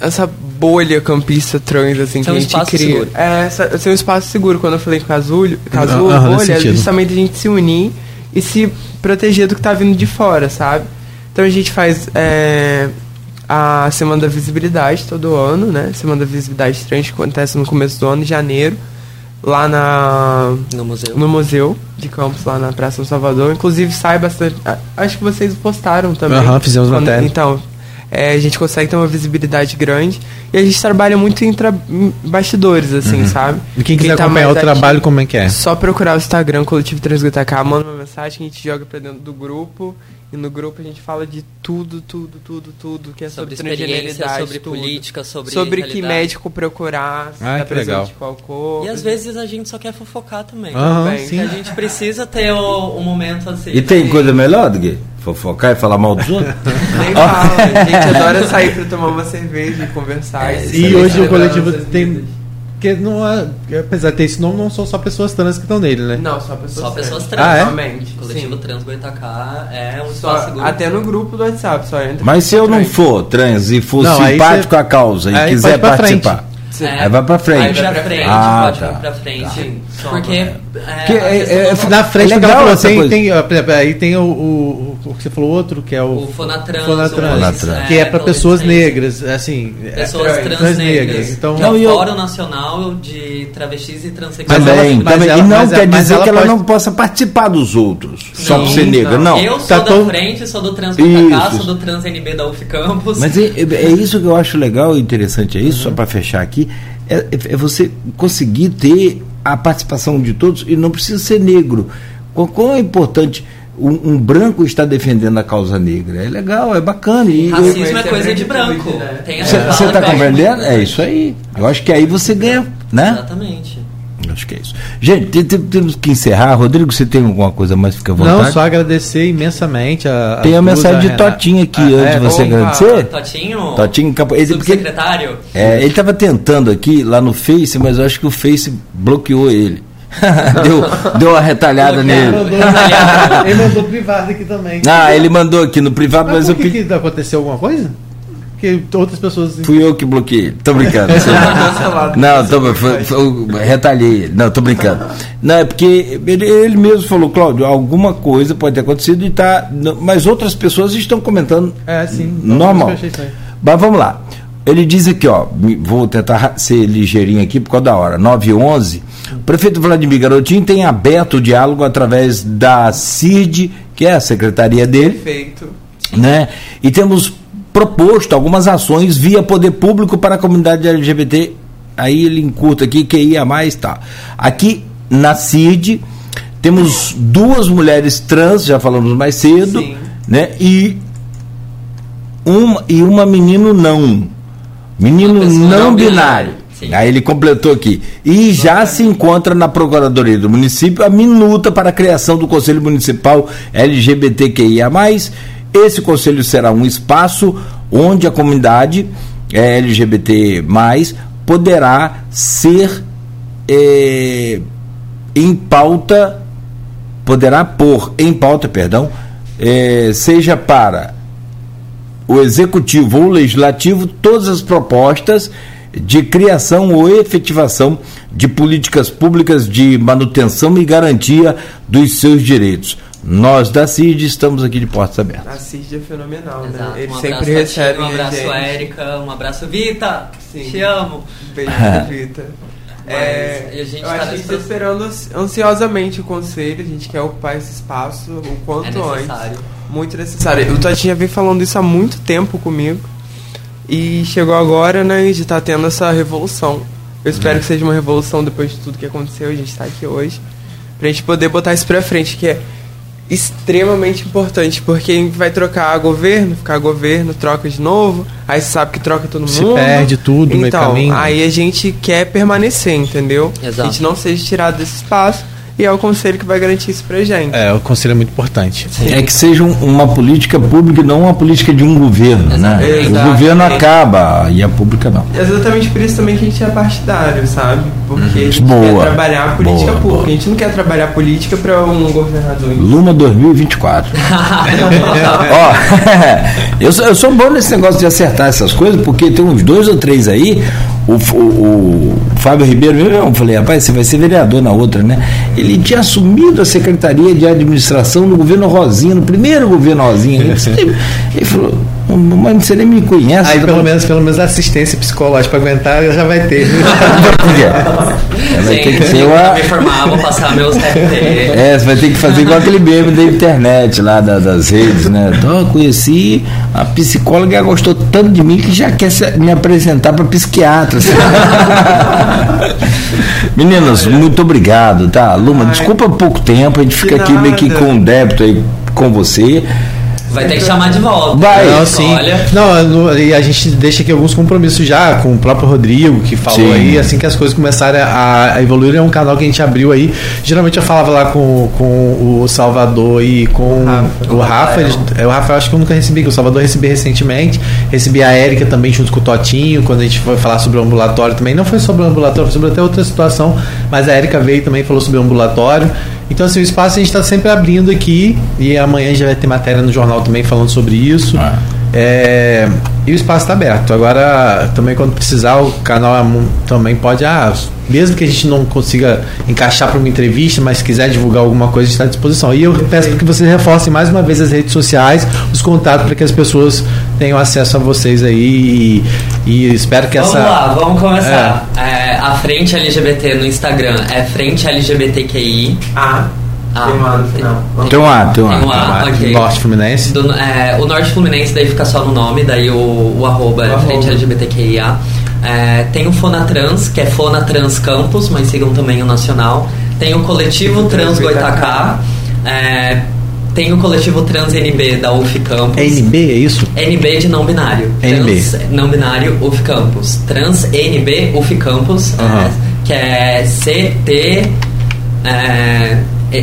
essa bolha campista trans assim que um a gente espaço cria. seguro. É, ser um espaço seguro. Quando eu falei casulo, casulo, nesse bolha, é justamente a gente se unir e se proteger do que tá vindo de fora, sabe? Então a gente faz é, a Semana da Visibilidade todo ano, né? Semana da Visibilidade Trans que acontece no começo do ano, em janeiro. lá na No museu. no museu de Campos, lá na Praça do Salvador. Inclusive sai bastante. Acho que vocês postaram também. Aham, fizemos Quando- matéria. Então, é, a gente consegue ter uma visibilidade grande. E a gente trabalha muito em, bastidores, assim, sabe? E quem quiser tá acompanhar o trabalho, ativo, como é que é? Só procurar o Instagram Coletivo Transgutacá, manda uma mensagem que a gente joga pra dentro do grupo. E no grupo a gente fala de tudo, tudo, tudo, tudo que é sobre, Sobre transgeneridade, sobre tudo. política, sobre Sobre que realidade. médico procurar, se Ah, tá que legal. presente qual cor. E às vezes a gente só quer fofocar também. Aham, também. sim. A gente precisa ter o, um momento assim. E tem coisa melhor do que fofocar e falar mal dos outros? Nem fala, a gente adora sair pra tomar uma cerveja e conversar. É, E celebrar hoje o coletivo tem. Vidas. Que não é, apesar de ter esse nome, não são só pessoas trans que estão nele, né? Não, só pessoas Só pessoas trans. trans. Ah, é? Somente. O coletivo sim. Trans Goitacá é um Só, espaço seguro. até no grupo do WhatsApp, só entra. Mas se eu não trans. for trans e for Não, simpático você- à causa e quiser pra frente. participar, Sim. aí vai pra frente. Aí vai pra frente, Ah, pode tá. ir pra frente. Sim, só Porque. É, é- questão é- Na frente É ela legal falou, essa tem, tem, aí tem o, o, o que você falou outro, que é o, O Fonatrans, Fonatrans, o Fonatrans. que é para pela pessoas negras, assim, é- Pessoas trans, trans, trans negras. negras. Então- que Não, é o eu- Fórum Nacional de Travestis e Transsexuais. Também, mas também. ela- e não mas quer ela- mas dizer ela que ela pode- não possa participar dos outros, só Não, por ser negra, não. Eu sou Tá da todo- frente, sou do Trans sou do Trans NB da UF Campus. Mas é, é- é isso que eu acho legal e interessante, é isso, só para fechar aqui, é, é você conseguir ter a participação de todos e não precisa ser negro. Quão é importante um, um branco estar defendendo a causa negra? É legal, é bacana. E Racismo Esse é é coisa de branco, branco. você está compreendendo? É isso aí. Eu acho que aí você ganha, né? Exatamente. Acho que é isso. Gente, tem- tem- temos que encerrar. Rodrigo, você tem alguma coisa mais? Fica à vontade. Não, só agradecer imensamente a. Tem a mensagem de Renata. Totinho aqui Ah, antes é, de você opa. agradecer. Totinho? Totinho. Ele, porque Subsecretário? É, ele estava tentando aqui lá no Face, mas eu acho que o Face bloqueou ele. deu, deu uma retalhada nele. Ele mandou privado aqui também. Ah, ele mandou aqui no privado, Mas mas eu por que, que aconteceu alguma coisa? Porque outras pessoas. Fui eu que bloqueei. Tô brincando. Não, tô, foi, foi, retalhei. Não, tô brincando. Não, é porque ele, ele mesmo falou, Cláudio, alguma coisa pode ter acontecido e tá. Mas outras pessoas estão comentando É, sim. normal. Mas vamos lá. Ele diz aqui, ó, vou tentar ser ligeirinho aqui por causa da hora. 9 e 11. O prefeito Vladimir Garotinho tem aberto o diálogo através da CIRD, que é a secretaria dele, Perfeito. né? E temos proposto algumas ações via poder público para a comunidade LGBT. Aí ele encurta aqui, que ia mais, tá. Aqui na CID temos duas mulheres trans, já falamos mais cedo, Sim. né? E uma e uma menino não. Menino não não binário. Aí ele completou aqui. E já se encontra na Procuradoria do município a minuta para a criação do Conselho Municipal LGBTQIA. Esse conselho será um espaço onde a comunidade eh, LGBT poderá ser eh, em pauta, poderá pôr em pauta, perdão, eh, seja para o executivo ou o legislativo todas as propostas de criação ou efetivação de políticas públicas de manutenção e garantia dos seus direitos. Nós da CID estamos aqui de portas abertas. A CID é fenomenal, Exato. né? Eles um sempre recebem Um abraço, gente. Érica. Um abraço, Vita. Sim. Te amo. Beijo, Vita. É, e a gente eu tá acho que a nesse gente está esperando ansi- ansiosamente o conselho, a gente quer ocupar esse espaço o quanto É antes. Muito necessário. O Totinho vem falando isso há muito tempo comigo. E chegou agora, né, de estar tendo essa revolução. Eu espero que seja uma revolução depois de tudo que aconteceu, a gente está aqui hoje. Pra gente poder botar isso pra frente, que é extremamente importante, porque a gente vai trocar governo, ficar governo, troca de novo, aí você sabe que troca todo Se mundo. perde tudo no meio então, caminho. Aí a gente quer permanecer, entendeu? Exato. A gente não seja tirado desse espaço e é o conselho que vai garantir isso pra gente. É, o conselho é muito importante. É que seja um- uma política pública e não uma política de um governo, né? Exatamente. O governo acaba e a pública não. Exatamente por isso também que a gente é partidário, sabe? Porque a gente Boa. quer trabalhar a política Boa, pública. boa. A gente não quer trabalhar a política para um governador. Luma 2024. Ó, eu, sou, eu sou bom nesse negócio de acertar essas coisas, porque tem uns dois ou três aí. O, o, o Fábio Ribeiro, eu falei, rapaz, você vai ser vereador na outra, né? Ele tinha assumido a Secretaria de Administração no governo Rosinha, no primeiro governo Rosinha. Ele, ele falou, Mas você nem me conhece. Aí pelo bom? menos, pelo menos assistência psicológica para aguentar já vai ter. É, vai ter que ser uma. vou me formar, vou passar meus. É, você vai ter que fazer igual aquele meme da internet lá, da- das redes, né? Então, eu conheci a psicóloga e ela gostou tanto de mim que já quer me apresentar para psiquiatra. Meninos, muito obrigado, tá? Luma, Ai. desculpa pouco tempo, a gente fica De aqui meio que com um débito aí com você. Vai ter que chamar de volta. Vai. Não, sim. Olha. Não, e a gente deixa aqui alguns compromissos já com o próprio Rodrigo, que falou Sim. aí, assim que as coisas começarem a, a evoluir, é um canal que a gente abriu aí. Geralmente eu falava lá com, com o Salvador e com Rafa. o Rafa. eles- é, o Rafa eu acho que eu nunca recebi, que o Salvador eu recebi recentemente. Recebi a Érica também junto com o Totinho, quando a gente foi falar sobre o ambulatório também. Não foi sobre o ambulatório, foi sobre até outra situação, mas a Érica veio também e falou sobre o ambulatório. Então, assim, o espaço a gente está sempre abrindo aqui e amanhã já vai ter matéria no jornal também falando sobre isso. Ah. É, e o espaço está aberto. Agora, também quando precisar, o canal é também pode. Ah, mesmo que a gente não consiga encaixar para uma entrevista, mas se quiser divulgar alguma coisa, a gente está à disposição. E eu peço que vocês reforcem mais uma vez as redes sociais, os contatos, para que as pessoas tenham acesso a vocês aí. E, e espero que Vamos essa. lá, vamos começar. É, a frente LGBT no Instagram é frente LGBTQI. Ah, Ah. tem um A no final. Tem um A, tem um Tem um A. A, ok. Norte Fluminense. Do- é, o Norte Fluminense daí fica só no nome, daí o, o arroba é O frente arroba. LGBTQIA. É, tem o Fonatrans, que é Fonatrans Campus, mas sigam também o Nacional. Tem o Coletivo Trans Goitacá. É, tem o Coletivo Trans NB da UF Campus. É NB, é isso? NB de não binário. NB. Trans não binário UF Campus. Trans NB UF Campus, é, que é CT. É, é,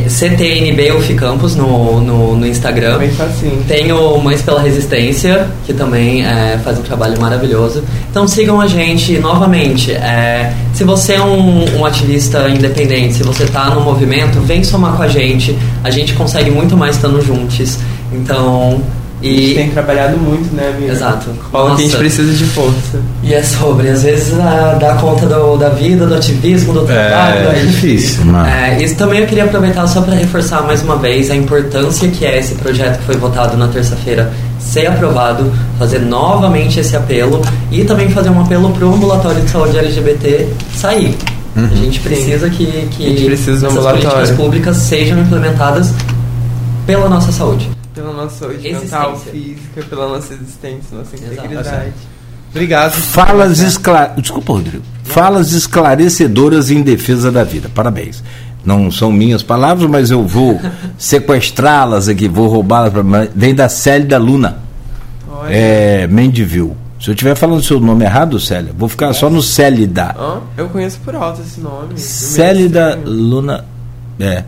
CTNB UF Campus no, no, no Instagram. Bem facinho. Tem o Mães pela Resistência, que também é, faz um trabalho maravilhoso. Então sigam a gente novamente. é, se você é um, um ativista independente, se você está no movimento, vem somar com a gente. A gente consegue muito mais estando juntos. Então. A gente E, tem trabalhado muito, né, amiga? Exato. Fala que a gente precisa de força. e é sobre, às vezes, a, dar conta do- da vida, do ativismo, do trabalho. É aí- difícil. É, isso também eu queria aproveitar só para reforçar mais uma vez a importância que é esse projeto que foi votado na terça-feira ser aprovado, fazer novamente esse apelo e também fazer um apelo para o ambulatório de saúde LGBT sair. A gente precisa que, que precisa essas políticas públicas sejam implementadas pela nossa saúde. Pela nossa Existência. mental, física, pela nossa existência, nossa Exato. integridade. Obrigado. Falas escla... Desculpa, Rodrigo. Falas esclarecedoras em defesa da vida. Parabéns. Não são minhas palavras, mas eu vou sequestrá-las aqui, vou roubá-las. Pra... Vem da Célida Luna, Olha. é, Mendivil. Se eu estiver falando seu nome errado, Célia, vou ficar só no Célida. Hã? Eu conheço por alto esse nome. Célida Luna. É.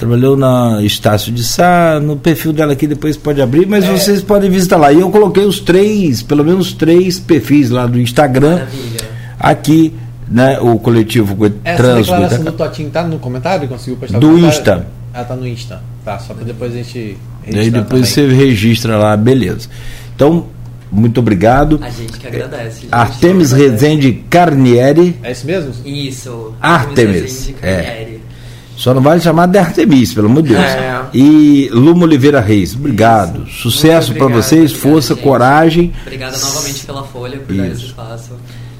Trabalhou na Estácio de Sá, no perfil dela aqui depois pode abrir, mas É. vocês podem visitar lá. E eu coloquei os três, pelo menos três perfis lá do Instagram. Maravilha. Aqui, né, o coletivo Essa Trans declaração do. Totinho tá no comentário? Conseguiu postar Do? Insta. Ah, tá no Insta. Tá, só pra depois a gente. E aí registrar depois também. você registra lá, beleza. Então, muito obrigado. A gente que agradece. gente. Artemis Rezende Carnieri. É isso mesmo? Isso. Artemis, Rezende é. Só não vale chamar de Artemis, pelo amor de Deus. É. E Luma Oliveira Reis, obrigado. Sucesso Muito para vocês, obrigado, força, gente. coragem. Obrigada novamente pela Folha por dar esse Isso. espaço.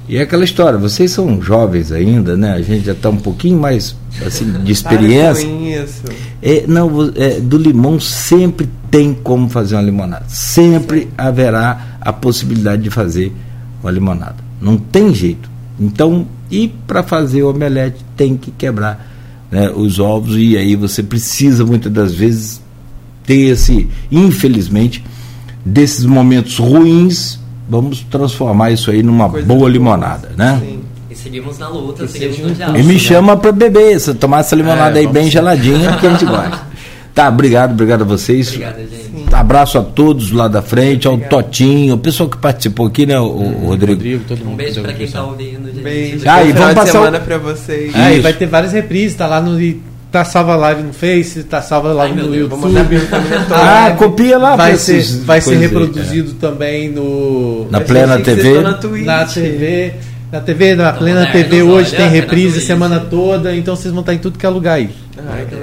E é aquela história, vocês são jovens ainda, né? A gente já está um pouquinho mais assim, de experiência. isso. É, não, é, do limão sempre tem como fazer uma limonada. Sempre haverá a possibilidade de fazer uma limonada. Não tem jeito. Então, e para fazer o omelete tem que quebrar né, os ovos e aí você precisa muitas das vezes ter esse, infelizmente, desses momentos ruins, vamos transformar isso aí numa Coisa boa limonada, né? Sim. E seguimos na luta, E seguimos no diálogo. E me né? chama para beber, se eu tomar essa limonada É, aí bem geladinha, que a gente gosta. Tá, obrigado, obrigado a vocês. Obrigada, gente. Abraço a todos lá da frente, ao Obrigado. Totinho, o pessoal que participou aqui, né, o, o Rodrigo. Rodrigo, todo Um mundo. beijo que pra deu quem tá atenção. ouvindo, gente. Beijo. Ah, e vamos passar o- semana pra vocês. Ah, e vai ter várias reprises, tá lá no. Tá salva a live no Face, tá salva lá Ai, no Deus, YouTube. Ah, copia lá vai ser, vai ser reproduzido também no. Na Plena TV. vocês estão Na Twitch. Na TV. Na TV, na Então, Plena modernos, TV hoje olha, tem reprise semana toda, então vocês vão estar em tudo que é lugar aí.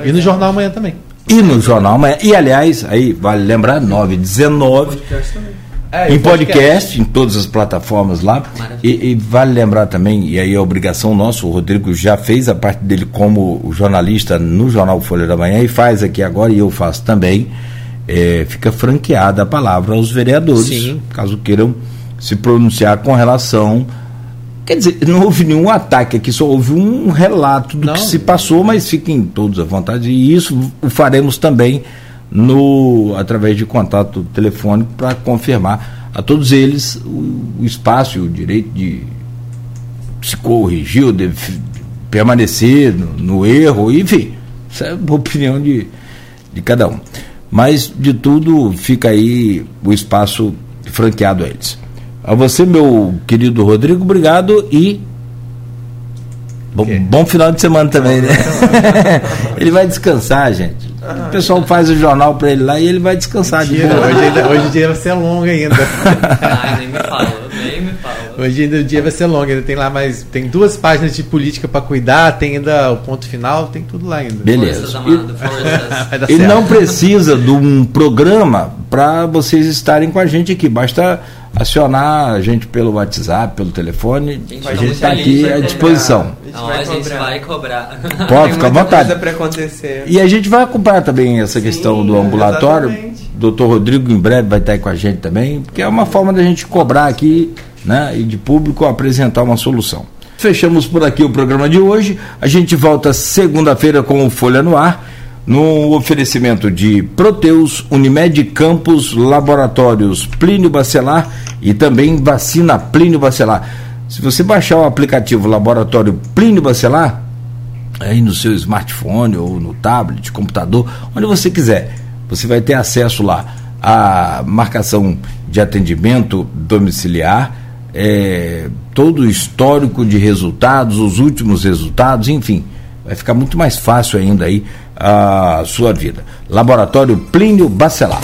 Que E no jornal amanhã também. É. E no jornal amanhã. E aliás, aí vale lembrar, 9 19 Podcast também. É, em podcast, podcast. em todas as plataformas lá. E, e vale lembrar também, e aí a obrigação nossa, o Rodrigo já fez a parte dele como jornalista no jornal Folha da Manhã e faz aqui agora, e eu faço também. é, fica franqueada a palavra aos vereadores, Sim. caso queiram se pronunciar com relação. Quer dizer, não houve nenhum ataque aqui, só houve um relato do Não. que se passou, mas fiquem todos à vontade. E isso o faremos também no através de contato telefônico para confirmar a todos eles o, o espaço e o direito de se corrigir de permanecer no, no erro, enfim, isso é a opinião de, de cada um. Mas de tudo fica aí o espaço franqueado a eles. A você, meu querido Rodrigo, obrigado e bom, bom final de semana também, né? ele vai descansar, gente. O pessoal faz o jornal para ele lá e ele vai descansar de Mentira, boa. hoje, ainda- hoje o dia vai ser longo ainda. Ai, nem me fala, nem me fala. Hoje ainda o dia vai ser longo, ainda tem lá mais. Tem duas páginas de política para cuidar, tem ainda o ponto final, tem tudo lá ainda. Beleza. Forças, amado, forças. E não precisa de um programa para vocês estarem com a gente aqui. Basta acionar a gente pelo WhatsApp, pelo telefone. A gente está aqui à disposição. Não, a gente vai cobrar. Pode ficar à vontade. E a gente vai acompanhar também essa questão do ambulatório. exatamente. Doutor Rodrigo em breve vai estar aí com a gente também, porque é uma forma da gente cobrar aqui, né, e de público apresentar uma solução. Fechamos por aqui o programa de hoje. A gente volta segunda-feira com o Folha no Ar, no oferecimento de Proteus, Unimed Campos, Laboratórios Plínio Bacelar e também vacina Plínio Bacelar. Se você baixar o aplicativo Laboratório Plínio Bacelar, aí no seu smartphone ou no tablet, computador, onde você quiser. Você vai ter acesso lá à marcação de atendimento domiciliar, é, todo o histórico de resultados, os últimos resultados, enfim, vai ficar muito mais fácil ainda aí a sua vida. Laboratório Plínio Bacelar.